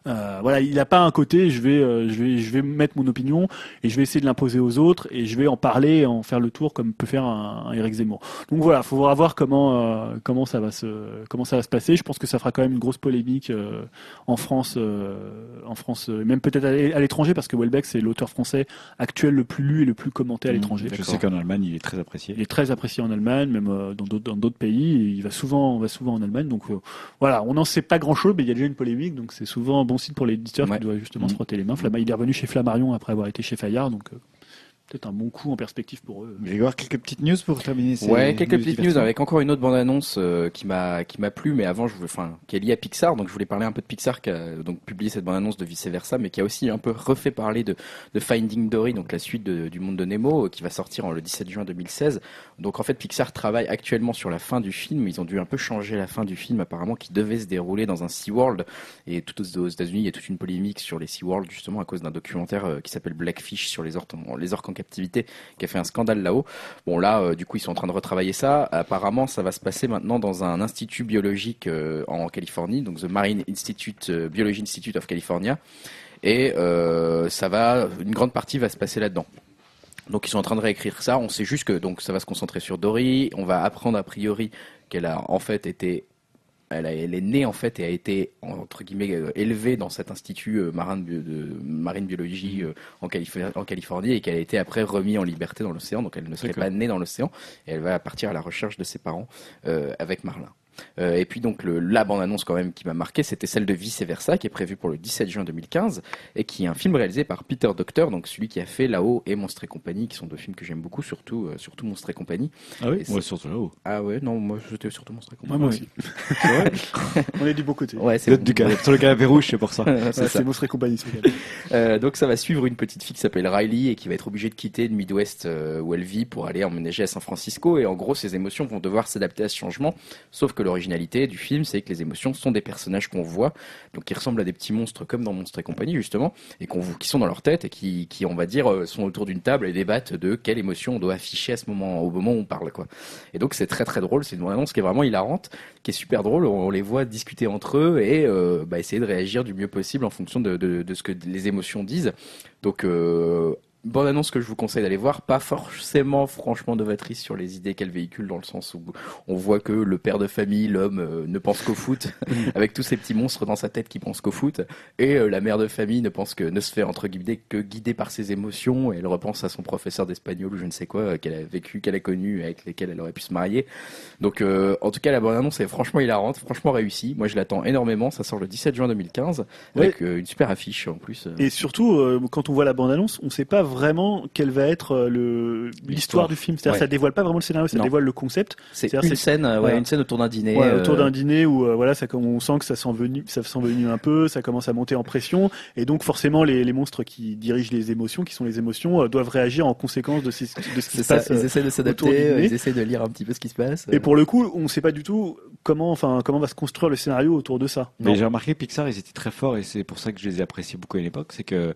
Euh, voilà, il n'a pas un côté. Je vais, euh, je vais, je vais mettre mon opinion et je vais essayer de l'imposer aux autres et je vais en parler, et en faire le tour comme peut faire un, un Éric Zemmour. Donc voilà, faut voir comment euh, comment ça va se comment ça va se passer. Je pense que ça fera quand même une grosse polémique euh, en France, euh, en France, même peut-être à l'é- à l'étranger parce que Welbeck c'est l'auteur français actuel le plus lu et le plus commenté à l'étranger. Je sais qu'en Allemagne, il est très apprécié. Il est très apprécié en Allemagne, même euh, dans d'autres dans d'autres pays. Il va souvent, on va souvent en Allemagne. Donc voilà, on n'en sait pas grand-chose, mais il y a déjà une polémique. Donc c'est souvent un bon site pour l'éditeur Ouais. qui doit justement Mhm. se frotter les mains. Il est revenu chez Flammarion après avoir été chez Fayard, donc euh, peut-être un bon coup en perspective pour eux. Grégoire, quelques petites news pour terminer ces Ouais, quelques petites news avec encore une autre bande-annonce euh, qui m'a qui m'a plu, mais avant je voulais, enfin, qui est liée à Pixar, donc je voulais parler un peu de Pixar qui a donc publié cette bande-annonce de vice versa, mais qui a aussi un peu refait parler de, de Finding Dory, donc la suite de- du monde de Nemo, euh, qui va sortir en- le 17 juin 2016. Donc en fait, Pixar travaille actuellement sur la fin du film. Ils ont dû un peu changer la fin du film apparemment, qui devait se dérouler dans un SeaWorld. Et tout aux aux États-Unis, il y a toute une polémique sur les SeaWorld justement à cause d'un documentaire euh, qui s'appelle Blackfish sur les orques, les orques en captivité, qui a fait un scandale là-haut. Bon là, euh, du coup, ils sont en train de retravailler ça. Apparemment, ça va se passer maintenant dans un institut biologique euh, en Californie, donc The Marine Institute, euh, Biology Institute of California. Et ça va, une grande partie va se passer là-dedans. Donc ils sont en train de réécrire ça. On sait juste que donc ça va se concentrer sur Dory. On va apprendre a priori qu'elle a en fait été elle, a- elle est née en fait et a été entre guillemets euh, élevée dans cet institut euh, marin de, marine biologie euh, en, Californie, en Californie et qu'elle a été après remise en liberté dans l'océan. Donc elle ne serait pas née dans l'océan et elle va partir à la recherche de ses parents euh, avec Marlin. Euh, et puis donc le, la bande-annonce quand même qui m'a marqué, c'était celle de Vice Versa qui est prévue pour le 17 juin 2015 et qui est un film réalisé par Peter Docter, donc celui qui a fait Là-haut et Monstre et compagnie, qui sont deux films que j'aime beaucoup, surtout euh, surtout Monstre et compagnie. Ah oui, moi surtout là-haut. Ah ouais, non, moi c'était surtout Monstre et compagnie. moi aussi. On est du beau côté. Ouais, c'est du canapé- sur le canapé rouge, c'est pour ça. c'est Ouais, ça. c'est Monstre et compagnie. Euh, donc ça va suivre une petite fille qui s'appelle Riley et qui va être obligée de quitter le Midwest euh, où elle vit pour aller emménager à San Francisco et en gros ses émotions vont devoir s'adapter à ce changement sauf que l'originalité du film c'est que les émotions sont des personnages qu'on voit donc qui ressemblent à des petits monstres comme dans Monstres et compagnie justement et qui sont dans leur tête et qui, on va dire euh, sont autour d'une table et débattent de quelle émotion on doit afficher à ce moment au moment où on parle quoi. Et donc c'est très très drôle c'est une annonce qui est vraiment hilarante qui est super drôle on, les voit discuter entre eux et euh, bah, essayer de réagir du mieux possible en fonction de ce que les émotions disent. Donc euh, bande-annonce que je vous conseille d'aller voir, pas forcément franchement novatrice sur les idées qu'elle véhicule, dans le sens où on voit que le père de famille, l'homme, euh, ne pense qu'au foot, avec tous ces petits monstres dans sa tête qui pensent qu'au foot, et euh, la mère de famille ne pense que ne se fait entre guillemets que guider par ses émotions, et elle repense à son professeur d'espagnol ou je ne sais quoi euh, qu'elle a vécu, qu'elle a connu, avec lesquels elle aurait pu se marier. Donc en tout cas, la bande-annonce est franchement hilarante, franchement réussie. Moi, je l'attends énormément. Ça sort le 17 juin 2015 avec une super affiche en plus. Et surtout, quand on voit la bande-annonce, on ne sait pas vraiment quelle va être euh, le l'histoire du film. C'est-à-dire, ça dévoile pas vraiment le scénario, ça dévoile le concept. C'est une scène, ouais, une scène autour d'un dîner. Ouais, autour d'un euh, dîner où euh, voilà, ça, on sent que ça s'envenime, ça s'envenime un peu, ça commence à monter en pression, et donc forcément les, les monstres qui dirigent les émotions, qui sont les émotions, doivent réagir en conséquence de, ce, de ce qui se ça. passe. Ils essaient de s'adapter, ils essaient de lire un petit peu ce qui se passe. Et pour le coup, on ne sait pas du tout comment, enfin, comment va se construire le scénario autour de ça. Mais j'ai remarqué Pixar, ils étaient très forts, et c'est pour ça que je les ai appréciés beaucoup à l'époque, c'est que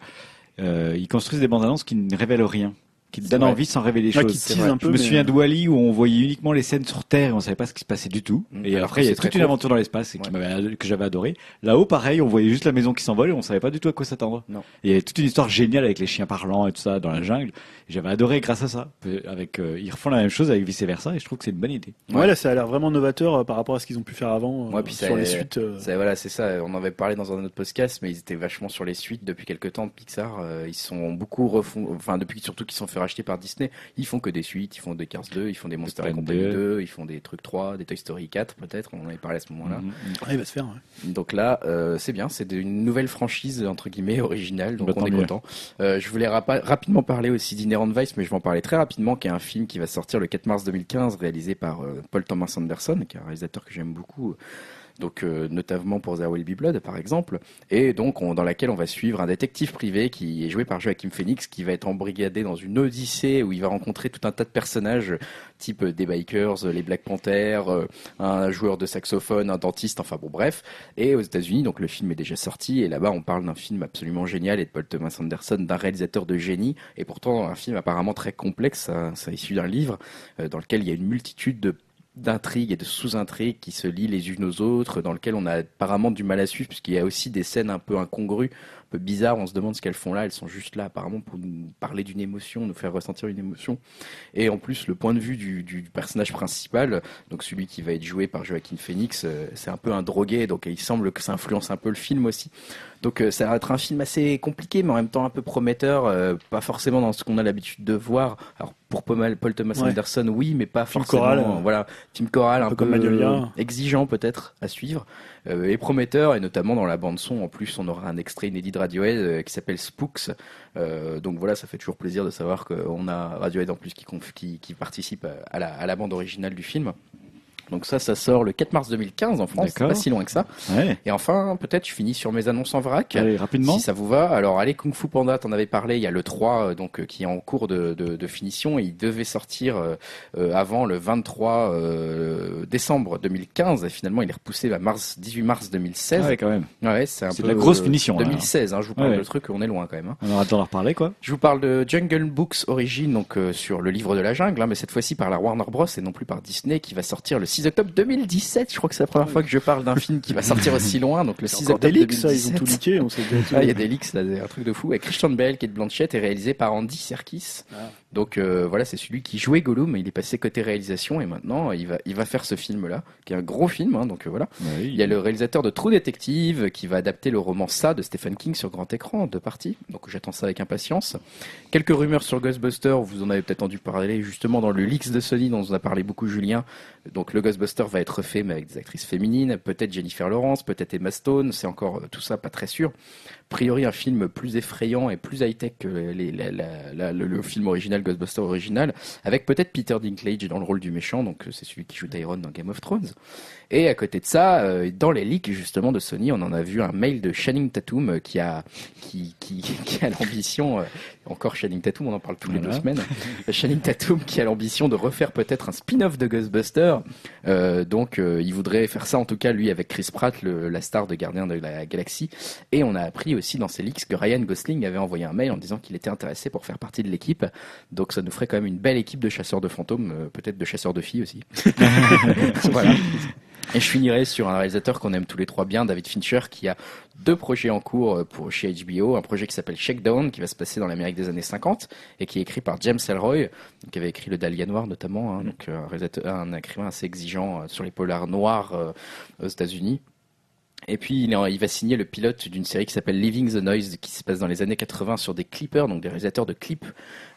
euh, ils construisent des bandes annonces qui ne révèlent rien qui te donne envie sans révéler les ah, choses. Un peu, je me souviens de Wally où on voyait uniquement les scènes sur Terre et on savait pas ce qui se passait du tout. Mm. Et après, il y a toute une aventure dans l'espace que j'avais adoré. Là-haut, pareil, on voyait juste la maison qui s'envole et on savait pas du tout à quoi s'attendre. Il y avait toute une histoire géniale avec les chiens parlants et tout ça dans la jungle. J'avais adoré grâce à ça. Avec, euh, ils refont la même chose avec vice versa et je trouve que c'est une bonne idée. Ouais, là, ça a l'air vraiment novateur euh, par rapport à ce qu'ils ont pu faire avant euh, sur les suites. voilà, c'est ça. On en avait parlé dans un autre podcast, mais ils étaient vachement sur les suites depuis quelques temps de Pixar. ils sont beaucoup refont, enfin depuis surtout qu'ils sont fait racheter par Disney ils font que des suites, ils font des Cars 2, ils font des Monster et Company 2. ils font des trucs 3, des Toy Story 4 peut-être, on en avait parlé à ce moment-là. Mhm, mhm. il va se faire. Donc là, euh, c'est bien, c'est une nouvelle franchise entre guillemets originale, donc bah, on est content. Euh, je voulais rapidement parler aussi mais je vais en parler très rapidement, qui est un film qui va sortir le 4 mars 2015, réalisé par euh, Paul Thomas Anderson, qui est un réalisateur que j'aime beaucoup donc euh, notamment pour The Will Be Blood par exemple, et donc dans laquelle on va suivre un détective privé qui est joué par Joachim Phoenix, qui va être embrigadé dans une odyssée où il va rencontrer tout un tas de personnages, type des bikers, les Black Panthers, euh, un joueur de saxophone, un dentiste, enfin bon bref. Et aux États-Unis, donc le film est déjà sorti, et là-bas on parle d'un film absolument génial et de Paul Thomas Anderson, d'un réalisateur de génie, et pourtant un film apparemment très complexe, ça, ça issu d'un livre euh, dans lequel il y a une multitude de d'intrigues et de sous-intrigues qui se lient les unes aux autres, dans lequel on a apparemment du mal à suivre, puisqu'il y a aussi des scènes un peu incongrues, peu bizarres. On se demande ce qu'elles font là. Elles sont juste là, apparemment, pour nous parler d'une émotion, nous faire ressentir une émotion. Et en plus, le point de vue du, du personnage principal, donc celui qui va être joué par Joaquin Phoenix, euh, c'est un peu un drogué, donc il semble que ça influence un peu le film aussi. Donc euh, ça va être un film assez compliqué, mais en même temps un peu prometteur, euh, pas forcément dans ce qu'on a l'habitude de voir. Alors pour Paul, Thomas Anderson, oui, mais pas film forcément. Choral, voilà, film choral, un, peu, exigeant peut-être à suivre, et prometteur, et notamment dans la bande son. En plus, on aura un extrait inédit de Radiohead qui s'appelle Spooks. donc voilà, ça fait toujours plaisir de savoir qu'on a Radiohead en plus qui, qui, participe à la bande originale du film. Donc ça, ça sort le 4 mars 2015 en France, pas si loin que ça. Et enfin, peut-être je finis sur mes annonces en vrac. Allez, rapidement. Si ça vous va. Alors, allez, Kung Fu Panda, t'en avais parlé, il y a le 3 euh, donc euh, qui est en cours de, de, de finition. il devait sortir euh, avant le 23 décembre 2015. Et finalement, il est repoussé à mars, 18 mars 2016. Ouais, quand même. Ouais, c'est un peu de la grosse finition. 2016, hein, je vous parle de truc, on est loin quand même. Hein. On aura le temps d'en reparler, quoi. Je vous parle de Jungle Books Origin, donc sur le livre de la jungle, hein, mais cette fois-ci par la Warner Bros. et non plus par Disney, qui va sortir le 6 octobre 2010 je crois que c'est la première fois que je parle d'un film qui va sortir aussi loin. Donc le 6 octobre des leaks, ça, ils ont tout leaké. Ah, il y a des leaks, là, un truc de fou. Et Christian Bale, qui est de Blanchett, est réalisé par Andy Serkis. Ah. Donc euh, voilà, c'est celui qui jouait Gollum, il est passé côté réalisation et maintenant il va, il va faire ce film-là, qui est un gros film. Hein, donc euh, voilà. Il y a le réalisateur de True Detective qui va adapter le roman Ça de Stephen King sur grand écran, deux parties. Donc j'attends ça avec impatience. Quelques rumeurs sur Ghostbuster, vous en avez peut-être entendu parler justement dans le Leaks de Sony dont on a parlé beaucoup Julien. Donc le Ghostbuster va être fait mais avec des actrices féminines, peut-être Jennifer Lawrence, peut-être Emma Stone, c'est encore euh, tout ça pas très sûr priori un film plus effrayant et plus high-tech que le, film original Ghostbusters original, avec peut-être Peter Dinklage dans le rôle du méchant, donc c'est celui qui joue Tyrone dans Game of Thrones. Et à côté de ça, euh, dans les leaks justement de Sony, on en a vu un mail de Channing Tatum euh, qui a qui, a l'ambition, euh, encore Channing Tatum, on en parle tous les deux semaines, Channing Tatum qui a l'ambition de refaire peut-être un spin-off de Ghostbusters. donc il voudrait faire ça en tout cas lui avec Chris Pratt, le, la star de Gardien de la Galaxie. Et on a appris aussi dans ces leaks que Ryan Gosling avait envoyé un mail en disant qu'il était intéressé pour faire partie de l'équipe. Donc ça nous ferait quand même une belle équipe de chasseurs de fantômes, peut-être de chasseurs de filles aussi. voilà. Et je finirai sur un réalisateur qu'on aime tous les trois bien, David Fincher, qui a deux projets en cours euh, pour chez HBO. Un projet qui s'appelle Shakedown, qui va se passer dans l'Amérique des années 50 et qui est écrit par James Ellroy, qui avait écrit Le Dahlia Noir notamment, hein, donc un, réalisateur, un écrivain assez exigeant sur les polars noirs aux États-Unis. Et puis il, va signer le pilote d'une série qui s'appelle Living the Noise, qui se passe dans les années 80 sur des clippers, donc des réalisateurs de clips.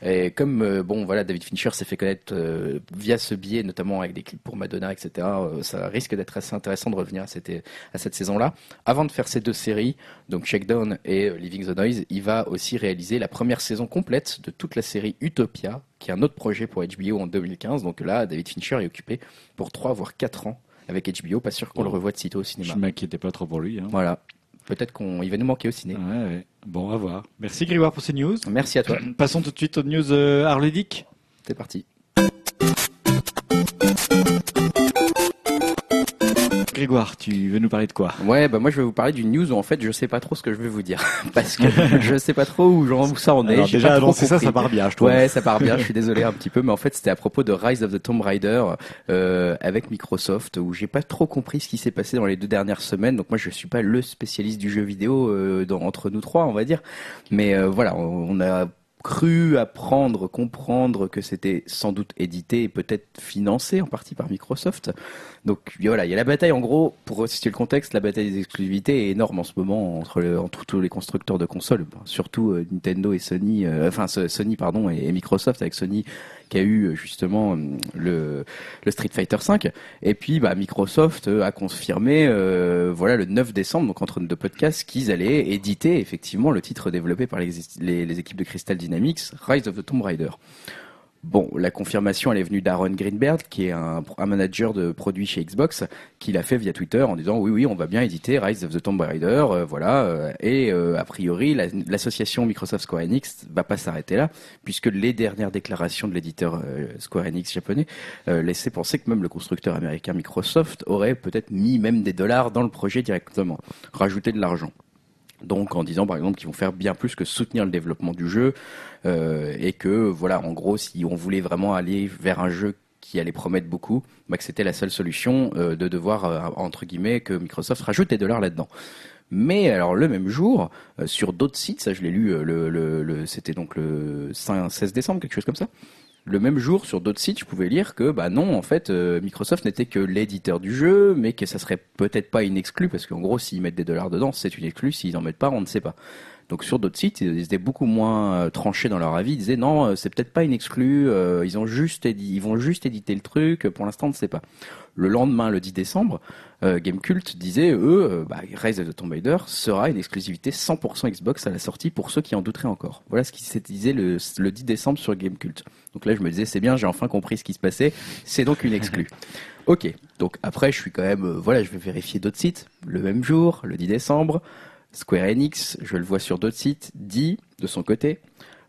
Et comme euh, bon voilà, David Fincher s'est fait connaître euh, via ce biais, notamment avec des clips pour Madonna, etc. Euh, ça risque d'être assez intéressant de revenir à cette, à cette saison-là. Avant de faire ces deux séries, donc Shakedown et Living the Noise, il va aussi réaliser la première saison complète de toute la série Utopia, qui est un autre projet pour HBO en 2015. Donc là, David Fincher est occupé pour 3 voire 4 ans avec HBO. Pas sûr qu'on le revoie de sitôt au cinéma. Je m'inquiétais pas trop pour lui. Hein. Voilà. Peut-être qu'il va nous manquer au ciné. Ouais, ouais. Bon, à voir. Merci Grégoire pour ces news. Merci à toi. Passons tout de suite aux news euh, Arlédic. C'est parti. Grégoire, tu veux nous parler de quoi? Ouais, bah moi je vais vous parler d'une news où en fait je sais pas trop ce que je vais vous dire parce que je sais pas trop où, où ça en est. Alors, déjà annoncer ça, ça part bien, je trouve. Ouais, ça part bien. je suis désolé un petit peu, mais en fait c'était à propos de Rise of the Tomb Raider euh, avec Microsoft où j'ai pas trop compris ce qui s'est passé dans les deux dernières semaines. Donc moi je suis pas le spécialiste du jeu vidéo euh, dans, entre nous trois, on va dire, mais euh, voilà, on a cru apprendre, comprendre que c'était sans doute édité et peut-être financé en partie par Microsoft. Donc voilà, il y a la bataille en gros, pour resituer le contexte, la bataille des exclusivités est énorme en ce moment entre, entre tous les constructeurs de consoles, surtout euh, Nintendo et Sony, euh, enfin Sony pardon et, Microsoft avec Sony qui a eu euh, justement le, le Street Fighter V. Et puis bah, Microsoft a confirmé voilà le 9 décembre, donc entre deux podcasts, qu'ils allaient éditer effectivement le titre développé par les, les équipes de Crystal Dynamics, Rise of the Tomb Raider. Bon, la confirmation, elle est venue d'Aaron Greenberg, qui est un, manager de produits chez Xbox, qui l'a fait via Twitter en disant oui, oui, on va bien éditer Rise of the Tomb Raider, euh, voilà. Euh, et euh, a priori, l'association Microsoft Square Enix va pas s'arrêter là, puisque les dernières déclarations de l'éditeur Square Enix japonais laissaient penser que même le constructeur américain Microsoft aurait peut-être mis même des dollars dans le projet directement, rajouter de l'argent. Donc en disant par exemple qu'ils vont faire bien plus que soutenir le développement du jeu euh, et que voilà en gros si on voulait vraiment aller vers un jeu qui allait promettre beaucoup, bah, que c'était la seule solution euh, de devoir euh, entre guillemets que Microsoft rajoute des dollars là-dedans. Mais alors le même jour, sur d'autres sites, ça je l'ai lu, le, le c'était donc le 16 décembre, quelque chose comme ça, le même jour sur d'autres sites, je pouvais lire que bah non, en fait, euh, Microsoft n'était que l'éditeur du jeu, mais que ça serait peut-être pas une exclue parce qu'en gros, s'ils mettent des dollars dedans, c'est une exclue. S'ils en mettent pas, on ne sait pas. Donc sur d'autres sites, ils étaient beaucoup moins euh, tranchés dans leur avis. Ils disaient non, euh, c'est peut-être pas une exclue. ils ont juste, ils vont juste éditer le truc. Pour l'instant, on ne sait pas. Le lendemain, le 10 décembre, euh, Gamecult disait, eux, euh, bah, Rise of the Tomb Raider sera une exclusivité 100% Xbox à la sortie pour ceux qui en douteraient encore. Voilà ce qui s'était dit le, le 10 décembre sur Gamecult. Donc là, je me disais, c'est bien, j'ai enfin compris ce qui se passait. C'est donc une exclue. ok. Donc après, je suis quand même, euh, voilà, je vais vérifier d'autres sites. Le même jour, le 10 décembre, Square Enix, je le vois sur d'autres sites, dit de son côté,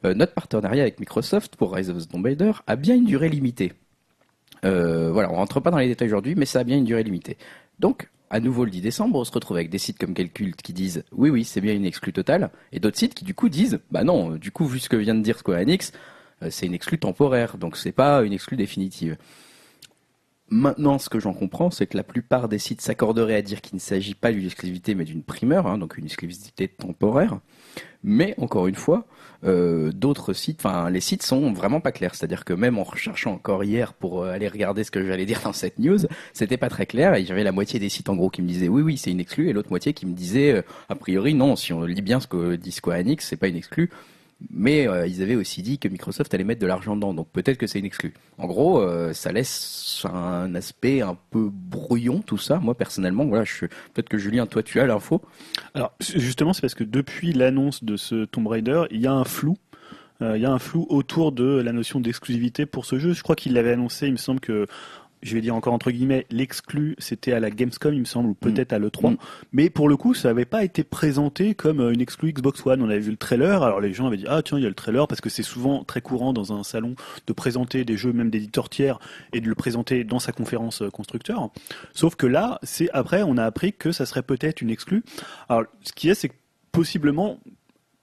notre partenariat avec Microsoft pour Rise of the Tomb Raider a bien une durée limitée. Euh, voilà, on rentre pas dans les détails aujourd'hui, mais ça a bien une durée limitée. Donc, à nouveau le 10 décembre, on se retrouve avec des sites comme Calcult qui disent oui, oui, c'est bien une exclue totale, et d'autres sites qui du coup disent bah non, du coup, vu ce que vient de dire Square Enix, euh, c'est une exclue temporaire, donc c'est pas une exclue définitive. Maintenant, ce que j'en comprends, c'est que la plupart des sites s'accorderaient à dire qu'il ne s'agit pas d'une exclusivité, mais d'une primeur, hein, donc une exclusivité temporaire. Mais encore une fois, euh, d'autres sites, enfin les sites sont vraiment pas clairs. C'est-à-dire que même en recherchant encore hier pour euh, aller regarder ce que j'allais dire dans cette news, c'était pas très clair. Et j'avais la moitié des sites en gros qui me disaient oui oui c'est une exclue, et l'autre moitié qui me disait euh, a priori non. Si on lit bien ce que dit Square Enix, c'est pas une exclue. Mais euh, ils avaient aussi dit que Microsoft allait mettre de l'argent dedans, donc peut-être que c'est une exclue. En gros, euh, ça laisse un aspect un peu brouillon tout ça. Moi personnellement, voilà, je... peut-être que Julien, toi tu as l'info. Alors justement, c'est parce que depuis l'annonce de ce Tomb Raider, il y a un flou. Euh, il y a un flou autour de la notion d'exclusivité pour ce jeu. Je crois qu'il l'avait annoncé. Il me semble que je vais dire encore entre guillemets, l'exclu, c'était à la Gamescom, il me semble, ou peut-être à l'E3. Mm. Mais pour le coup, ça n'avait pas été présenté comme euh, une exclu Xbox One. On avait vu le trailer, alors les gens avaient dit, ah tiens, il y a le trailer, parce que c'est souvent très courant dans un salon de présenter des jeux, même d'éditeurs tiers, et de le présenter dans sa conférence euh, constructeur. Sauf que là, c'est après, on a appris que ça serait peut-être une exclu. Alors, ce qui est, c'est que possiblement,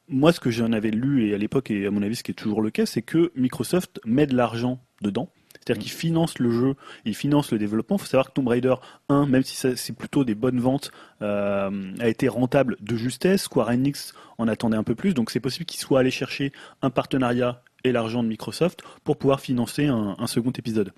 moi, ce que j'en avais lu, et à l'époque, et à mon avis, ce qui est toujours le cas, c'est que Microsoft met de l'argent dedans C'est-à-dire qu'ils financent le jeu, ils financent le développement. Il faut savoir que Tomb Raider 1, même si c'est plutôt des bonnes ventes, euh, a été rentable de justesse. Square Enix en attendait un peu plus, donc c'est possible qu'ils soient allés chercher un partenariat et l'argent de Microsoft pour pouvoir financer un, un second épisode.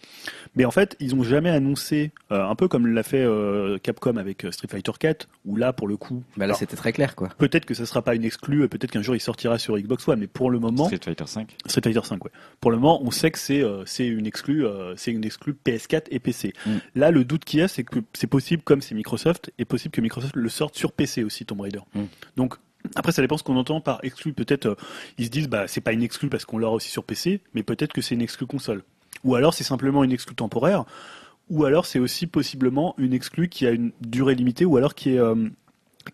Mais en fait, ils n'ont jamais annoncé, euh, un peu comme l'a fait euh, Capcom avec euh, Street Fighter 4, où là, pour le coup, Bah là, c'était très clair, quoi. peut-être que ça sera pas une exclue, peut-être qu'un jour il sortira sur Xbox One, mais pour le moment, Street Fighter 5. Street Fighter 5, ouais. Pour le moment, on sait que c'est euh, c'est une exclue, euh, c'est une exclue PS4 et PC. Mm. Là, le doute qu'il y a, c'est que c'est possible, comme c'est Microsoft, et possible que Microsoft le sorte sur PC aussi, Tomb Raider. Mm. Donc après, ça dépend ce qu'on entend par exclu. Peut-être euh, ils se disent, bah c'est pas une exclue parce qu'on l'aura aussi sur PC, mais peut-être que c'est une exclue console. Ou alors c'est simplement une exclue temporaire. Ou alors c'est aussi possiblement une exclue qui a une durée limitée, ou alors qui est euh,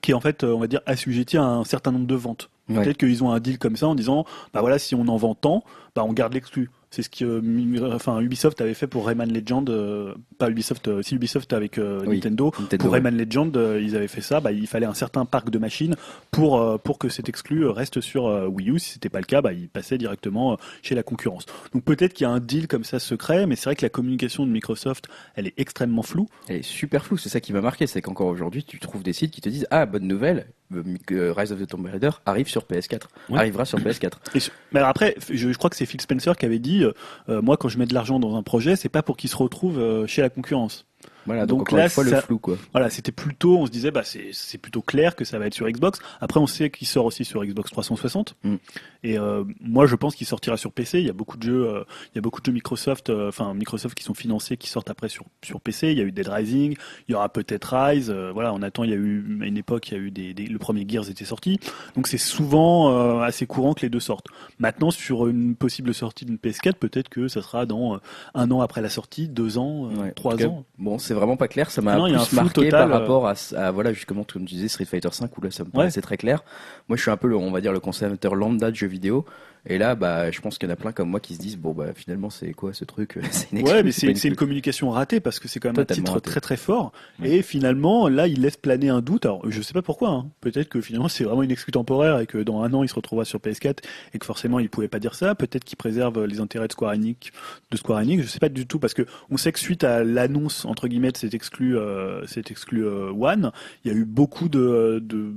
qui est en fait, euh, on va dire, assujettie à un certain nombre de ventes. Ouais. Peut-être qu'ils ont un deal comme ça en disant, bah voilà, si on en vend tant, bah on garde l'exclu. C'est ce que euh, enfin, Ubisoft avait fait pour Rayman Legend, euh, pas Ubisoft, euh, si Ubisoft avec Oui, Nintendo. Nintendo, Pour. Rayman Legend, ils avaient fait ça. Bah, il fallait un certain parc de machines pour pour que cet exclu reste sur Wii U. Si c'était pas le cas, bah, il passait directement chez la concurrence. Donc peut-être qu'il y a un deal comme ça secret, mais c'est vrai que la communication de Microsoft, elle est extrêmement floue. Elle est super floue, c'est ça qui m'a marqué, c'est qu'encore aujourd'hui, tu trouves des sites qui te disent Ah, bonne nouvelle, Rise of the Tomb Raider arrive sur PS4, Ouais. arrivera sur PS4. Et ce- mais alors après, je, je crois que c'est Phil Spencer qui avait dit, euh, euh, moi quand je mets de l'argent dans un projet, c'est pas pour qu'il se retrouve euh, chez la concurrence. Voilà, donc, Donc là, une fois, le ça- flou, quoi. Voilà, c'était plutôt, on se disait, bah c'est plutôt clair que ça va être sur Xbox. Après, on sait qu'il sort aussi sur Xbox 360. Mm. Et euh, moi, je pense qu'il sortira sur PC. Il y a beaucoup de jeux, euh, il y a beaucoup de jeux Microsoft, euh, enfin Microsoft qui sont financés, qui sortent après sur sur PC. Il y a eu Dead Rising, il y aura peut-être Rise. voilà, on attend. Il y a eu à une époque, il y a eu des, des- le premier Gears était sorti. Donc c'est souvent assez courant que les deux sortent. Maintenant, sur une possible sortie d'une PS4, peut-être que ça sera dans un an après la sortie, deux ans, Ouais. trois cas, ans. Bon, c'est vraiment pas clair, ça m'a plus marqué total, par euh. rapport à, à, voilà, justement, comme tu disais, Street Fighter 5, où là, ça me paraissait très clair. Moi, je suis un peu, le, on va dire, le consommateur lambda de jeux vidéo. Et là, bah, je pense qu'il y en a plein comme moi qui se disent, bon, bah, finalement, c'est quoi ce truc? C'est une Ouais, mais c'est une communication ratée parce que c'est quand même un titre très très fort. Et finalement, là, il laisse planer un doute. Alors, je sais pas pourquoi. hein. Peut-être que finalement, c'est vraiment une excuse temporaire et que dans un an, il se retrouvera sur PS4 et que forcément, il pouvait pas dire ça. Peut-être qu'il préserve les intérêts de Square Enix, de Square Enix. Je sais pas du tout parce que on sait que suite à l'annonce entre guillemets de cet exclu, euh, cet exclu euh, One, il y a eu beaucoup de, de,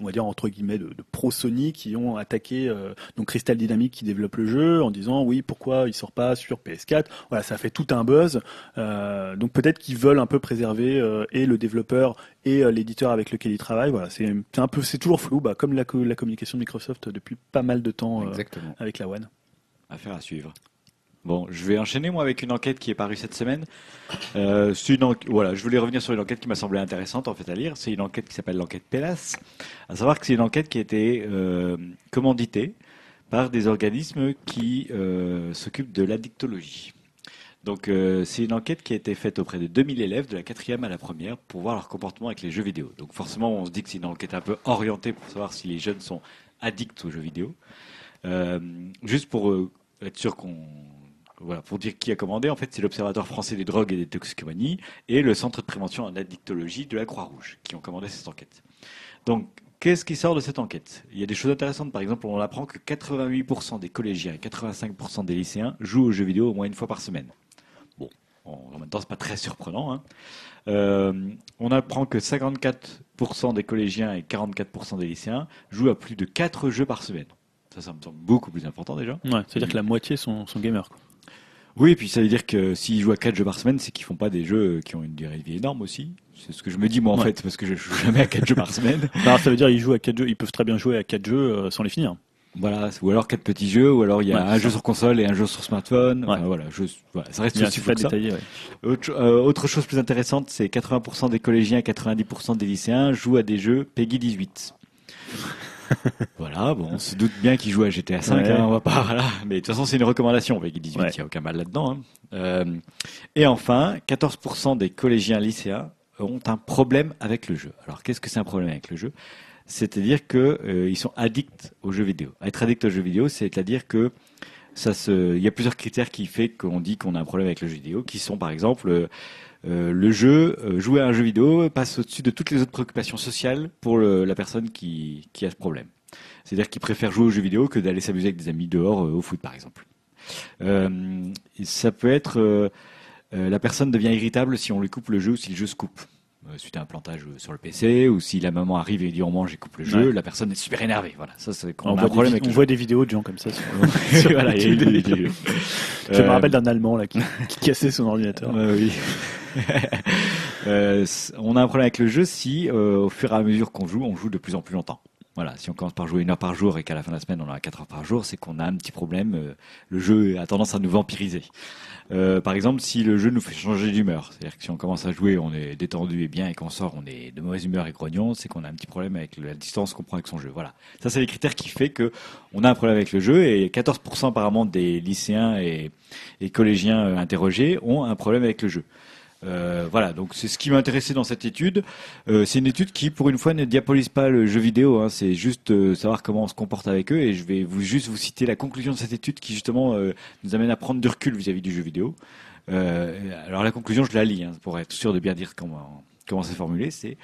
on va dire entre guillemets, de, de pro Sony qui ont attaqué euh, donc Crystal Dynamics qui développe le jeu en disant oui pourquoi il sort pas sur PS4. Voilà, ça fait tout un buzz. Euh, donc peut-être qu'ils veulent un peu préserver euh, et le développeur et euh, l'éditeur avec lequel ils travaillent. Voilà, c'est un peu, c'est toujours flou, bah, comme la, co- la communication de Microsoft depuis pas mal de temps avec la One. Affaire à suivre. Bon, je vais enchaîner moi avec une enquête qui est parue cette semaine. Euh, une voilà, je voulais revenir sur une enquête qui m'a semblé intéressante en fait à lire. C'est une enquête qui s'appelle l'enquête Pelas. À savoir que c'est une enquête qui a été euh, commanditée par des organismes qui euh, s'occupent de l'addictologie. Donc euh, c'est une enquête qui a été faite auprès de 2000 élèves de la quatrième à la première pour voir leur comportement avec les jeux vidéo. Donc forcément on se dit que c'est une enquête un peu orientée pour savoir si les jeunes sont addicts aux jeux vidéo. Euh, juste pour être sûr qu'on voilà, pour dire qui a commandé, en fait, c'est l'Observatoire français des drogues et des toxicomanies et le Centre de prévention en addictologie de la Croix-Rouge qui ont commandé cette enquête. Donc, qu'est-ce qui sort de cette enquête? Il y a des choses intéressantes. Par exemple, on apprend que 88% des collégiens et 85% des lycéens jouent aux jeux vidéo au moins une fois par semaine. Bon, en même temps, c'est pas très surprenant. hein. Euh, on apprend que 54% des collégiens et 44% des lycéens jouent à plus de 4 jeux par semaine. Ça, ça me semble beaucoup plus important déjà. Ouais, c'est-à-dire que la moitié sont, sont gamers. quoi. Oui, et puis ça veut dire que s'ils jouent à 4 jeux par semaine, c'est qu'ils font pas des jeux qui ont une durée de vie énorme aussi. C'est ce que je me dis moi en Ouais. fait, parce que je joue jamais à 4 jeux par semaine. Alors ça veut dire ils jouent à quatre jeux, ils peuvent très bien jouer à quatre jeux euh, sans les finir. Voilà, ou alors quatre petits jeux, ou alors il y a Ouais, un jeu sur console et un jeu sur smartphone. Ouais. Enfin, voilà, je- voilà, ça reste aussi que ça. détaillé. ouais. Autre, euh, autre chose plus intéressante, c'est 80% des collégiens et 90% des lycéens jouent à des jeux Peggy 18. voilà, bon, on se doute bien qu'ils jouent à GTA 5, Ouais. hein, on va pas, voilà. Mais de toute façon, c'est une recommandation, Peggy 18, il Ouais. n'y a aucun mal là-dedans. hein. Euh, et enfin, 14% des collégiens lycéens ont un problème avec le jeu. Alors, qu'est-ce que c'est un problème avec le jeu? C'est-à-dire que euh, sont addicts aux jeux vidéo. Être addict aux jeux vidéo, c'est-à-dire que ça se, il y a plusieurs critères qui fait qu'on dit qu'on a un problème avec le jeu vidéo, qui sont par exemple euh, le jeu, euh, jouer à un jeu vidéo passe au-dessus de toutes les autres préoccupations sociales pour la personne qui, qui a ce problème. C'est-à-dire qu'il préfère jouer aux jeux vidéo que d'aller s'amuser avec des amis dehors euh, au foot par exemple. Euh, ça peut être la personne devient irritable si on lui coupe le jeu ou si le jeu se coupe. Euh, suite à un plantage euh, sur le PC, ou si la maman arrive et dit on mange et coupe le jeu, Ouais. la personne est super énervée. Voilà, ça c'est quand On, on, a voit, un problème des, avec on le voit des vidéos de gens comme ça. sur- jeu. Voilà, des- des- Je me Euh, rappelle d'un Allemand là qui, qui cassait son ordinateur. Oui. Euh, on a un problème avec le jeu si, au fur et à mesure qu'on joue, on joue de plus en plus longtemps. Voilà, si on commence par jouer une heure par jour et qu'à la fin de la semaine on a quatre heures par jour, c'est qu'on a un petit problème. le jeu a tendance à nous vampiriser. Euh, par exemple, si le jeu nous fait changer d'humeur, c'est-à-dire que si on commence à jouer, on est détendu et bien, et qu'on sort, on est de mauvaise humeur et grognon, c'est qu'on a un petit problème avec la distance qu'on prend avec son jeu. Voilà, ça c'est les critères qui fait que on a un problème avec le jeu et 14% apparemment des lycéens et, collégiens euh, interrogés ont un problème avec le jeu. Euh, voilà, donc c'est ce qui m'a intéressé dans cette étude. Euh, c'est une étude qui, pour une fois, ne diabolise pas le jeu vidéo. Hein, c'est juste euh, savoir comment on se comporte avec eux. Et je vais vous juste vous citer la conclusion de cette étude qui justement euh, nous amène à prendre du recul vis-à-vis du jeu vidéo. Alors la conclusion, je la lis hein, pour être sûr de bien dire comment comment c'est formulé. C'est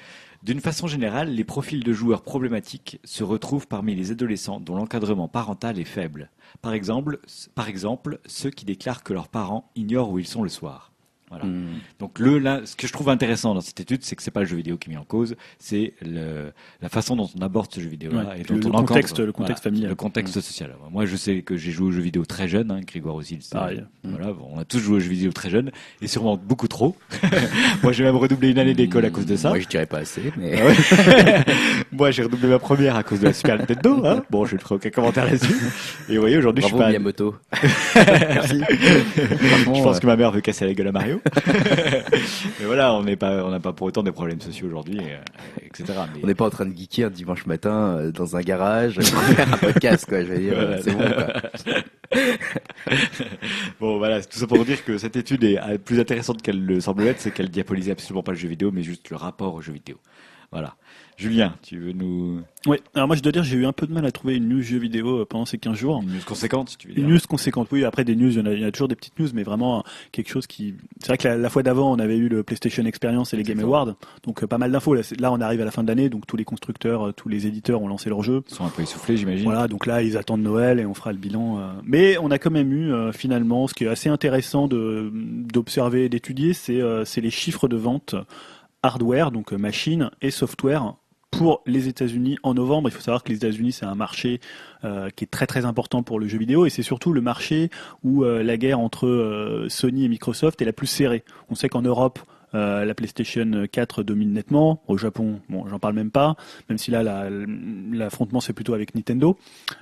d'une façon générale, les profils de joueurs problématiques se retrouvent parmi les adolescents dont l'encadrement parental est faible. Par exemple, par exemple, ceux qui déclarent que leurs parents ignorent où ils sont le soir. Voilà. Hmm. Donc le, là, ce que je trouve intéressant dans cette étude, c'est que c'est pas le jeu vidéo qui est mis en cause, c'est le, la façon dont on aborde ce jeu Ouais, et dont le- on le contexte- le contexte familial. le contexte social. Moi, je sais que j'ai joué aux jeux vidéo très jeune, hein, Grégoire aussi. le sait. Pareil. Voilà, bon, on a tous joué aux jeux vidéo très jeune et sûrement beaucoup trop. Moi, j'ai même redoublé une année d'école à cause de ça. Moi, je dirais pas assez, mais Ah. Moi, j'ai redoublé ma première à cause de la Super Nintendo. Hein bon, je ne ferai aucun commentaire là-dessus. Et vous voyez, aujourd'hui, je suis pas. Miyamoto. Merci. Je pense euh, que ma mère veut casser la gueule à Mario. Mais voilà, on n'est pas, on n'a pas pour autant des problèmes sociaux aujourd'hui, euh, etc. Mais- On n'est pas en train de geeker un dimanche matin euh, dans un garage pour faire un podcast, quoi. Je veux dire, Voilà. c'est bon, quoi. Bon, voilà, c'est tout ça pour dire que cette étude est euh, plus intéressante qu'elle le semble être, c'est qu'elle diabolise absolument pas le jeu vidéo, mais juste le rapport au jeu vidéo. Voilà. Julien, tu veux nous Ouais. Alors moi je dois dire j'ai eu un peu de mal à trouver une news jeu vidéo euh, pendant ces 15 jours. une news conséquente, si tu veux Une dire. news conséquente, oui. Après des news, il y, en a, il y en a toujours des petites news, mais vraiment quelque chose qui. C'est vrai que la, la fois d'avant, on avait eu le PlayStation Experience et les Game. Awards, donc euh, pas mal d'infos. Là, on arrive à la fin de l'année, donc tous les constructeurs, euh, tous les éditeurs ont lancé leur jeu. Ils sont un peu essoufflés, j'imagine. Voilà, donc là, ils attendent Noël et on fera le bilan. Mais on a quand même eu finalement, ce qui est assez intéressant d'observer et d'étudier, c'est les chiffres de vente hardware, donc machine et software pour les États-Unis en novembre. Il faut savoir que les États-Unis, c'est un marché euh, qui est très très important pour le jeu vidéo et c'est surtout le marché où euh, la guerre entre euh, Sony et Microsoft est la plus serrée. On sait qu'en Europe, la PlayStation 4 domine nettement. Au Japon, bon, j'en parle même pas, même si là, la- l'affrontement c'est plutôt avec Nintendo.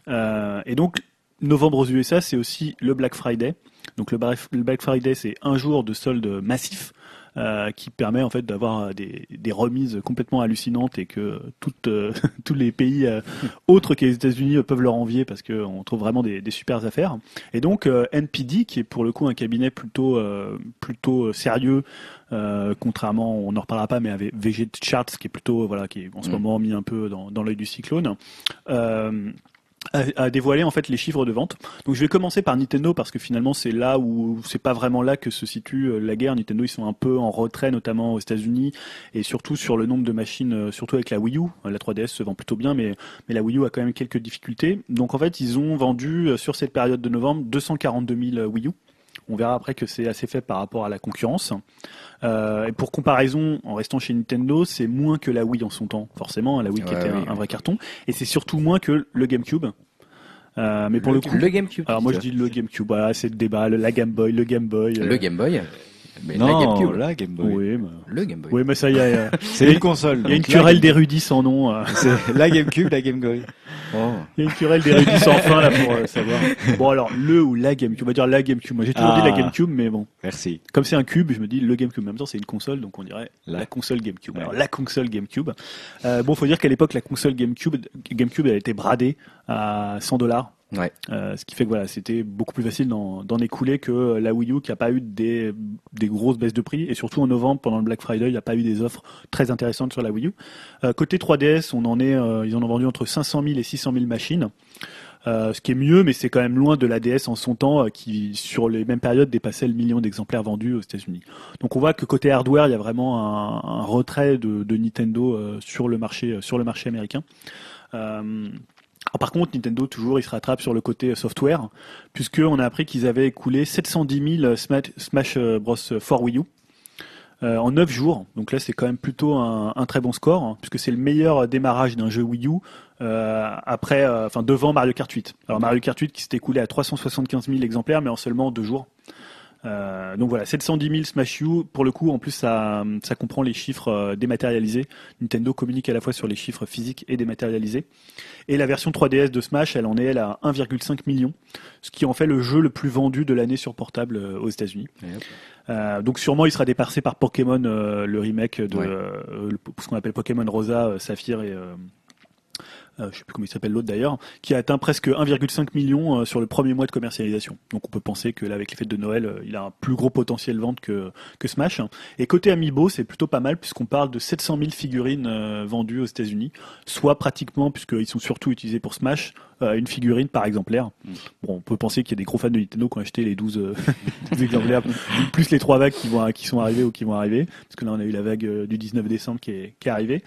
Et donc, novembre aux USA, c'est aussi le Black Friday. Donc le le Black Friday, c'est un jour de solde massif. Euh, qui permet en fait d'avoir des, des remises complètement hallucinantes et que toutes, euh, tous les pays euh, autres que les États-Unis peuvent leur envier parce qu'on trouve vraiment des, des super affaires. Et donc euh, NPD, qui est pour le coup un cabinet plutôt euh, plutôt sérieux, euh, contrairement, on n'en reparlera pas, mais avec VG Charts, qui est plutôt voilà, qui est en ce Mm. moment mis un peu dans, dans l'œil du cyclone. Euh, a dévoilé en fait les chiffres de vente. Donc je vais commencer par Nintendo parce que finalement c'est là où c'est pas vraiment là que se situe euh, la guerre. Nintendo ils sont un peu en retrait notamment aux États-Unis et surtout sur le nombre de machines, euh, surtout avec la Wii U. La 3DS se vend plutôt bien, mais mais la Wii U a quand même quelques difficultés. Donc en fait ils ont vendu euh, sur cette période de novembre 242 000 Wii U. On verra après que c'est assez fait par rapport à la concurrence. Euh, et pour comparaison, en restant chez Nintendo, c'est moins que la Wii en son temps, forcément, la Wii qui était oui, un, vrai carton. Et c'est surtout moins que le GameCube. Euh, mais pour le, coup, le GameCube. alors moi je dis le GameCube, voilà, c'est le débat, le- la Game Boy, le Game Boy. euh, le Game Boy. Mais non, la GameCube. la Game Boy. Oui, mais, Le Game Boy. oui, mais ça y est, C'est une console. il y a une querelle d'érudits sans nom. C'est la GameCube, la Game Boy. Oh. Il y a une querelle d'érudits sans fin là pour euh, savoir. Bon alors le ou la GameCube, on va dire la GameCube. Moi j'ai toujours Ah. dit la GameCube, mais bon, Merci. comme c'est un cube, je me dis le GameCube. En même temps c'est une console, donc on dirait La- la, console GameCube. Ouais. Alors la console GameCube. Euh, bon, faut dire qu'à l'époque la console GameCube, GameCube elle a été bradée à 100 dollars. Ouais. Euh, ce qui fait que voilà, c'était beaucoup plus facile d'en écouler que la Wii U qui a pas eu des, des grosses baisses de prix et surtout en novembre pendant le Black Friday, il n'y a pas eu des offres très intéressantes sur la Wii U. Euh, côté 3DS, on en est, euh, ils en ont vendu entre 500 000 et 600 000 machines. Euh, ce qui est mieux, mais c'est quand même loin de la DS en son temps, euh, qui sur les mêmes périodes dépassait le million d'exemplaires vendus aux États-Unis. Donc on voit que côté hardware, il y a vraiment un, un retrait de, de Nintendo euh, sur le marché, sur le marché américain. Euh, Par contre, Nintendo, toujours, il se rattrape sur le côté software, puisqu'on a appris qu'ils avaient écoulé 710 000 Smash, Smash Bros. for Wii U euh, en 9 jours. Donc là, c'est quand même plutôt un, très bon score, hein, puisque c'est le meilleur démarrage d'un jeu Wii U euh, après, euh, enfin devant Mario Kart 8. Alors Mario Kart 8 qui s'est écoulé à 375 000 exemplaires, mais en seulement deux jours. Euh, donc voilà, 710 000 Smash U. Pour le coup, en plus, ça, ça comprend les chiffres euh, dématérialisés. Nintendo communique à la fois sur les chiffres physiques et dématérialisés. Et la version 3DS de Smash, elle en est elle à 1,5 million, ce qui en fait le jeu le plus vendu de l'année sur portable euh, aux États-Unis. Euh, donc sûrement, il sera dépassé par Pokémon, euh, le remake de Ouais. ce qu'on appelle Pokémon Rosa, Saphir et euh, je sais plus comment il s'appelle l'autre d'ailleurs, qui a atteint presque 1,5 million euh, sur le premier mois de commercialisation. Donc on peut penser que là, avec les fêtes de Noël, euh, il a un plus gros potentiel vente que, que Smash. Et côté Amiibo, c'est plutôt pas mal puisqu'on parle de 700 000 figurines vendues aux États-Unis, soit pratiquement, puisqu'ils sont surtout utilisés pour Smash, euh, une figurine par exemplaire. Mm. Bon, on peut penser qu'il y a des gros fans de Nintendo qui ont acheté les 12, euh, 12 exemplaires, plus les trois vagues qui, vont, qui sont arrivées ou qui vont arriver, parce que là on a eu la vague euh, du 19 décembre qui est, qui est arrivée.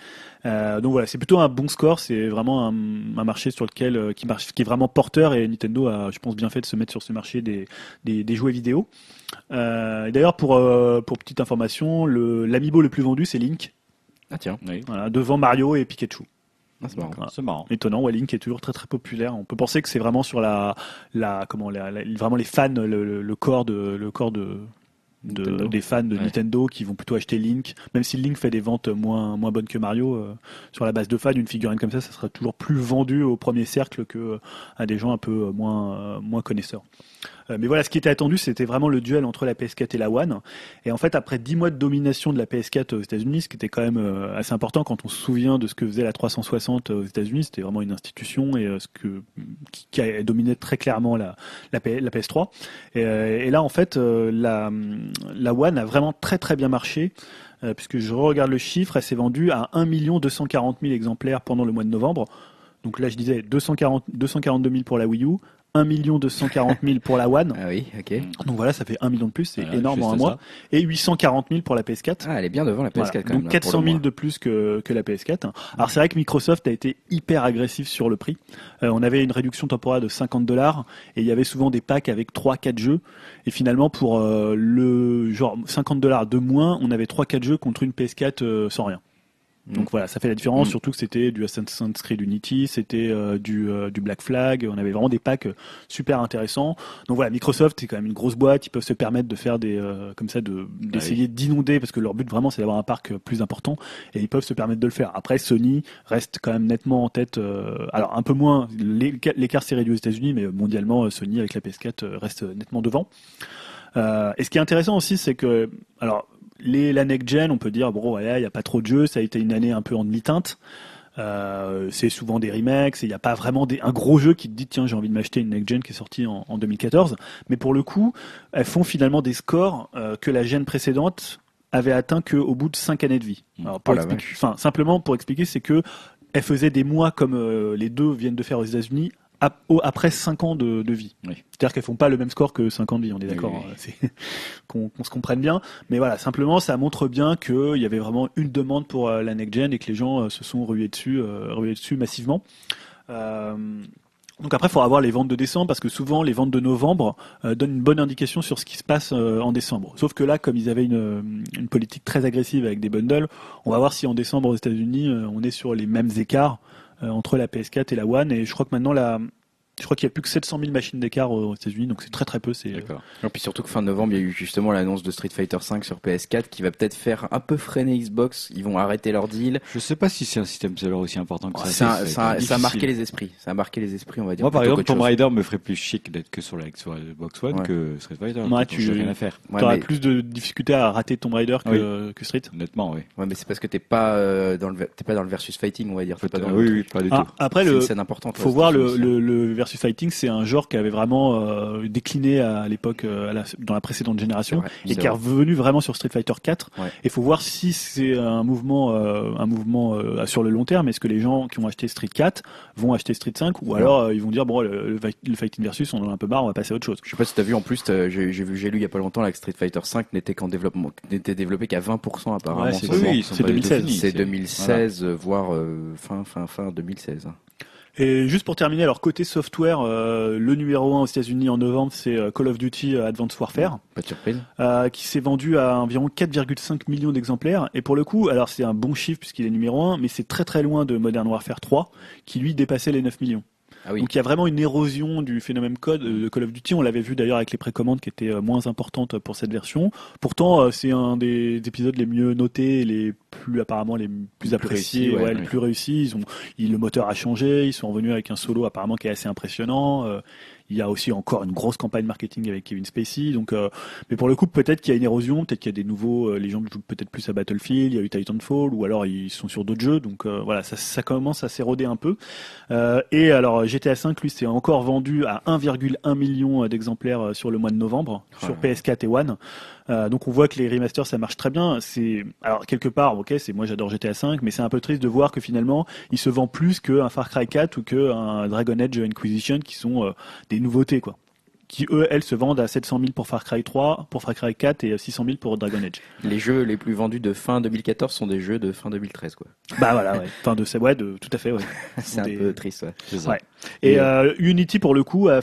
Euh, donc voilà, c'est plutôt un bon score, c'est vraiment un, un marché sur lequel qui marche, qui est vraiment porteur et Nintendo a, je pense, bien fait de se mettre sur ce marché des, des, des jouets vidéo. Et D'ailleurs, pour, pour petite information, le l'amiibo le plus vendu c'est Link, Ah tiens, Oui. voilà, devant Mario et Pikachu. Ah, c'est marrant. Voilà. C'est marrant. Étonnant, ouais, Link est toujours très très populaire. On peut penser que c'est vraiment sur la, la comment, la, la- vraiment les fans, le, corps de, le corps de, des fans de Ouais. Nintendo qui vont plutôt acheter Link, même si Link fait des ventes moins moins bonnes que Mario. euh, sur la base de fans, une figurine comme ça, ça sera toujours plus vendu au premier cercle que euh, à des gens un peu euh, moins euh, moins connaisseurs. Euh, mais voilà, ce qui était attendu, c'était vraiment le duel entre la PS4 et la One. Et en fait, après 10 mois de domination de la PS4 aux États-Unis, ce qui était quand même euh, assez important quand on se souvient de ce que faisait la 360 aux États-Unis, c'était vraiment une institution et euh, ce que qui, qui a dominé très clairement la la, P- la PS3. Et, euh, là, en fait, euh, la la One a vraiment très très bien marché. euh, puisque je regarde le chiffre, elle s'est vendue à 1 240 000 exemplaires pendant le mois de novembre. Donc là, je disais 240, 242 000 pour la Wii U, 1 240 000 pour la One. Ah oui, ok. Donc voilà, ça fait 1 million de plus, c'est Voilà, énorme en un mois. ça. Et 840 000 pour la PS4. Ah, elle est bien devant la PS4 Voilà. quand même. Donc là, 400 pour le 000 mois. de plus que, que la PS4. Alors c'est vrai que Microsoft a été hyper agressif sur le prix. Euh, on avait une réduction temporaire de 50 dollars et il y avait souvent des packs avec 3-4 jeux. Et finalement pour euh, le genre 50 dollars de moins, on avait 3-4 jeux contre une PS4 euh, sans rien. Mm. Donc voilà, ça fait la différence, Mm. surtout que c'était du Assassin's Creed Unity, c'était euh, du, euh, du Black Flag, on avait vraiment des packs euh, super intéressants. Donc voilà, Microsoft c'est quand même une grosse boîte, ils peuvent se permettre de faire des euh, comme ça, de d'essayer d'inonder parce que leur but vraiment c'est d'avoir un parc euh, plus important et ils peuvent se permettre de le faire. Après Sony reste quand même nettement en tête, euh, alors un peu moins, l'éca- l'écart s'est réduit aux États-Unis, mais mondialement Sony avec la PS4 euh, reste nettement devant. Euh, et ce qui est intéressant aussi, c'est que, alors, les, la next gen, on peut dire, bon, il n'y a pas trop de jeux, ça a été une année un peu en demi-teinte. Euh, c'est souvent des remakes, il n'y a pas vraiment des, un gros jeu qui te dit, tiens, j'ai envie de m'acheter une next gen qui est sortie en, en 2014. Mais pour le coup, elles font finalement des scores euh, que la gen précédente avait atteint qu'au bout de 5 années de vie. Alors, pour Oh expliquer- simplement pour expliquer, c'est que elles faisaient des mois comme euh, les deux viennent de faire aux États-Unis après 5 ans de, de vie. Oui. C'est-à-dire qu'elles font pas le même score que 5 ans de vie, on est d'accord, oui, hein, qu'on se comprenne bien. Mais voilà, simplement, ça montre bien qu'il y avait vraiment une demande pour euh, la next gen et que les gens euh, se sont rués dessus, euh, rués dessus massivement. Euh, donc après, il faudra voir les ventes de décembre parce que souvent les ventes de novembre euh, donnent une bonne indication sur ce qui se passe euh, en décembre. Sauf que là, comme ils avaient une, une politique très agressive avec des bundles, on va voir si en décembre aux États-Unis on est sur les mêmes écarts entre la PS4 et la One. Et je crois que maintenant la je crois qu'il y a plus que 700 000 machines d'écart aux États-Unis, donc c'est très très peu. C'est D'accord. Et puis surtout que fin novembre, il y a eu justement l'annonce de Street Fighter V sur PS4 qui va peut-être faire un peu freiner Xbox. Ils vont arrêter leur deal. Je sais pas si c'est un système seller aussi important que ça. Ça, C'est- ça, a marqué les esprits. Ça a marqué les esprits, on va dire. Moi, par exemple, Tomb. Raider me ferait plus chic d'être que sur la Xbox One Ouais. que Street Fighter. Ouais, tu- rien à faire. Ouais, T'auras mais, plus de difficultés à rater Tomb Raider que, que Street. Honnêtement, oui. ouais, mais c'est parce que t'es pas euh, dans le t'es pas dans le versus fighting, on va dire. T'es pas dans le oui, oui, pas du Ah, tout. après C'est le une scène importante. faut voir le, versus fighting, c'est un genre qui avait vraiment euh, décliné à l'époque euh, dans la précédente génération vrai, et qui est revenu vraiment sur Street Fighter 4. Ouais. Il faut voir si c'est un mouvement, euh, un mouvement euh, sur le long terme. Est-ce que les gens qui ont acheté Street 4 vont acheter Street 5 ou Ouais. alors euh, ils vont dire bon le, le fight- le fighting versus on en a un peu marre, on va passer à autre chose. Je sais pas si t'as vu en plus, j'ai vu, j'ai lu il y a pas longtemps là, que Street Fighter 5 n'était qu'en développement, n'était développé qu'à 20% apparemment. Ouais, c'est seulement. Oui, ils sont c'est pas du tout 2016. finis, c'est 2016, euh, voire euh, fin fin fin 2016. Et juste pour terminer, alors côté software, euh, le numéro 1 aux États-Unis en novembre, c'est euh, Call of Duty euh, Advanced Warfare, Pas de surprise. euh, qui s'est vendu à environ 4,5 millions d'exemplaires. Et pour le coup, alors c'est un bon chiffre puisqu'il est numéro 1, mais c'est très très loin de Modern Warfare 3, qui lui dépassait les 9 millions. Ah oui. Donc il y a vraiment une érosion du phénomène code euh, de Call of Duty. On l'avait vu d'ailleurs avec les précommandes qui étaient euh, moins importantes pour cette version. Pourtant, euh, c'est un des épisodes les mieux notés, les plus apparemment les plus appréciés, réussis, ouais, ouais, les plus réussis. Ils ont, ils- le moteur a changé. Ils sont revenus avec un solo apparemment qui est assez impressionnant. Il y a aussi encore une grosse campagne marketing avec Kevin Spacey. Donc, euh, mais pour le coup, peut-être qu'il y a une érosion, peut-être qu'il y a des nouveaux. euh, les gens jouent peut-être plus à Battlefield. Il y a eu Titanfall, ou alors ils sont sur d'autres jeux. Donc euh, voilà, ça, ça commence à s'éroder un peu. Euh, et alors GTA 5, lui, c'est encore vendu à 1,1 million d'exemplaires euh, sur le mois de novembre sur ouais. PS4 et One. Euh, donc on voit que les remasters ça marche très bien. C'est alors quelque part, ok, c'est moi j'adore GTA 5, mais c'est un peu triste de voir que finalement il se vend plus qu'un Far Cry 4 ou qu'un Dragon Age Inquisition qui sont euh, des nouveautés quoi. Qui eux, elles se vendent à 700 000 pour Far Cry 3, pour Far Cry 4 et 600 000 pour Dragon Age. Les jeux les plus vendus de fin 2014 sont des jeux de fin 2013, quoi. Bah voilà, ouais. Enfin de ouais, de, tout à fait, ouais. C'est un Des- peu triste, ouais. Et euh, Unity, pour le coup, a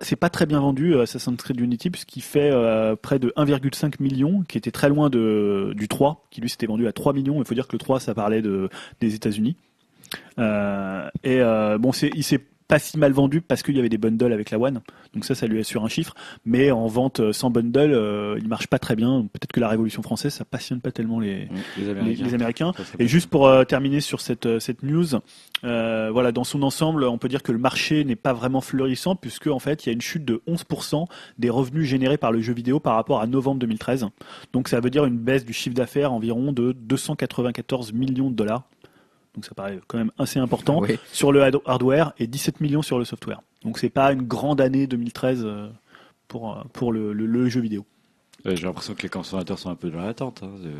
c'est pas très bien vendu, euh, Assassin's Creed Unity, puisqu'il fait euh, près de 1,5 million, qui était très loin de, du 3, qui lui s'était vendu à 3 millions. Il faut dire que le 3, ça parlait de, des États-Unis. Euh, et bon, il s'est pas si mal vendu parce qu'il y avait des bundles avec la One, donc ça, ça lui assure un chiffre. Mais en vente euh, sans bundle, euh, il marche pas très bien. Peut-être que la Révolution française, ça passionne pas tellement les, Les les, Américains. les Américains. Ça serait Et juste pour euh, terminer sur cette, euh, cette news, euh, voilà, dans son ensemble, on peut dire que le marché n'est pas vraiment florissant puisque en fait, il y a une chute de 11% des revenus générés par le jeu vidéo par rapport à novembre 2013. Donc ça veut dire une baisse du chiffre d'affaires environ de 294 millions de dollars. Donc ça paraît quand même assez important Oui. sur le hard- hardware et 17 millions sur le software. Donc c'est pas une grande année 2013 euh, pour, euh, pour le, le- le jeu vidéo. J'ai l'impression que les consommateurs sont un peu dans l'attente. Hein, de...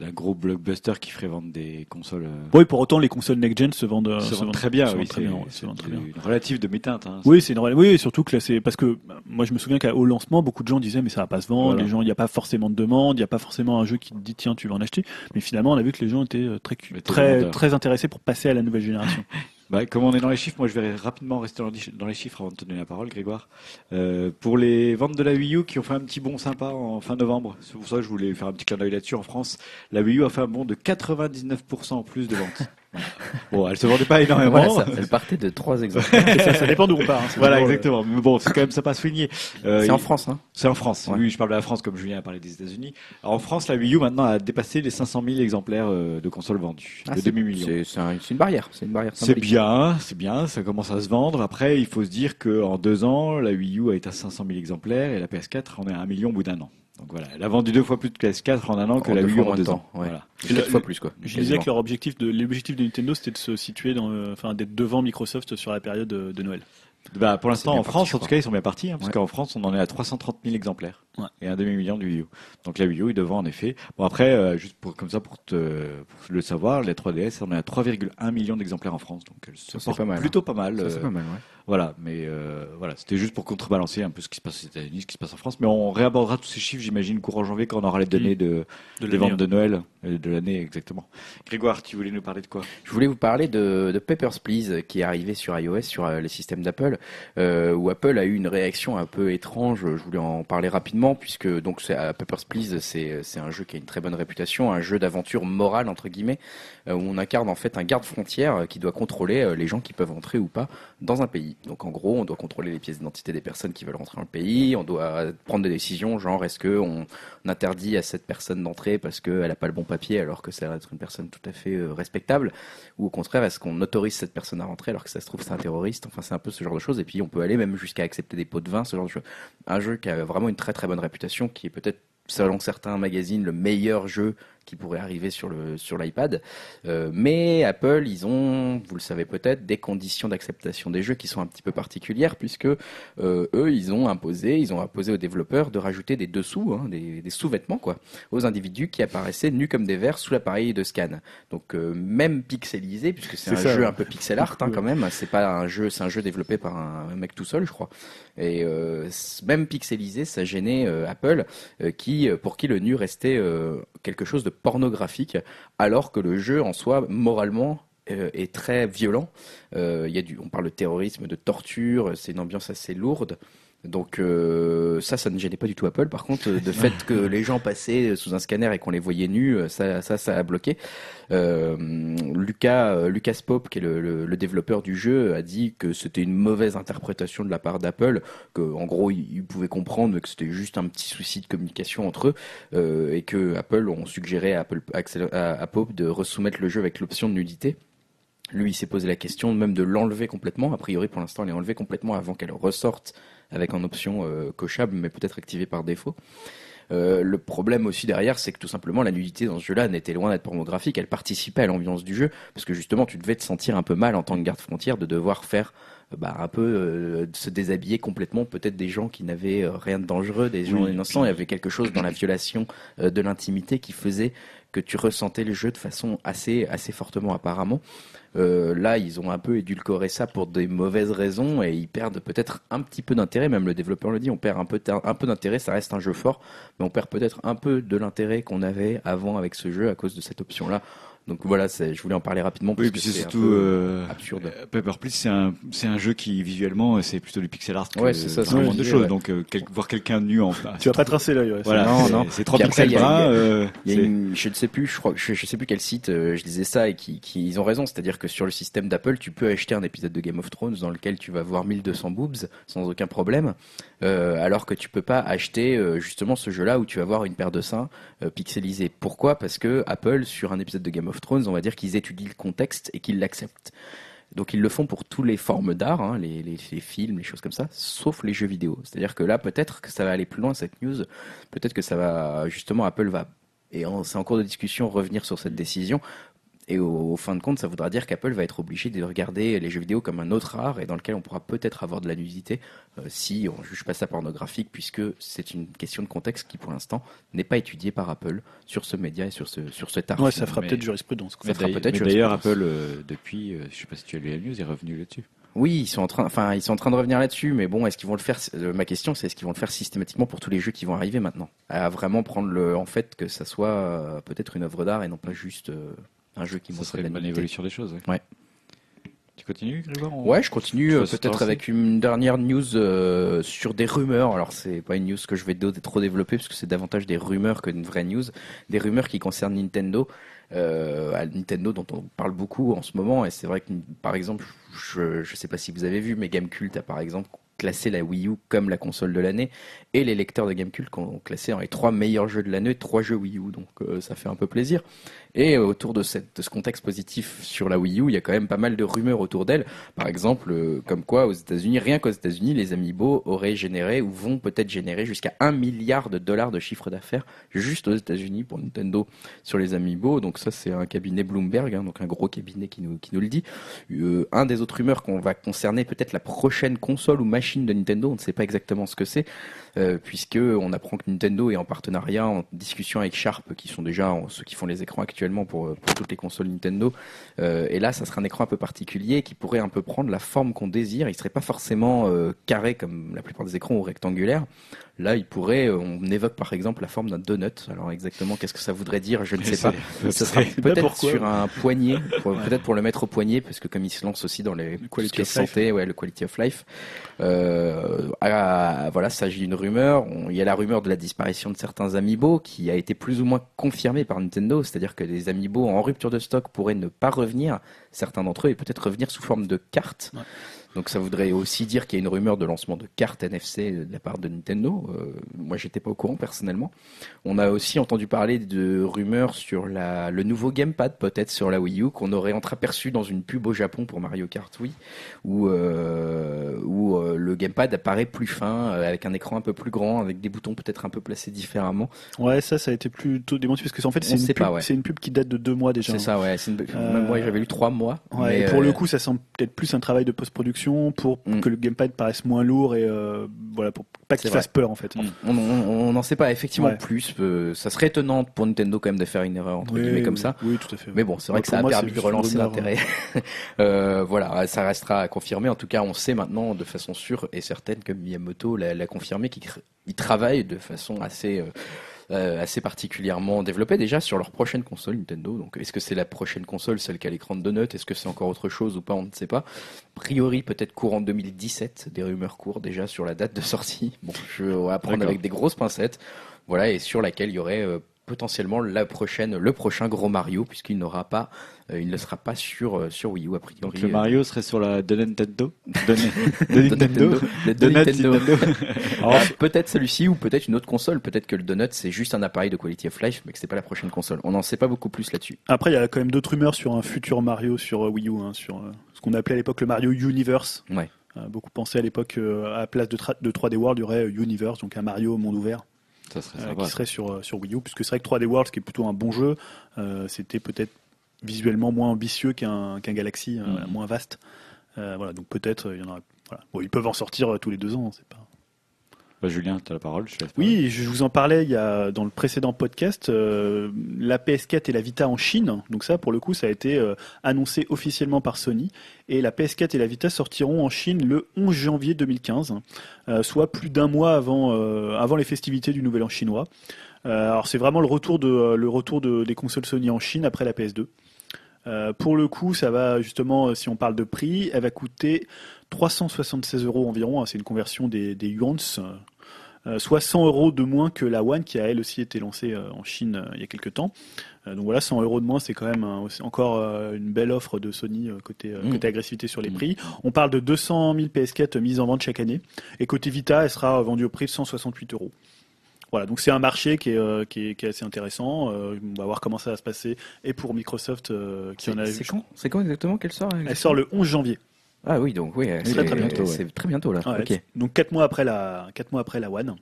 D'un gros blockbuster qui ferait vendre des consoles. euh, Oui, pour autant les consoles next-gen se vendent, euh, se vendent très bien, se oui. c'est- une relative de mi-teinte. hein. Oui, c'est normal. Oui, surtout que là, c'est parce que euh, moi, je me souviens qu'au lancement, beaucoup de gens disaient mais ça va pas se vendre. Voilà. Les gens, il n'y a pas forcément de demande, il n'y a pas forcément un jeu qui te dit tiens, tu vas en acheter. Mais finalement, on a vu que les gens étaient euh, très très très intéressés pour passer à la nouvelle génération. Bah, comme on est dans les chiffres, moi je vais rapidement rester dans les chiffres avant de te donner la parole, Grégoire. Euh, pour les ventes de la Wii U qui ont fait un petit bond sympa en fin novembre, c'est pour ça que je voulais faire un petit clin d'œil là-dessus en France. La Wii U a fait un bond de 99% en plus de ventes. bon, elle se vendait pas énormément. Voilà, ça, elle partait de trois exemplaires. Ça, ça dépend d'où on part. hein. Voilà, exactement. Mais bon, c'est quand même sympa à souligner. Euh, C'est en France, hein. C'est en France. Ouais. Oui, je parle de la France comme Julien a parlé des États-Unis. Alors, en France, la Wii U maintenant a dépassé les 500 000 exemplaires euh, de consoles vendues, Ah, de demi-million. C'est c'est un- c'est une barrière. C'est une barrière C'est bien, c'est bien, ça commence à se vendre. Après, il faut se dire qu'en deux ans, la Wii U a été à 500 000 exemplaires et la PS4 en est à un million au bout d'un an. Donc voilà, elle a vendu deux fois plus de PS4 en un an que En la Wii U en moins de deux temps, ans. ouais. Voilà. Quatre Le- fois plus, quoi. Je disais que leur objectif de l'objectif de Nintendo c'était de se situer dans, euh, enfin d'être devant Microsoft sur la période de, de Noël. Bah, pour l'instant, en parti, France, en tout cas, ils sont bien partis, hein, parce Ouais. qu'en France, on en est à 330 000 exemplaires Ouais. et un demi-million du Wii U. Donc la Wii U est devant, en effet. Bon, après, euh, juste pour, comme ça, pour, te, pour le savoir, les 3DS, on est à 3,1 millions d'exemplaires en France. Donc Ça, porte pas mal, hein. plutôt pas mal. Ça, euh, c'est pas mal, ouais. Voilà, mais euh, voilà, c'était juste pour contrebalancer un peu ce qui se passe aux États-Unis, ce qui se passe en France. Mais on réabordera tous ces chiffres, j'imagine, courant janvier, quand on aura les données de, De des ventes de Noël, euh, de l'année exactement. Grégoire, tu voulais nous parler de quoi? Je voulais vous parler de, de Papers, Please, qui est arrivé sur iOS, sur euh, les systèmes d'Apple, euh, où Apple a eu une réaction un peu étrange. Je voulais en parler rapidement, puisque donc c'est, Papers, Please, c'est, c'est un jeu qui a une très bonne réputation, un jeu d'aventure morale, entre guillemets, où on incarne en fait un garde-frontière qui doit contrôler les gens qui peuvent entrer ou pas dans un pays. Donc en gros, on doit contrôler les pièces d'identité des personnes qui veulent rentrer dans le pays, on doit prendre des décisions, genre est-ce que on interdit à cette personne d'entrer parce qu'elle n'a pas le bon papier alors que ça va être une personne tout à fait euh, respectable? Ou au contraire est-ce qu'on autorise cette personne à rentrer alors que ça se trouve c'est un terroriste? Enfin c'est un peu ce genre de choses. Et puis on peut aller même jusqu'à accepter des pots de vin ce genre de choses. Un jeu qui a vraiment une très très bonne réputation qui est peut-être selon certains magazines le meilleur jeu qui pourrait arriver sur le sur l'iPad Euh, mais Apple ils ont vous le savez peut-être des conditions d'acceptation des jeux qui sont un petit peu particulières puisque euh, eux ils ont imposé ils ont imposé aux développeurs de rajouter des dessous hein, des, des sous-vêtements quoi aux individus qui apparaissaient nus comme des vers sous l'appareil de scan. Donc euh, même pixelisé, puisque c'est un ça, jeu un peu pixel art hein, quand même. C'est pas un jeu, c'est un jeu développé par un, un mec tout seul, je crois. Et même pixelisé, ça gênait Apple, qui pour qui le nu restait quelque chose de pornographique, alors que le jeu en soi moralement euh, est très violent. Euh, il y a du, on parle de terrorisme, de torture, c'est une ambiance assez lourde. Donc euh, ça, ça ne gênait pas du tout Apple. Par contre, de fait que les gens passaient sous un scanner et qu'on les voyait nus, ça, ça, ça a bloqué. Euh, Lucas, euh, Lucas Pope, qui est le, le, le, développeur du jeu, a dit que c'était une mauvaise interprétation de la part d'Apple, que en gros, il, il pouvait comprendre que c'était juste un petit souci de communication entre eux, euh, et que Apple ont suggéré à, à Pope de resoumettre le jeu avec l'option de nudité. Lui, il s'est posé la question même de l'enlever complètement. A priori, pour l'instant, elle est enlevée complètement avant qu'elle ressorte avec une option euh, cochable, mais peut-être activée par défaut. Euh, le problème aussi derrière, c'est que tout simplement la nudité dans ce jeu-là n'était loin d'être pornographique. Elle participait à l'ambiance du jeu parce que justement, tu devais te sentir un peu mal en tant que garde frontière de devoir faire bah, un peu euh, se déshabiller complètement, peut-être des gens qui n'avaient euh, rien de dangereux, des gens oui, innocents. Il y avait quelque chose dans la violation euh, de l'intimité qui faisait que tu ressentais le jeu de façon assez, assez fortement apparemment. Euh, là, ils ont un peu édulcoré ça pour des mauvaises raisons et ils perdent peut-être un petit peu d'intérêt. Même le développeur le dit, on perd un peu, un peu d'intérêt. Ça reste un jeu fort, mais on perd peut-être un peu de l'intérêt qu'on avait avant avec ce jeu à cause de cette option-là. Donc voilà, je voulais en parler rapidement. Parce oui, puis c'est surtout euh, absurde. Paper Please, c'est un, c'est un jeu qui visuellement, c'est plutôt du pixel art. Que ouais, c'est ça. vraiment de choses. Ouais. Donc euh, quel, voir quelqu'un nu en. Tu vas pas tracer l'œil. Ouais, voilà, non, non. C'est trois pixels bruns. Euh, je ne sais plus, je crois, je, je sais plus quel site. Euh, je disais ça et qui, qui ils ont raison. C'est-à-dire que sur le système d'Apple, tu peux acheter un épisode de Game of Thrones dans lequel tu vas voir 1200 boobs sans aucun problème, euh, alors que tu peux pas acheter justement ce jeu-là où tu vas voir une paire de seins pixelisés. Pourquoi? Parce que Apple, sur un épisode de Game of Thrones, on va dire qu'ils étudient le contexte et qu'ils l'acceptent. Donc ils le font pour toutes les formes d'art, hein, les, les, les, films, les choses comme ça, sauf les jeux vidéo. C'est-à-dire que là, peut-être que ça va aller plus loin cette news. Peut-être que ça va justement Apple va et c'est en cours de discussion revenir sur cette décision. Et au, au, fin de compte, ça voudra dire qu'Apple va être obligé de regarder les jeux vidéo comme un autre art et dans lequel on pourra peut-être avoir de la nudité euh, si on juge pas ça pornographique, puisque c'est une question de contexte qui, pour l'instant, n'est pas étudiée par Apple sur ce média et sur ce sur cet art. Ouais, ça fera peut-être jurisprudence. Ça fera peut-être. D'ailleurs, Apple euh, depuis, euh, je sais pas si tu as lu la news, est revenu là-dessus. Oui, ils sont en train, enfin, ils sont en train de revenir là-dessus, mais bon, est-ce qu'ils vont le faire Ma question, c'est est-ce qu'ils vont le faire systématiquement pour tous les jeux qui vont arriver maintenant? À vraiment prendre le, en fait, que ça soit peut-être une œuvre d'art et non pas juste euh, un jeu qui ça montre une bonne évolution des choses. Ouais. Ouais. Tu continues, Grégoire Ouais, je continue euh, peut-être avec une dernière news euh, sur des rumeurs. Alors c'est pas une news que je vais trop développer parce que c'est davantage des rumeurs que une vraie news. Des rumeurs qui concernent Nintendo. Euh, à Nintendo dont on parle beaucoup en ce moment et c'est vrai que par exemple je je sais pas si vous avez vu mais Gamecult a par exemple classé la Wii U comme la console de l'année et les lecteurs de Gamecult ont classé dans les trois meilleurs jeux de l'année trois jeux Wii U donc euh, ça fait un peu plaisir et euh, autour de, cette, de ce contexte positif sur la Wii U, il y a quand même pas mal de rumeurs autour d'elle. Par exemple, euh, comme quoi aux États-Unis, rien qu'aux États-Unis, les amiibo auraient généré ou vont peut-être générer jusqu'à un milliard de dollars de chiffre d'affaires juste aux États-Unis pour Nintendo sur les amiibo. Donc ça, c'est un cabinet Bloomberg, hein, donc un gros cabinet qui nous, qui nous le dit. Un des autres rumeurs qu'on va concerner peut-être la prochaine console ou machine de Nintendo, on ne sait pas exactement ce que c'est, euh, puisque on apprend que Nintendo est en partenariat, en discussion avec Sharp, qui sont déjà ceux qui font les écrans actuellement pour, pour toutes les consoles Nintendo. Euh, et là, ça sera un écran un peu particulier qui pourrait un peu prendre la forme qu'on désire. Il serait pas forcément euh, carré comme la plupart des écrans ou rectangulaire. Là, il pourrait, euh, on évoque par exemple la forme d'un donut. Alors exactement, qu'est-ce que ça voudrait dire Je ne sais pas. Ce sera peut-être sur un poignet, peut-être pour le mettre au poignet, parce que comme il se lance aussi dans les quality qui est of life. santé, ouais, le quality of life. Euh, voilà, s'agit d'une rumeur. Il y a la rumeur de la disparition de certains amiibo qui a été plus ou moins confirmée par Nintendo, c'est-à-dire que les amiibo en rupture de stock pourraient ne pas revenir, certains d'entre eux, et peut-être revenir sous forme de cartes. Ouais. Donc ça voudrait aussi dire qu'il y a une rumeur de lancement de cartes NFC de la part de Nintendo. Euh, moi, j'étais pas au courant personnellement. On a aussi entendu parler de rumeurs sur la, le nouveau gamepad, peut-être sur la Wii U, qu'on aurait entreaperçu dans une pub au Japon pour Mario Kart Wii, où, euh, où euh, le gamepad apparaît plus fin, euh, avec un écran un peu plus grand, avec des boutons peut-être un peu placés différemment. Ouais, ça, ça a été plutôt démenti parce que en fait, c'est une, pub- ouais. une pub qui date de deux mois déjà. C'est ça, ouais. Une... Euh, Même moi, j'avais lu trois mois. Ouais, mais, et pour le coup, ça semble peut-être plus un travail de post-production pour Mm. que le gamepad paraisse moins lourd et euh, voilà, pour pas qu'il fasse peur en fait. Mm. On n'en sait pas effectivement Ouais. plus. Euh, ça serait étonnant pour Nintendo quand même de faire une erreur entre Oui, guillemets comme oui, ça. Oui, tout à fait. Mais bon, c'est vrai que ça a moi, permis de relancer l'intérêt. Euh, voilà, ça restera à confirmer. En tout cas, on sait maintenant de façon sûre et certaine que Miyamoto l'a confirmé qu'il travaille de façon assez euh, assez particulièrement développés déjà sur leur prochaine console Nintendo. Donc, est-ce que c'est la prochaine console, celle qui a l'écran de donut Est-ce que c'est encore autre chose ou pas? On ne sait pas. A priori, peut-être courant 2017. Des rumeurs courent déjà sur la date de sortie. Bon, je vais prendre avec des grosses pincettes. Voilà, et sur laquelle il y aurait euh, potentiellement la prochaine, le prochain gros Mario, puisqu'il n'aura pas, euh, il ne sera pas sur euh, sur Wii U a priori. Donc le Mario serait sur la de Nintendo De, de Nintendo Nintendo. De Donut Nintendo. Nintendo. Alors, peut-être celui-ci ou peut-être une autre console. Peut-être que le Donut c'est juste un appareil de quality of life, mais que c'est pas la prochaine console. On n'en sait pas beaucoup plus là-dessus. Après, il y a quand même d'autres rumeurs sur un futur Mario sur euh, Wii U, hein, sur euh, ce qu'on appelait à l'époque le Mario Universe. Ouais. Euh, beaucoup pensaient à l'époque euh, à la place de, de 3D World, il y aurait euh, Universe, donc un Mario monde ouvert. Ça serait euh, sympa. qui serait sur, euh, sur Wii U, puisque c'est vrai que 3D World, qui est plutôt un bon jeu, euh, c'était peut-être visuellement moins ambitieux qu'un qu'un Galaxy, Mhm. moins vaste. Voilà, donc peut-être il y en aura. Voilà. Bon, ils peuvent en sortir tous les deux ans, c'est pas. Bah, Julien, tu as la parole. Je Oui, je vous en parlais dans le précédent podcast, euh, la PS4 et la Vita en Chine. Donc ça, pour le coup, ça a été euh, annoncé officiellement par Sony. Et la PS4 et la Vita sortiront en Chine le 11 janvier 2015, euh, soit plus d'un mois avant, les festivités du Nouvel An chinois. Alors c'est vraiment le retour, des consoles Sony en Chine après la PS2. Euh, pour le coup, ça va justement, si on parle de prix, elle va coûter 376 euros environ. hein, c'est une conversion des, des yuans, soit 100 euros de moins que la One qui a elle aussi été lancée euh, en Chine euh, il y a quelques temps. Euh, donc voilà, 100 euros de moins, c'est quand même un- encore euh, une belle offre de Sony euh, côté, euh, Mm. côté agressivité sur les Mm. prix. On parle de 200 000 PS4 mises en vente chaque année. Et côté Vita, elle sera vendue au prix de 168 euros. Voilà, donc c'est un marché qui est, euh, qui est, qui est assez intéressant. Euh, on va voir comment ça va se passer. Et pour Microsoft, euh, qui en a C'est c'est quand? C'est quand exactement qu'elle sort Elle sort le 11 janvier. Ah oui, donc oui, c'est très, très bientôt, ouais. Très bientôt là. Donc 4 mois après la, quatre mois après la One.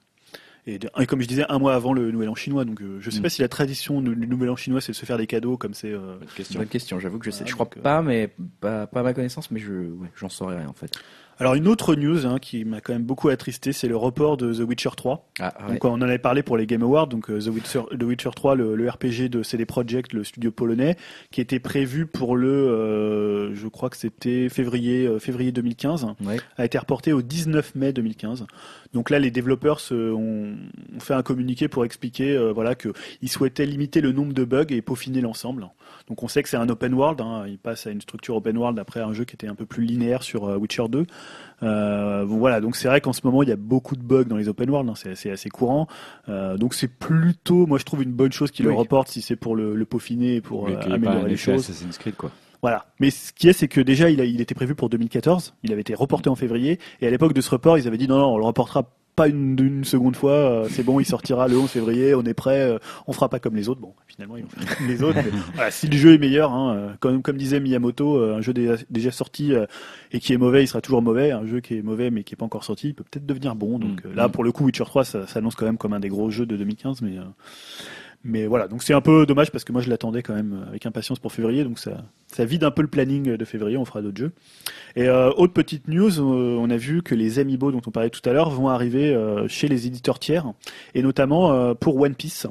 Et, de- et comme je disais, un mois avant le Nouvel An chinois. Donc euh, je sais Mm. pas si la tradition du Nouvel An chinois, c'est de se faire des cadeaux comme c'est. euh, Bonne question. Bonne question. J'avoue que je sais. Voilà, je crois donc, euh, pas, mais pas, pas à ma connaissance, mais je, ouais, j'en saurais rien en fait. Alors une autre news hein, qui m'a quand même beaucoup attristé, c'est le report de The Witcher 3. Ah, ouais. Donc on en avait parlé pour les Game Awards, donc euh, The Witcher, The Witcher 3, le, le RPG de CD Projekt, le studio polonais, qui était prévu pour le, euh, je crois que c'était février, euh, février 2015, Ouais. a été reporté au 19 mai 2015. Donc là, les développeurs se, ont, ont fait un communiqué pour expliquer, euh, voilà, qu'ils souhaitaient limiter le nombre de bugs et peaufiner l'ensemble. Donc on sait que c'est un open world, hein, il passe à une structure open world après un jeu qui était un peu plus linéaire sur euh, Witcher 2. Euh, bon, voilà, donc c'est vrai qu'en ce moment il y a beaucoup de bugs dans les open world, hein, c'est assez, assez courant. Euh, donc c'est plutôt, moi je trouve une bonne chose qu'ils le Oui. reportent si c'est pour le, le peaufiner et pour euh, qu'il améliorer les choses. Assassin's Creed, quoi. Voilà. Mais ce qui est, c'est que déjà, il, a, il était prévu pour 2014. Il avait été reporté en février. Et à l'époque de ce report, ils avaient dit non, non, on le reportera pas une, une seconde fois. euh, c'est bon, il sortira le 11 février. On est prêt. euh, on fera pas comme les autres. Bon, finalement, ils ont fait comme les autres. mais voilà, si le jeu est meilleur, hein, euh, comme, comme disait Miyamoto, euh, un jeu déjà, déjà sorti euh, et qui est mauvais, il sera toujours mauvais. Un jeu qui est mauvais mais qui est pas encore sorti, il peut peut-être devenir bon. Donc Mm. euh, là, pour le coup, Witcher 3, ça ça s'annonce quand même comme un des gros jeux de 2015. Mais euh, mais voilà, donc c'est un peu dommage parce que moi je l'attendais quand même avec impatience pour février, donc ça, vide un peu le planning de février, on fera d'autres jeux. Et euh, autre petite news, euh, on a vu que les Amiibo dont on parlait tout à l'heure vont arriver euh, chez les éditeurs tiers, et notamment euh, pour One Piece.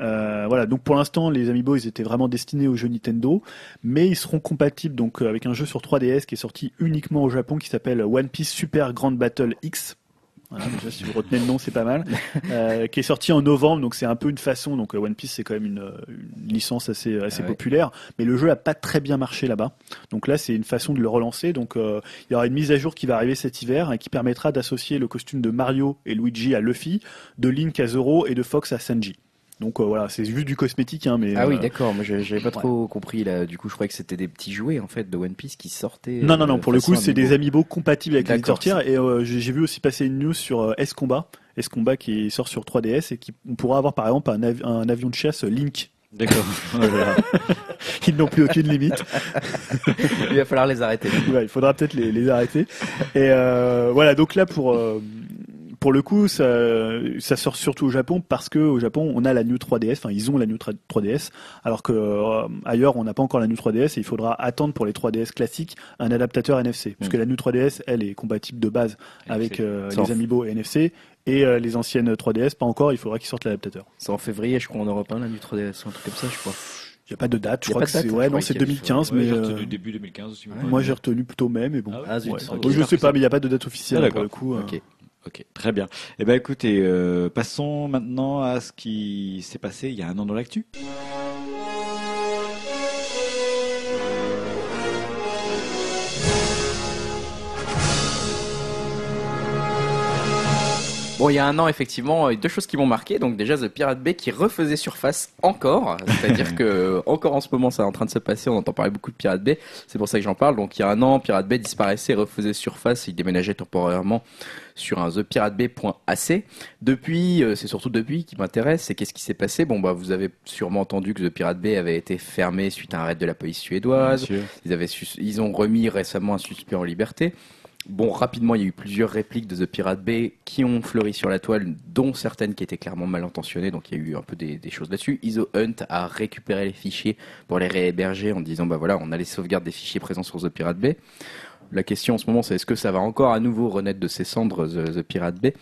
Voilà, donc pour l'instant les Amiibo ils étaient vraiment destinés aux jeux Nintendo, mais ils seront compatibles donc avec un jeu sur 3DS qui est sorti uniquement au Japon qui s'appelle One Piece Super Grand Battle X. Voilà, déjà, si vous retenez le nom, c'est pas mal. Euh, qui est sorti en novembre, donc c'est un peu une façon. Donc euh, One Piece, c'est quand même une, euh, une licence assez, assez Ah ouais. populaire, mais le jeu a pas très bien marché là-bas. Donc là, c'est une façon de le relancer. Donc euh, il y aura une mise à jour qui va arriver cet hiver et qui permettra d'associer le costume de Mario et Luigi à Luffy, de Link à Zoro et de Fox à Sanji. Donc euh, voilà, c'est juste du cosmétique, hein, mais Ah oui, euh, d'accord. Moi, j'avais pas trop compris là. Du coup, je croyais que c'était des petits jouets en fait de One Piece qui sortaient. Non, non, non, euh, pour le coup, c'est des Amiibo. compatibles avec les tiers. Et euh, j'ai vu aussi passer une news sur euh, S-Combat. S-Combat qui sort sur 3DS et qui on pourra avoir par exemple un, avi- un avion de chasse Link. D'accord. Ils n'ont plus aucune limite. Il va falloir les arrêter. Ouais, il faudra peut-être les, les arrêter. Et voilà, donc là pour pour le coup, ça, ça sort surtout au Japon parce que au Japon, on a la New 3DS. Enfin, ils ont la New 3DS, alors que euh, ailleurs, on n'a pas encore la New 3DS et il faudra attendre pour les 3DS classiques un adaptateur NFC, puisque la New 3DS, elle est compatible de base avec euh, les Amiibo et NFC. Et euh, les anciennes 3DS, pas encore, il faudra qu'ils sortent l'adaptateur. C'est en février, je crois, en Europe 1, la nuit 3DS, un truc comme ça, je crois. Il n'y a pas de date, je crois que c'est ouais, non, c'est qu'il y avait- 2015, Ouais, mais euh, retenu début 2015 aussi. Ouais. moi j'ai retenu plutôt mai, mais bon. Ah ouais Ah je sais pas, mais il n'y a pas de date Ah, officielle d'accord. pour le coup. euh. Ok. Très bien. Eh ben écoutez, euh, passons maintenant à ce qui s'est passé il y a un an dans l'actu. Bon, il y a un an, effectivement, il y a deux choses qui m'ont marqué. Donc déjà, The Pirate Bay qui refaisait surface encore. C'est-à-dire que encore en ce moment, ça est en train de se passer. On entend parler beaucoup de Pirate Bay. C'est pour ça que j'en parle. Donc il y a un an, Pirate Bay disparaissait refaisait surface. Il déménageait temporairement sur un thepiratebay.ac. Depuis, euh, c'est surtout depuis qui m'intéresse, c'est qu'est-ce qui s'est passé? Bon, bah, vous avez sûrement entendu que The Pirate Bay avait été fermé suite à un raid de la police suédoise. Ils, avaient ils ont remis récemment un suspect en liberté. Bon, rapidement, il y a eu plusieurs répliques de The Pirate Bay qui ont fleuri sur la toile, dont certaines qui étaient clairement mal intentionnées, donc il y a eu un peu des, choses là-dessus. ISO Hunt a récupéré les fichiers pour les réhéberger en disant, bah voilà, on a les sauvegardes des fichiers présents sur The Pirate Bay. La question en ce moment, c'est est-ce que ça va encore à nouveau renaître de ses cendres, The Pirate Bay?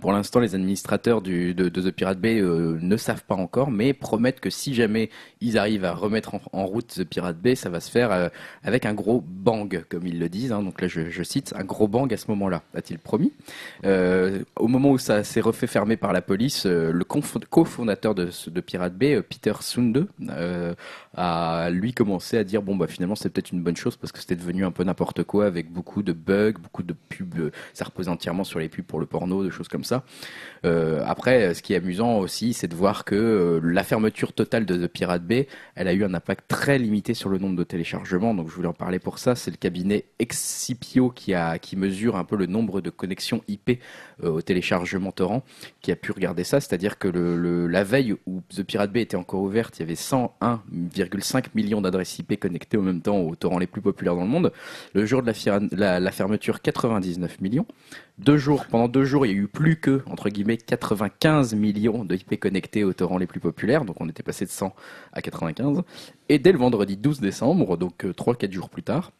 Pour l'instant, les administrateurs de, The Pirate Bay euh, ne savent pas encore, mais promettent que si jamais ils arrivent à remettre en, route The Pirate Bay, ça va se faire euh, avec un gros bang, comme ils le disent. Hein. Donc là, je, cite, un gros bang à ce moment-là, a-t-il promis. Euh, au moment où ça s'est refait fermer par la police, le cofondateur de, de Pirate Bay, Peter Sunde, a lui commencé à dire bon bah finalement c'est peut-être une bonne chose parce que c'était devenu un peu n'importe quoi avec beaucoup de bugs, beaucoup de pubs, ça reposait entièrement sur les pubs pour le porno, de choses comme ça. Euh, après, ce qui est amusant aussi, c'est de voir que euh, la fermeture totale de The Pirate Bay, elle a eu un impact très limité sur le nombre de téléchargements. Donc, je voulais en parler pour ça. C'est le cabinet Excipio qui a qui mesure un peu le nombre de connexions IP euh, au téléchargement torrent, qui a pu regarder ça. C'est-à-dire que la veille où The Pirate Bay était encore ouverte, il y avait 101,5 millions d'adresses IP connectées en même temps aux torrents les plus populaires dans le monde. Le jour de la fermeture, 99 millions. Deux jours, pendant deux jours, il y a eu plus que, entre guillemets, 95 millions de IP connectés aux torrents les plus populaires. Donc on était passé de 100 à 95. Et dès le vendredi 12 décembre, donc 3-4 euh, jours plus tard,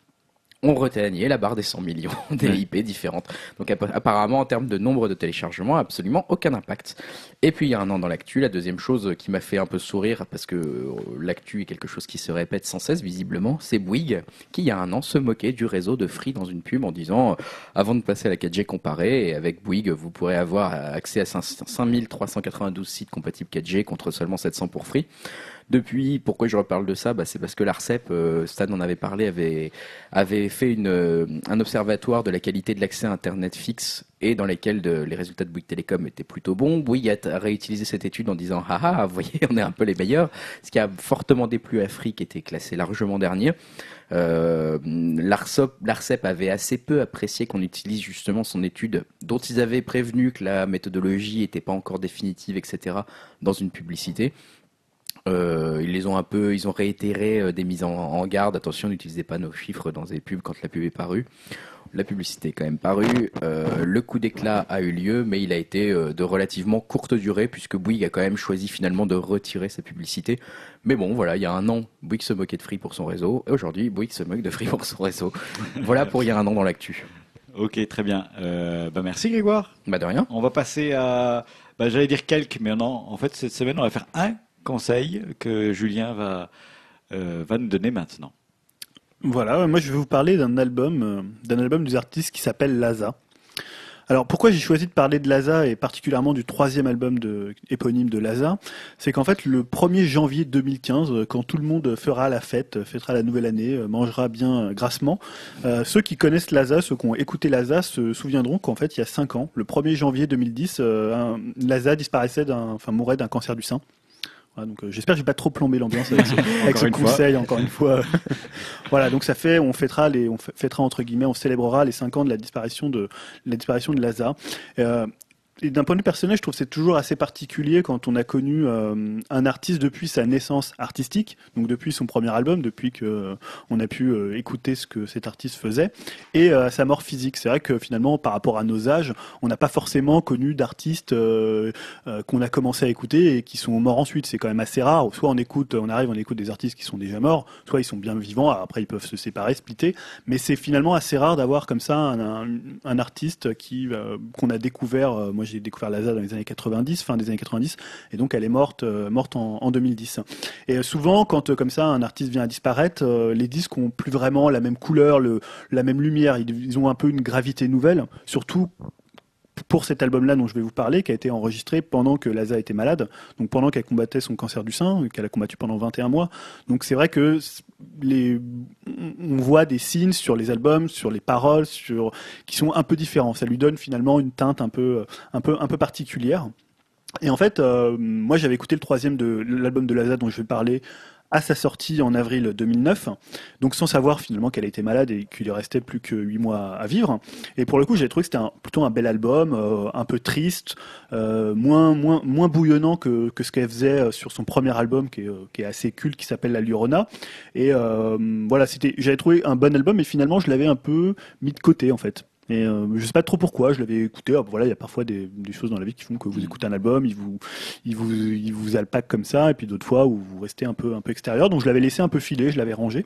on reteignait la barre des 100 millions des IP différentes. Donc apparemment, en termes de nombre de téléchargements, absolument aucun impact. Et puis il y a un an dans l'actu, la deuxième chose qui m'a fait un peu sourire, parce que euh, l'actu est quelque chose qui se répète sans cesse visiblement, c'est Bouygues, qui il y a un an se moquait du réseau de Free dans une pub en disant, euh, avant de passer à la 4G comparée, et avec Bouygues, vous pourrez avoir accès à 5392 sites compatibles 4G contre seulement 700 pour Free. Depuis, pourquoi je reparle de ça? Bah, C'est parce que l'ARCEP, euh, Stan en avait parlé, avait, fait euh, un observatoire de la qualité de l'accès à Internet fixe et dans lesquels les résultats de Bouygues Télécom étaient plutôt bons. Bouygues a réutilisé cette étude en disant ah ah, vous voyez, on est un peu les meilleurs, ce qui a fortement déplu à Free qui était classé largement dernier. Euh, L'ARCEP avait assez peu apprécié qu'on utilise justement son étude dont ils avaient prévenu que la méthodologie n'était pas encore définitive, etc., dans une publicité. Euh, ils les ont un peu, ils ont réitéré euh, des mises en, garde. Attention, n'utilisez pas nos chiffres dans des pubs quand la pub est parue. La publicité est quand même parue. Euh, le coup d'éclat a eu lieu, mais il a été de relativement courte durée puisque Bouygues a quand même choisi finalement de retirer sa publicité. Mais bon, voilà, il y a un an, Bouygues se moquait de Free pour son réseau, et aujourd'hui, Bouygues se moque de Free pour son réseau. voilà pour il y a un an dans l'actu. Ok, très bien. bah merci Grégoire. Bah de rien. On va passer à, bah, j'allais dire quelques, mais non. En fait, cette semaine, on va faire un conseil que Julien va, euh, va nous donner maintenant. Voilà, moi je vais vous parler d'un album, euh, d'un album des artistes qui s'appelle Laza. Alors pourquoi j'ai choisi de parler de Laza et particulièrement du troisième album éponyme de Laza? C'est qu'en fait le 1er janvier 2015, euh, quand tout le monde fera la fête, fêtera la nouvelle année, mangera bien grassement, ceux qui connaissent Laza, ceux qui ont écouté Laza se souviendront qu'en fait il y a 5 ans, le 1er janvier 2010, Laza disparaissait enfin mourait d'un cancer du sein donc euh, j'espère que j'ai pas trop plombé l'ambiance avec ce, conseil encore une fois. voilà, donc ça fait, on fêtera les, on fêtera entre guillemets, on célébrera les 5 ans de la disparition de la disparition de Laza. Euh, et d'un point de vue personnel, je trouve que c'est toujours assez particulier quand on a connu euh, un artiste depuis sa naissance artistique, donc depuis son premier album, depuis que euh, on a pu euh, écouter ce que cet artiste faisait, et sa mort physique. C'est vrai que finalement, par rapport à nos âges, on n'a pas forcément connu d'artistes qu'on a commencé à écouter et qui sont morts ensuite. C'est quand même assez rare. Soit on écoute, on arrive, on écoute des artistes qui sont déjà morts, soit ils sont bien vivants. Après, ils peuvent se séparer, splitter. Mais c'est finalement assez rare d'avoir comme ça un, un, artiste qui qu'on a découvert. moi, j'ai découvert Laza dans les années 90, fin des années 90, et donc elle est morte, euh, morte en, 2010. Et euh, souvent, quand euh, comme ça un artiste vient à disparaître, les disques ont plus vraiment la même couleur, le, la même lumière, ils, ont un peu une gravité nouvelle, surtout pour cet album-là dont je vais vous parler, qui a été enregistré pendant que Laza était malade, donc pendant qu'elle combattait son cancer du sein, qu'elle a combattu pendant 21 mois. Donc c'est vrai que les, on voit des signes sur les albums, sur les paroles, sur qui sont un peu différents. Ça lui donne finalement une teinte un peu, un peu, un peu particulière. Et en fait, euh, moi j'avais écouté le troisième de l'album de Laza dont je vais parler à sa sortie en avril 2009, donc sans savoir finalement qu'elle était malade et qu'il lui restait plus que 8 mois à vivre. Et pour le coup, j'ai trouvé que c'était plutôt un bel album, euh, un peu triste, euh, moins, moins, moins bouillonnant que, que ce qu'elle faisait euh, sur son premier album qui est, qui est assez culte, qui s'appelle La Llorona. Et voilà, c'était, j'avais trouvé un bon album, mais finalement, je l'avais un peu mis de côté en fait. Et euh, je sais pas trop pourquoi, je l'avais écouté. voilà, il y a parfois des, des, choses dans la vie qui font que vous mm. écoutez un album, il vous, il vous, il vous alpaque comme ça, et puis d'autres fois où vous restez un peu, un peu extérieur. Donc je l'avais laissé un peu filer, je l'avais rangé,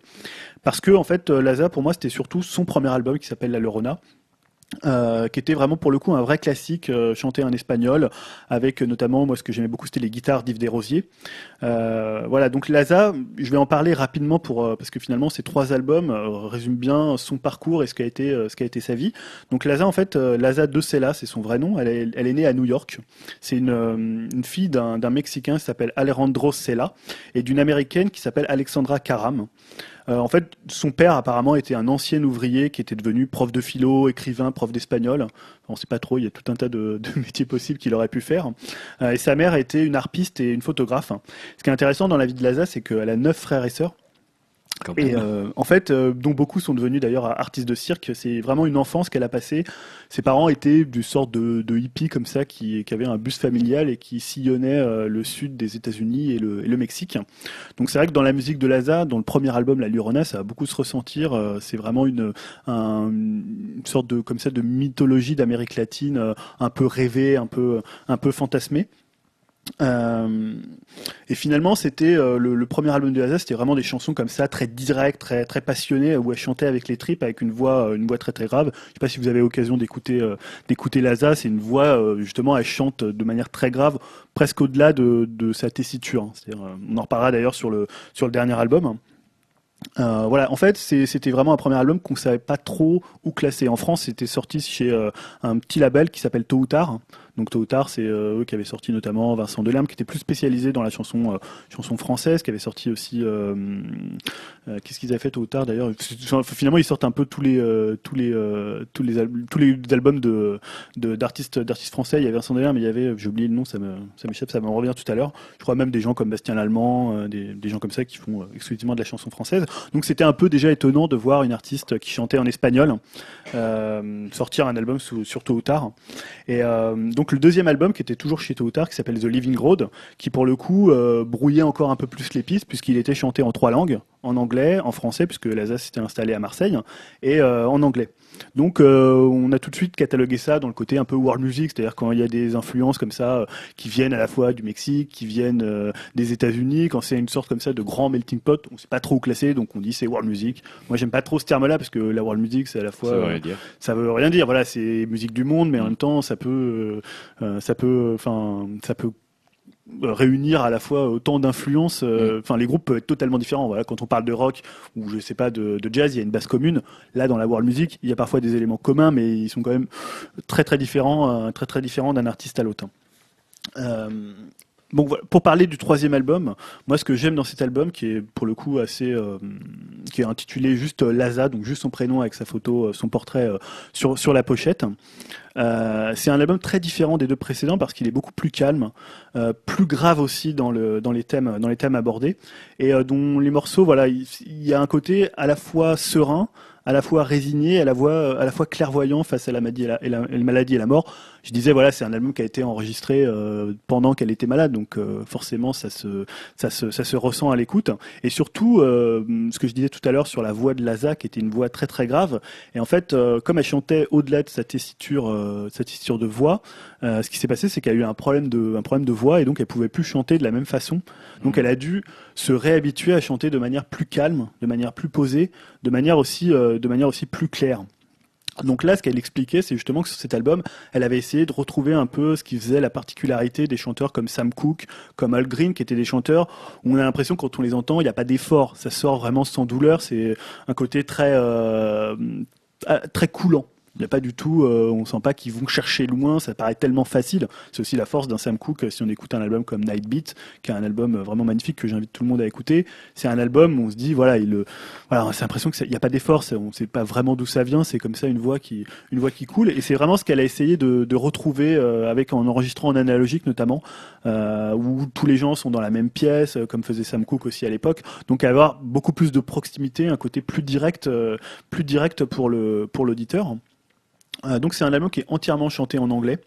parce que en fait, euh, Laza pour moi c'était surtout son premier album qui s'appelle La Lorona, euh, qui était vraiment pour le coup un vrai classique euh, chanté en espagnol avec notamment moi ce que j'aimais beaucoup c'était les guitares d'Yves Desrosiers. Euh, voilà donc Laza je vais en parler rapidement pour euh, parce que finalement ces trois albums résument bien son parcours et ce qu'a été ce qu'a été sa vie. Donc Laza en fait Laza de Cela c'est son vrai nom. Elle est, elle est née à New York. C'est une, une fille d'un mexicain qui s'appelle Alejandro Cela et d'une américaine qui s'appelle Alexandra Karam euh, en fait, son père apparemment était un ancien ouvrier qui était devenu prof de philo, écrivain, prof d'espagnol. On ne sait pas trop, il y a tout un tas de, métiers possibles qu'il aurait pu faire. Euh, et sa mère était une harpiste et une photographe. Ce qui est intéressant dans la vie de Laza, c'est qu'elle a neuf frères et sœurs. Et euh, en fait, euh, dont beaucoup sont devenus d'ailleurs artistes de cirque, c'est vraiment une enfance qu'elle a passée. Ses parents étaient du sorte de, de hippies comme ça, qui, qui avaient un bus familial et qui sillonnaient euh, le sud des États-Unis et le, et le, Mexique. Donc c'est vrai que dans la musique de Laza, dans le premier album La Lurona, ça va beaucoup se ressentir. c'est vraiment une, un, une sorte de comme ça de mythologie d'Amérique latine, un peu rêvée, un peu un peu fantasmée. Euh, et finalement, c'était euh, le, premier album de Laza, c'était vraiment des chansons comme ça, très directes, très très passionnées, où elle chantait avec les tripes, avec une voix, euh, une voix très très grave. Je sais pas si vous avez l'occasion d'écouter d'écouter Laza, c'est une voix justement, elle chante de manière très grave, presque au-delà de, de sa tessiture. Hein. on en reparlera d'ailleurs sur le sur le dernier album. Euh, voilà, en fait, c'était vraiment un premier album qu'on savait pas trop où classer. En France, c'était sorti chez un petit label qui s'appelle Tôt ou Tard, donc tôt ou tard, c'est euh, eux qui avaient sorti notamment Vincent Delerme, qui était plus spécialisé dans la chanson, euh, chanson française, qui avait sorti aussi. Euh, qu'est-ce qu'ils avaient fait tôt ou tard d'ailleurs? Finalement, ils sortent un peu tous les tous les tous les tous les albums d'artistes français. Il y avait Vincent Delerme, mais il y avait, j'ai oublié le nom, ça m'échappe, ça me revient tout à l'heure. Je crois même des gens comme Bastien Lallemand, des, gens comme ça qui font exclusivement de la chanson française. Donc c'était un peu déjà étonnant de voir une artiste qui chantait en espagnol sortir un album sous, sur tôt ou tard. Le deuxième album qui était toujours chez Tôt qui s'appelle The Living Road, qui pour le coup euh, brouillait encore un peu plus les pistes puisqu'il était chanté en trois langues, en anglais, en français puisque l'Alsace s'était installé à Marseille, et euh, en anglais. Donc euh, on a tout de suite catalogué ça dans le côté un peu world music, c'est-à-dire quand il y a des influences comme ça qui viennent à la fois du Mexique, qui viennent des États-Unis, quand c'est une sorte comme ça de grand melting pot, on sait pas trop où classer, donc on dit c'est world music. Moi j'aime pas trop ce terme-là parce que la world music c'est à la fois ça veut rien dire. Ça veut rien dire. Voilà, c'est musique du monde, mais en même temps ça peut euh, ça peut, enfin, ça peut réunir à la fois autant d'influences. Euh, mm. Enfin, les groupes peuvent être totalement différents. Voilà, quand on parle de rock ou je sais pas de, jazz, il y a une base commune. Là, dans la world music, il y a parfois des éléments communs, mais ils sont quand même très très différents, euh, très très différents d'un artiste à l'autre. Bon, pour parler du troisième album, moi ce que j'aime dans cet album, qui est pour le coup assez, qui est intitulé juste Laza, donc juste son prénom avec sa photo, son portrait sur sur la pochette. Euh, c'est un album très différent des deux précédents parce qu'il est beaucoup plus calme, euh, plus grave aussi dans, le, dans, les thèmes, dans les thèmes abordés, et euh, dont les morceaux, voilà, il, y a un côté à la fois serein, à la fois résigné, à la fois, à la fois clairvoyant face à la maladie et la, la, maladie et la mort. Je disais voilà, c'est un album qui a été enregistré euh, pendant qu'elle était malade, donc euh, forcément ça se, ça se, ça se ressent à l'écoute. Et surtout, euh, ce que je disais tout à l'heure sur la voix de Laza, qui était une voix très très grave. Et en fait, comme elle chantait au-delà de sa tessiture, sa tessiture de voix, ce qui s'est passé, c'est qu'elle a eu un problème de, un problème de voix et donc elle pouvait plus chanter de la même façon. Donc mmh. elle a dû se réhabituer à chanter de manière plus calme, de manière plus posée, de manière aussi, euh, de manière aussi plus claire. Donc là, ce qu'elle expliquait, c'est justement que sur cet album, elle avait essayé de retrouver un peu ce qui faisait la particularité des chanteurs comme Sam Cooke, comme Al Green, qui étaient des chanteurs où on a l'impression quand on les entend, il n'y a pas d'effort, ça sort vraiment sans douleur, c'est un côté très euh, très coulant Il n'y a pas du tout, euh, on sent pas qu'ils vont chercher loin, ça paraît tellement facile. C'est aussi la force d'un Sam Cooke, si on écoute un album comme Night Beat, qui est un album euh, vraiment magnifique que j'invite tout le monde à écouter. C'est un album où on se dit, voilà, il, euh, voilà, c'est l'impression qu'il n'y a pas d'effort, on ne sait pas vraiment d'où ça vient, c'est comme ça une voix qui, une voix qui coule. Et c'est vraiment ce qu'elle a essayé de, de retrouver euh, avec en enregistrant en analogique notamment, euh, où tous les gens sont dans la même pièce, euh, comme faisait Sam Cooke aussi à l'époque. Donc avoir beaucoup plus de proximité, un côté plus direct, plus direct pour pour l'auditeur. Euh, donc c'est un album qui est entièrement chanté en anglais,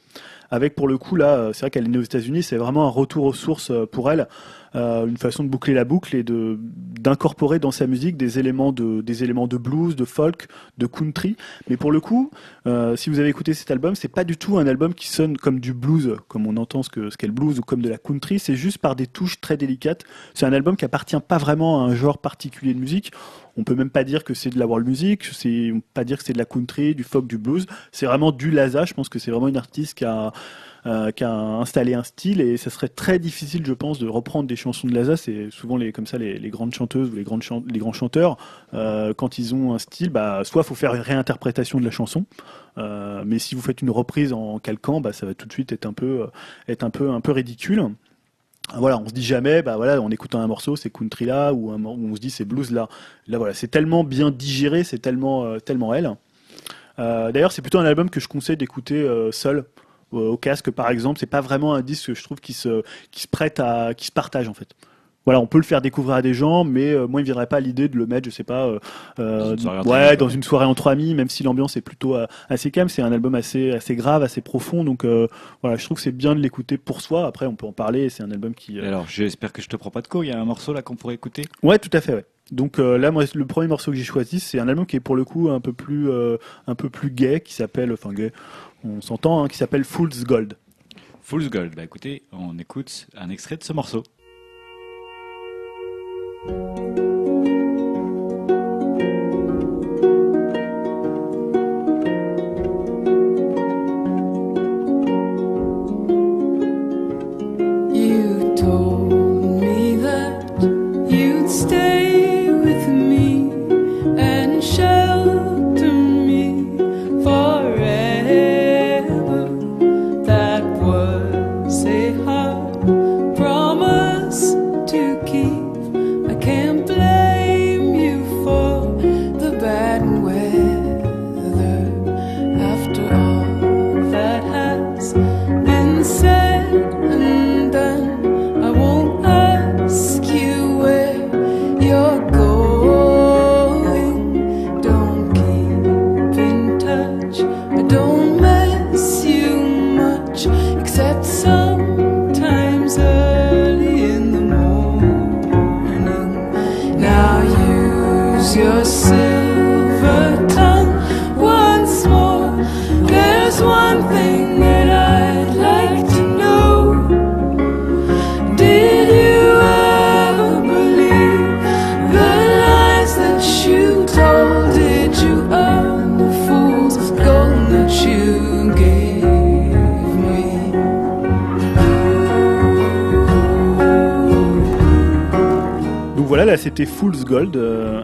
avec pour le coup là, euh, c'est vrai qu'elle est née aux États-Unis, c'est vraiment un retour aux sources euh, pour elle, euh, une façon de boucler la boucle et de d'incorporer dans sa musique des éléments de des éléments de blues, de folk, de country. Mais pour le coup, euh, si vous avez écouté cet album, c'est pas du tout un album qui sonne comme du blues, comme on entend ce que ce qu'est le blues ou comme de la country. C'est juste par des touches très délicates. C'est un album qui appartient pas vraiment à un genre particulier de musique. On peut même pas dire que c'est de la world music, c'est on peut pas dire que c'est de la country, du folk, du blues. C'est vraiment du Laza. Je pense que c'est vraiment une artiste qui a euh, qui a installé un style et ça serait très difficile, je pense, de reprendre des chansons de Laza. C'est souvent les comme ça les, grandes chanteuses ou les grandes les grands chanteurs euh, quand ils ont un style, bah soit faut faire une réinterprétation de la chanson, euh, mais si vous faites une reprise en calquant, bah ça va tout de suite être un peu euh, être un peu un peu ridicule. Voilà, on se dit jamais, bah voilà, en écoutant un morceau, c'est country là, ou un, on se dit c'est blues là. Là voilà, c'est tellement bien digéré, c'est tellement tellement elle. D'ailleurs, c'est plutôt un album que je conseille d'écouter seul au casque, par exemple. C'est pas vraiment un disque que je trouve qui se qui se prête à qui se partage en fait. Voilà, on peut le faire découvrir à des gens, mais euh, moi, il ne viendrait pas l'idée de le mettre, je sais pas, euh, euh, Dans une soirée entre ouais, amis, dans une soirée entre amis, même si l'ambiance est plutôt euh, assez calme. C'est un album assez assez grave, assez profond. Donc euh, voilà, je trouve que c'est bien de l'écouter pour soi. Après, on peut en parler. C'est un album qui. euh, Alors, j'espère que je te prends pas de cours. Il y a un morceau là qu'on pourrait écouter? Ouais, tout à fait. Ouais. Donc euh, là, moi, le premier morceau que j'ai choisi, c'est un album qui est pour le coup un peu plus, euh, un peu plus gay, qui s'appelle, enfin gay, on s'entend, hein, qui s'appelle Fool's Gold. Fool's Gold. Bah écoutez, on écoute un extrait de ce morceau. Voilà, là c'était Fool's Gold. Euh,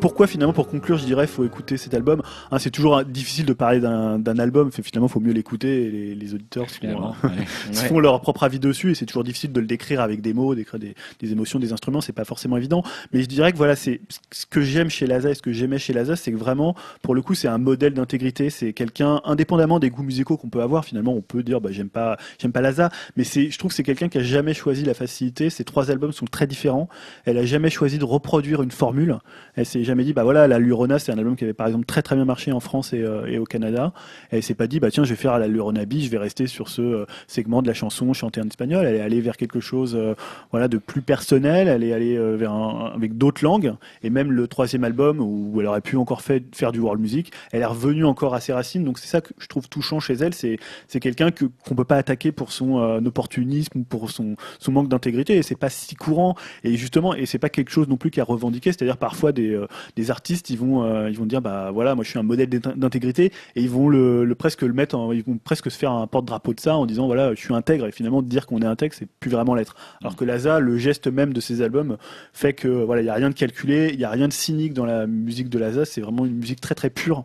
pourquoi finalement pour conclure je dirais faut écouter cet album. Hein, c'est toujours euh, difficile de parler d'un album fait, finalement faut mieux l'écouter et les, les auditeurs se font, ouais. Ouais. font leur propre avis dessus et c'est toujours difficile de le décrire avec des mots d'écrire des, des émotions des instruments c'est pas forcément évident. Mais je dirais que voilà c'est ce que j'aime chez Laza et ce que j'aimais chez Laza c'est que vraiment pour le coup c'est un modèle d'intégrité c'est quelqu'un indépendamment des goûts musicaux qu'on peut avoir finalement on peut dire bah j'aime pas j'aime pas Laza mais c'est je trouve que c'est quelqu'un qui a jamais choisi la facilité. Ces trois albums sont très différents. Elle a jamais choisi de reproduire une formule. Elle s'est jamais dit bah voilà la Lurona c'est un album qui avait par exemple très très bien marché en France et, euh, et au Canada. Elle s'est pas dit bah tiens je vais faire la Lurona B je vais rester sur ce euh, segment de la chanson chantée en espagnol. Elle est allée vers quelque chose euh, voilà de plus personnel. Elle est allée vers un- avec d'autres langues. Et même le troisième album où elle aurait pu encore fait, faire du world music elle est revenue encore à ses racines. Donc c'est ça que je trouve touchant chez elle. C'est c'est quelqu'un que qu'on peut pas attaquer pour son opportunisme ou pour son son manque d'intégrité. Et c'est pas si courant. Et justement et c'est pas quelque chose non plus qui a revendiqué. C'est-à-dire parfois des des artistes ils vont euh, ils vont dire bah voilà moi je suis un modèle d'int- d'intégrité et ils vont le, le presque le mettre en, ils vont presque se faire un porte-drapeau de ça en disant voilà je suis intègre et finalement dire qu'on est intègre c'est plus vraiment l'être alors que Laza le geste même de ses albums fait que voilà il y a rien de calculé il y a rien de cynique dans la musique de Laza c'est vraiment une musique très très pure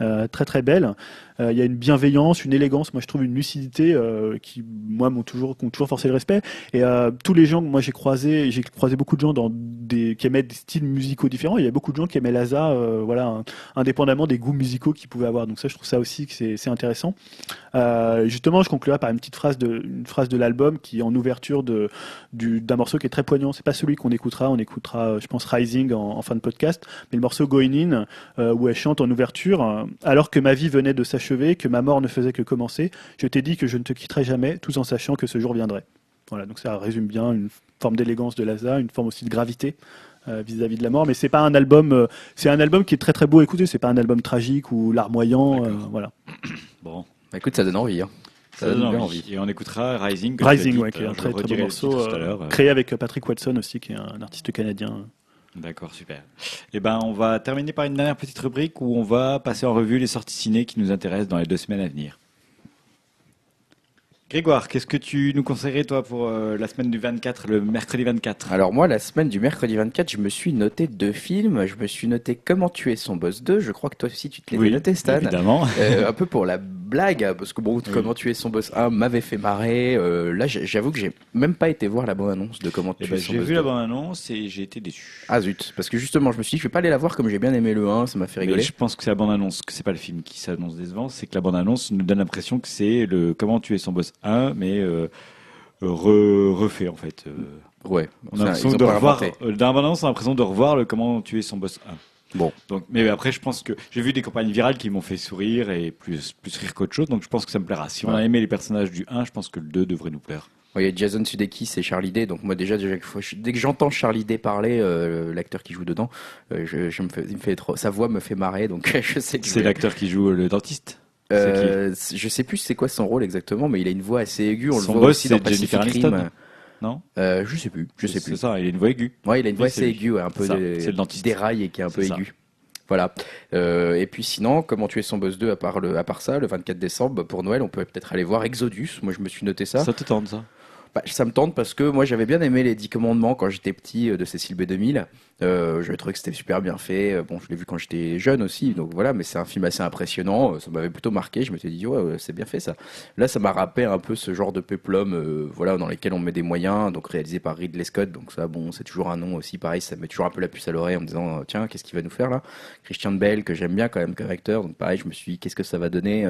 euh, très très belle. Euh, Il y a une bienveillance, une élégance, moi je trouve une lucidité euh, qui, moi, m'ont toujours, toujours forcé le respect. Et euh, tous les gens que moi j'ai croisés, j'ai croisé beaucoup de gens dans qui aimaient des styles musicaux différents. Il y a beaucoup de gens qui aimaient Laza, voilà, indépendamment des goûts musicaux qu'ils pouvaient avoir. Donc ça, je trouve ça aussi que c'est intéressant. Justement, je conclurai par une petite phrase de, une phrase de l'album qui est en ouverture de, du- d'un morceau qui est très poignant. C'est pas celui qu'on écoutera, on écoutera, je pense, Rising en, fin de podcast, mais le morceau Going In, où elle chante en ouverture, alors que ma vie venait de s'achever, que ma mort ne faisait que commencer, je t'ai dit que je ne te quitterai jamais, tout en sachant que ce jour viendrait. Voilà, donc ça résume bien une forme d'élégance de Laza, une forme aussi de gravité euh, vis-à-vis de la mort, mais c'est pas un album, euh, c'est un album qui est très très beau à écouter, c'est pas un album tragique ou larmoyant, euh, voilà. Bon, Bah, écoute, ça donne envie. Hein. ça donne envie. Et on écoutera Rising. Rising, ouais, qui est un très très beau morceau, créé avec Patrick Watson aussi, qui est un artiste canadien. D'accord, super. Eh ben, on va terminer par une dernière petite rubrique où on va passer en revue les sorties ciné qui nous intéressent dans les deux semaines à venir. Grégoire, qu'est-ce que tu nous conseillerais, toi, pour euh, la semaine du 24, le mercredi 24 Alors moi, la semaine du mercredi 24, je me suis noté deux films. Je me suis noté Comment tuer son boss 2. Je crois que toi aussi, tu te l'es noté, Stan. évidemment. Euh, un peu pour la blague, parce que bon, Comment tuer son boss 1 m'avait fait marrer. Euh, là, j'avoue que j'ai même pas été voir la bande-annonce de Comment Eh tuer ben, son j'ai boss vu 2. la bande-annonce et j'ai été déçu. Ah zut, parce que justement, je me suis dit, je vais pas aller la voir comme j'ai bien aimé le 1, ça m'a fait Mais rigoler. je pense que c'est la bande-annonce, que c'est pas le film qui s'annonce décevant, c'est que la bande-annonce nous donne l'impression que c'est le Comment tuer son boss 1, mais euh, re- refait en fait. Euh, Ouais, on a l'impression de revoir, euh, bande-annonce, on a l'impression de revoir le Comment tuer son boss 1. Bon. Donc, mais après, je pense que j'ai vu des campagnes virales qui m'ont fait sourire et plus, plus rire qu'autre chose, donc je pense que ça me plaira. Si on a aimé les personnages du 1, je pense que le 2 devrait nous plaire. Ouais, Il y a Jason Sudeikis et Charlie Day, donc moi déjà, déjà dès que j'entends Charlie Day parler, euh, l'acteur qui joue dedans, euh, je, je me fais, il me fait trop, sa voix me fait marrer, donc je sais que C'est l'acteur qui joue le dentiste? Euh, je sais plus c'est quoi son rôle exactement, mais il a une voix assez aiguë. On Son le voit boss, aussi dans c'est Pacific. Rim. Non? Euh, je sais plus, je sais C'est plus. ça, il a une voix aiguë. Ouais, il a une Oui, voix c'est assez aiguë, ouais, un peu C'est c'est dentiste. déraille et qui est un peu C'est aiguë. Voilà. Euh, et puis sinon, comment tuer son boss 2 à part le, à part ça, le 24 décembre bah, pour Noël, on peut peut-être aller voir Exodus. Moi, je me suis noté ça. Ça, te tente, ça? Bah, ça me tente parce que moi j'avais bien aimé les 10 commandements quand j'étais petit euh, de Cécile B2000. Euh, je trouvais que c'était super bien fait. Euh, Bon, je l'ai vu quand j'étais jeune aussi, donc voilà, mais c'est un film assez impressionnant. Euh, Ça m'avait plutôt marqué. Je me suis dit, ouais, c'est bien fait ça. Là, ça m'a rappelé un peu ce genre de peplum, euh, voilà, dans lesquels on met des moyens, donc réalisé par Ridley Scott. Donc ça, bon, c'est toujours un nom aussi pareil. Ça me met toujours un peu la puce à l'oreille en me disant, tiens, qu'est-ce qu'il va nous faire là? Christian Bell, que j'aime bien quand même comme acteur. Donc pareil, je me suis dit, qu'est-ce que ça va donner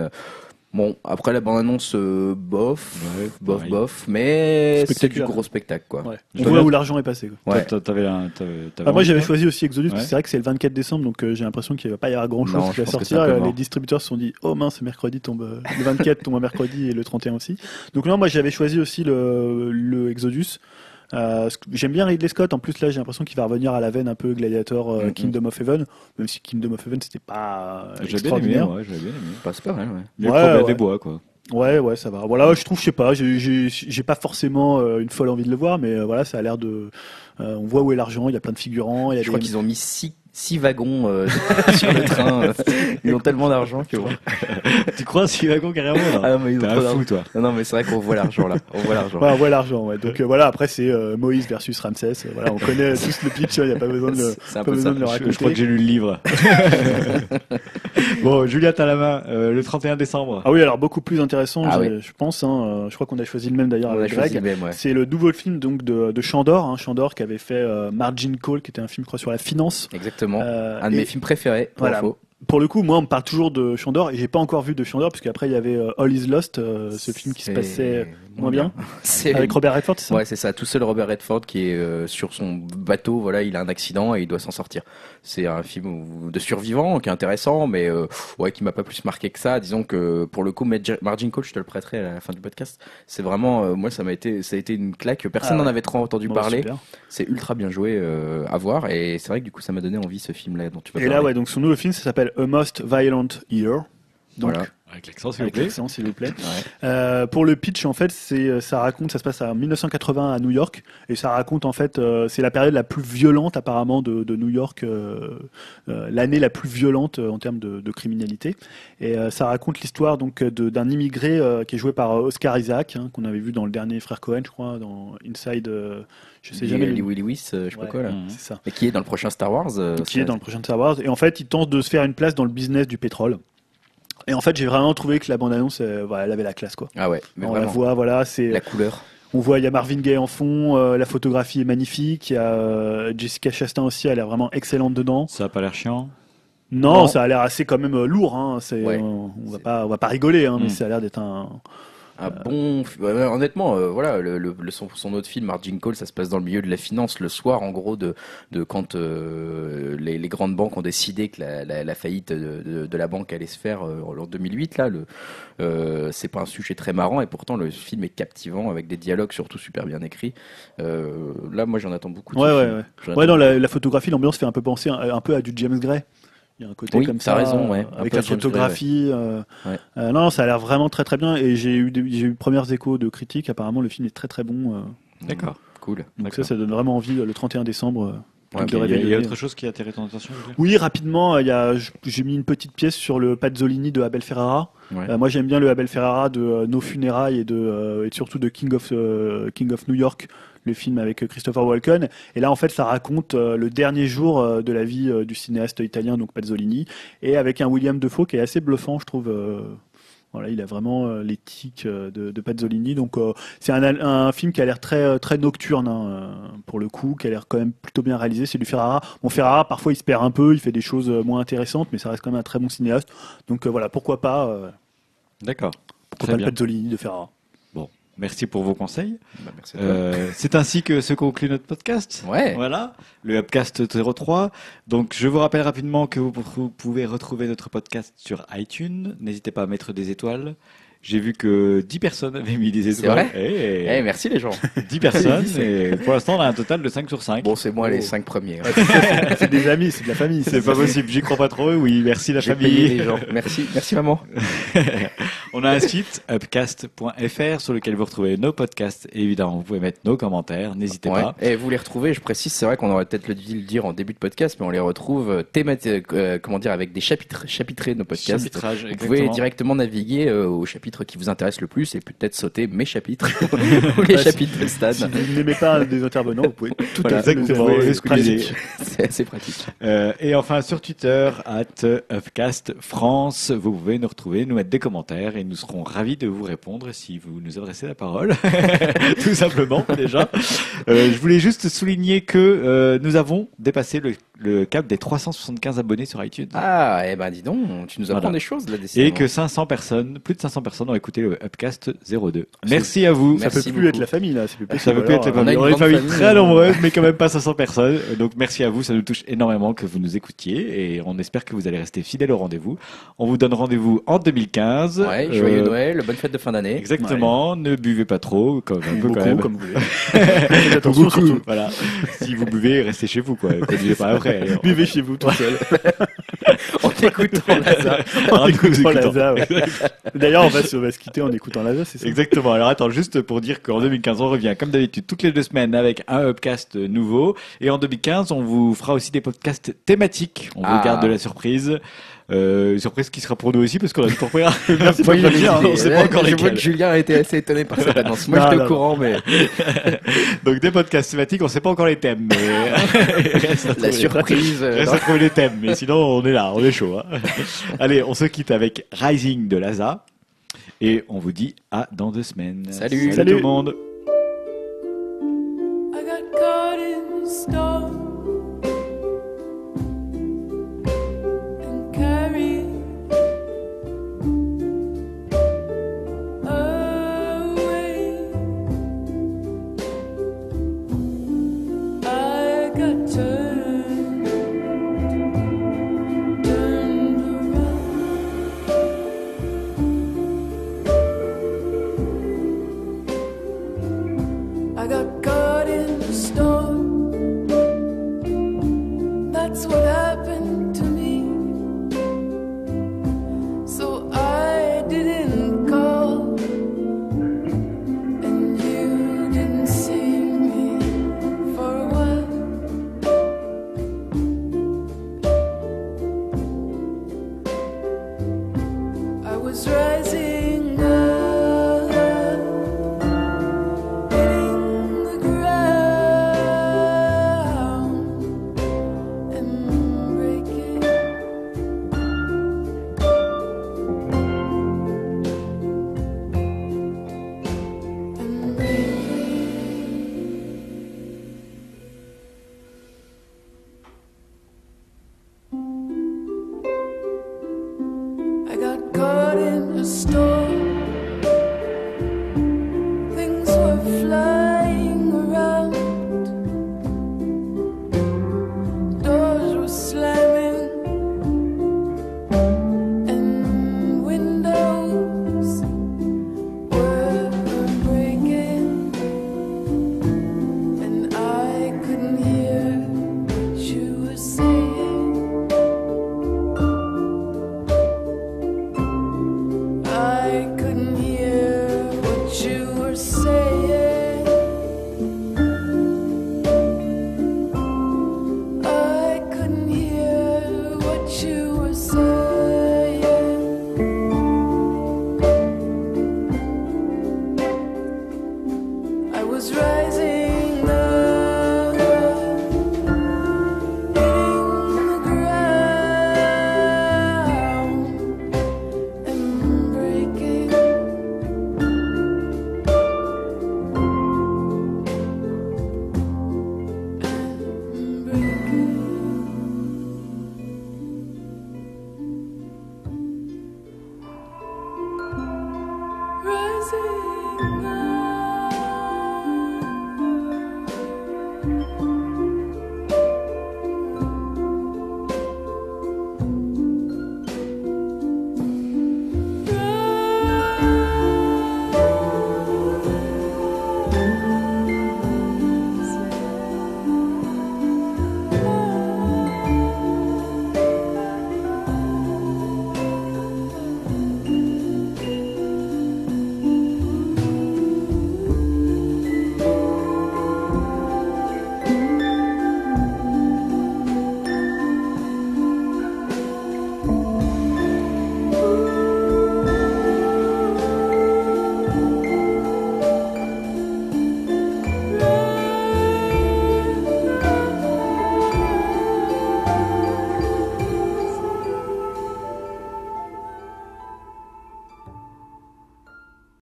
Bon, après la bande-annonce, euh, bof, Ouais, bof, pareil. bof, mais c'est du gros spectacle, quoi. Ouais. On voit où l'argent est passé. quoi. Ouais. Toi, T'avais un. t'avais- t'avais Ah, moi j'avais choisi aussi Exodus, parce que c'est vrai que c'est le 24 décembre, donc euh, j'ai l'impression qu'il va pas y avoir grand chose Non, qui va sortir. Les distributeurs se sont dit, oh mince, mercredi tombe, euh, le 24 tombe un mercredi et le 31 aussi. Donc non, moi j'avais choisi aussi le, le Exodus. Euh, J'aime bien Ridley Scott. En plus, là, j'ai l'impression qu'il va revenir à la veine un peu Gladiator, euh, Mhm. Kingdom of Heaven. Même si Kingdom of Heaven, c'était pas euh, J'avais bien aimé, extraordinaire. ouais, j'avais bien aimé. Bah, c'est pas mal, ouais. Le problème ouais. des bois, quoi. Ouais, ouais, ça va. Voilà, je trouve, je sais pas, j'ai- pas forcément euh, une folle envie de le voir, mais euh, voilà, ça a l'air de. euh, on voit où est l'argent, il y a plein de figurants. Il y a Je crois qu'ils ont mis six, six wagons euh, sur le train. Ils ont tellement d'argent que bon. tu crois six wagons carrément là Ah, mais ils ont un fou, toi. Non, non, mais c'est vrai qu'on voit l'argent là. On voit l'argent. Ouais, on voit l'argent, ouais. Donc euh, voilà, après c'est euh, Moïse versus Ramsès. Euh, Voilà, on connaît tous le pitch, il n'y a pas besoin de le, C'est un pas peu besoin ça. de le Je, raconter. je crois que j'ai lu le livre. bon, Julia, t'as la main. euh, le 31 décembre. Ah oui, alors beaucoup plus intéressant, Ah je, je pense. Hein, je crois qu'on a choisi le même d'ailleurs avec Greg. ouais. C'est le nouveau film donc de, de Chandor, hein, Chandor qui avait fait euh, Margin Call, qui était un film je crois sur la finance. Exactement. Euh, Un de et mes films préférés, pour Voilà. info. Pour le coup, moi on me parle toujours de Chandor et j'ai pas encore vu de Chandor parce qu'après il y avait euh, All Is Lost, euh, ce film qui se passait moins bien avec Robert Redford, c'est ça Ouais, c'est ça. Tout seul Robert Redford qui est euh, sur son bateau, voilà, il a un accident et il doit s'en sortir. C'est un film de survivants qui est intéressant, mais euh, ouais, qui m'a pas plus marqué que ça. Disons que pour le coup, Margin Call, je te le prêterai à la fin du podcast. C'est vraiment, euh, moi, ça m'a été, ça a été une claque. Personne Ah n'en avait trop entendu Bon, parler. C'est ultra bien joué euh, à voir et c'est vrai que du coup, ça m'a donné envie ce film-là dont tu vas Et là, ouais, donc son nouveau film, ça s'appelle A Most Violent Year. Donc, Voilà. Avec l'accent, s'il vous plaît. l'accent, s'il vous plaît. Ouais. Euh, pour le pitch, en fait, c'est euh, ça raconte, ça se passe en 1980 à New York, et ça raconte en fait, euh, c'est la période la plus violente apparemment de, de New York, euh, l'année la plus violente en termes de, de criminalité. Et ça raconte l'histoire donc de- d'un immigré qui est joué par Oscar Isaac, hein, qu'on avait vu dans le dernier Frère Cohen, je crois, dans Inside, je sais jamais. Lee le- Lee Lewis, je sais pas quoi là. C'est ça. Et qui est dans le prochain Star Wars. Qui est dans le prochain Star Wars. Et en fait, il tente de se faire une place dans le business du pétrole. Et en fait, j'ai vraiment trouvé que la bande-annonce, euh, voilà, elle avait la classe, quoi. Ah ouais, mais on la vraiment. voit, voilà, c'est. La couleur. On voit, il y a Marvin Gaye en fond, euh, la photographie est magnifique, il y a euh, Jessica Chastain aussi, elle est vraiment excellente dedans. Ça a pas l'air chiant? Non, Non. ça a l'air assez quand même euh, lourd, hein. C'est, Ouais. euh, on va C'est- pas, on va pas rigoler, hein, mais Mm. ça a l'air d'être un. Un bon, honnêtement, euh, voilà, le, le- le- son, son autre film, Margin Call, ça se passe dans le milieu de la finance le soir, en gros, de, de quand euh, les, les grandes banques ont décidé que la, la- la faillite de, de- de la banque allait se faire euh, en 2008. Là, le, c'est pas un sujet très marrant et pourtant le film est captivant avec des dialogues surtout super bien écrits. Là, moi, j'en attends beaucoup. de Ouais, ouais, ouais. Ouais, non, la, la photographie, l'ambiance fait un peu penser un, un peu à du James Gray. Il y a un côté Oui, comme ça, raison, ouais. euh, Un avec la photographie. euh, Ouais. euh, non, ça a l'air vraiment très très bien. Et j'ai eu j'ai eu premières échos de critiques. Apparemment, le film est très très bon. euh, D'accord. Cool. donc ça, ça donne vraiment envie le 31 décembre. Ouais, de Il y, a- il y a autre chose qui a attiré ton attention Oui, rapidement, il y a, j- j'ai mis une petite pièce sur le Pazzolini de Abel Ferrara. Ouais. Euh, moi, j'aime bien le Abel Ferrara de euh, Nos funérailles et, de, euh, et surtout de King of, euh, King of New York, le film avec Christopher Walken. Et là, en fait, ça raconte euh, le dernier jour euh, de la vie euh, du cinéaste italien, donc Pazzolini, et avec un William Defoe qui est assez bluffant, je trouve. voilà, il a vraiment euh, de, de Pazzolini. Donc, euh, c'est un, un film qui a l'air très, très nocturne, hein, pour le coup, qui a l'air quand même plutôt bien réalisé. C'est du Ferrara. Bon, Ferrara, parfois, il se perd un peu, il fait des choses moins intéressantes, mais ça reste quand même un très bon cinéaste. Donc, euh, voilà, pourquoi pas, euh, D'accord. pourquoi Très pas bien. le Pazzolini de Ferrara. Merci pour vos conseils. Bah, merci. Euh, c'est ainsi que se conclut notre podcast. Ouais. Voilà, le Upcast 03. Donc, je vous rappelle rapidement que vous pou- pouvez retrouver notre podcast sur iTunes. N'hésitez pas à mettre des étoiles. J'ai vu que 10 personnes avaient mis des C'est étoiles. vrai Eh, Eh, merci les gens. 10 personnes. et pour l'instant, on a un total de 5 sur 5. Bon, c'est moi Oh. les cinq premiers. hein. c'est des amis, c'est de la famille. c'est pas possible, j'y crois pas trop. Oui, merci la famille. les gens. Merci, merci maman. On a un site, upcast.fr, sur lequel vous retrouvez nos podcasts. Et évidemment, vous pouvez mettre nos commentaires. N'hésitez Ouais. pas. Et vous les retrouvez, je précise, c'est vrai qu'on aurait peut-être le dû le dire en début de podcast, mais on les retrouve euh, thémati- euh, comment dire, avec des chapitres, chapitrés de nos podcasts. Chapitrage, Vous pouvez directement naviguer euh, au chapitre qui vous intéresse le plus et peut-être sauter mes chapitres ou les chapitres de Stan. Si vous n'aimez pas un des intervenants, vous pouvez tout Voilà, à fait le exactement, faire. c'est pratique. C'est assez pratique. Euh, et enfin sur Twitter, at Upcast France, vous pouvez nous retrouver, nous mettre des commentaires et nous serons ravis de vous répondre si vous nous adressez la parole, tout simplement déjà. Euh, je voulais juste souligner que euh, nous avons dépassé le, le cap des 375 abonnés sur iTunes. Ah, eh ben dis donc, tu nous apprends Voilà. des choses là. Et que 500 personnes, plus de 500 personnes ont écouté le Upcast 02. Merci à vous. Ça Merci peut plus beaucoup. être la famille là, plus Ça possible. peut plus être les Alors, on a une On famille famille, très euh, nombreuse, mais quand même pas 500 personnes. Donc merci à vous, ça nous touche énormément que vous nous écoutiez et on espère que vous allez rester fidèles au rendez-vous. On vous donne rendez-vous en 2015. Ouais, joyeux Euh, Noël, bonne fête de fin d'année. Exactement. Ne buvez pas trop, comme un peu beaucoup, quand même. comme vous voulez. Beaucoup. surtout. Voilà. si vous buvez, restez chez vous, quoi. Pas après. Chez vous tout seul. En t'écoutant Lazare. en écoutant écoutant. Laza. ouais. D'ailleurs, on va, se, quitter en écoutant Laza, c'est ça? Exactement. Alors attends, juste pour dire qu'en 2015, on revient comme d'habitude toutes les deux semaines avec un upcast nouveau. Et en 2015, on vous fera aussi des podcasts thématiques. On Ah. vous garde de la surprise. Euh, une surprise qui sera pour nous aussi parce qu'on a tout repris. Merci pour Oui, le bien, dire. on sait pas encore Je vois que Julien a été assez étonné par cette annonce. Moi, Non, j'étais au courant, mais Donc des podcasts thématiques, on sait pas encore les thèmes. Mais... Reste la surprise. euh, Reste à trouver les thèmes, mais sinon on est là, on est chaud. hein. Allez, on se quitte avec Rising de Laza et on vous dit à dans deux semaines. Salut. Salut Salut. tout le monde. I got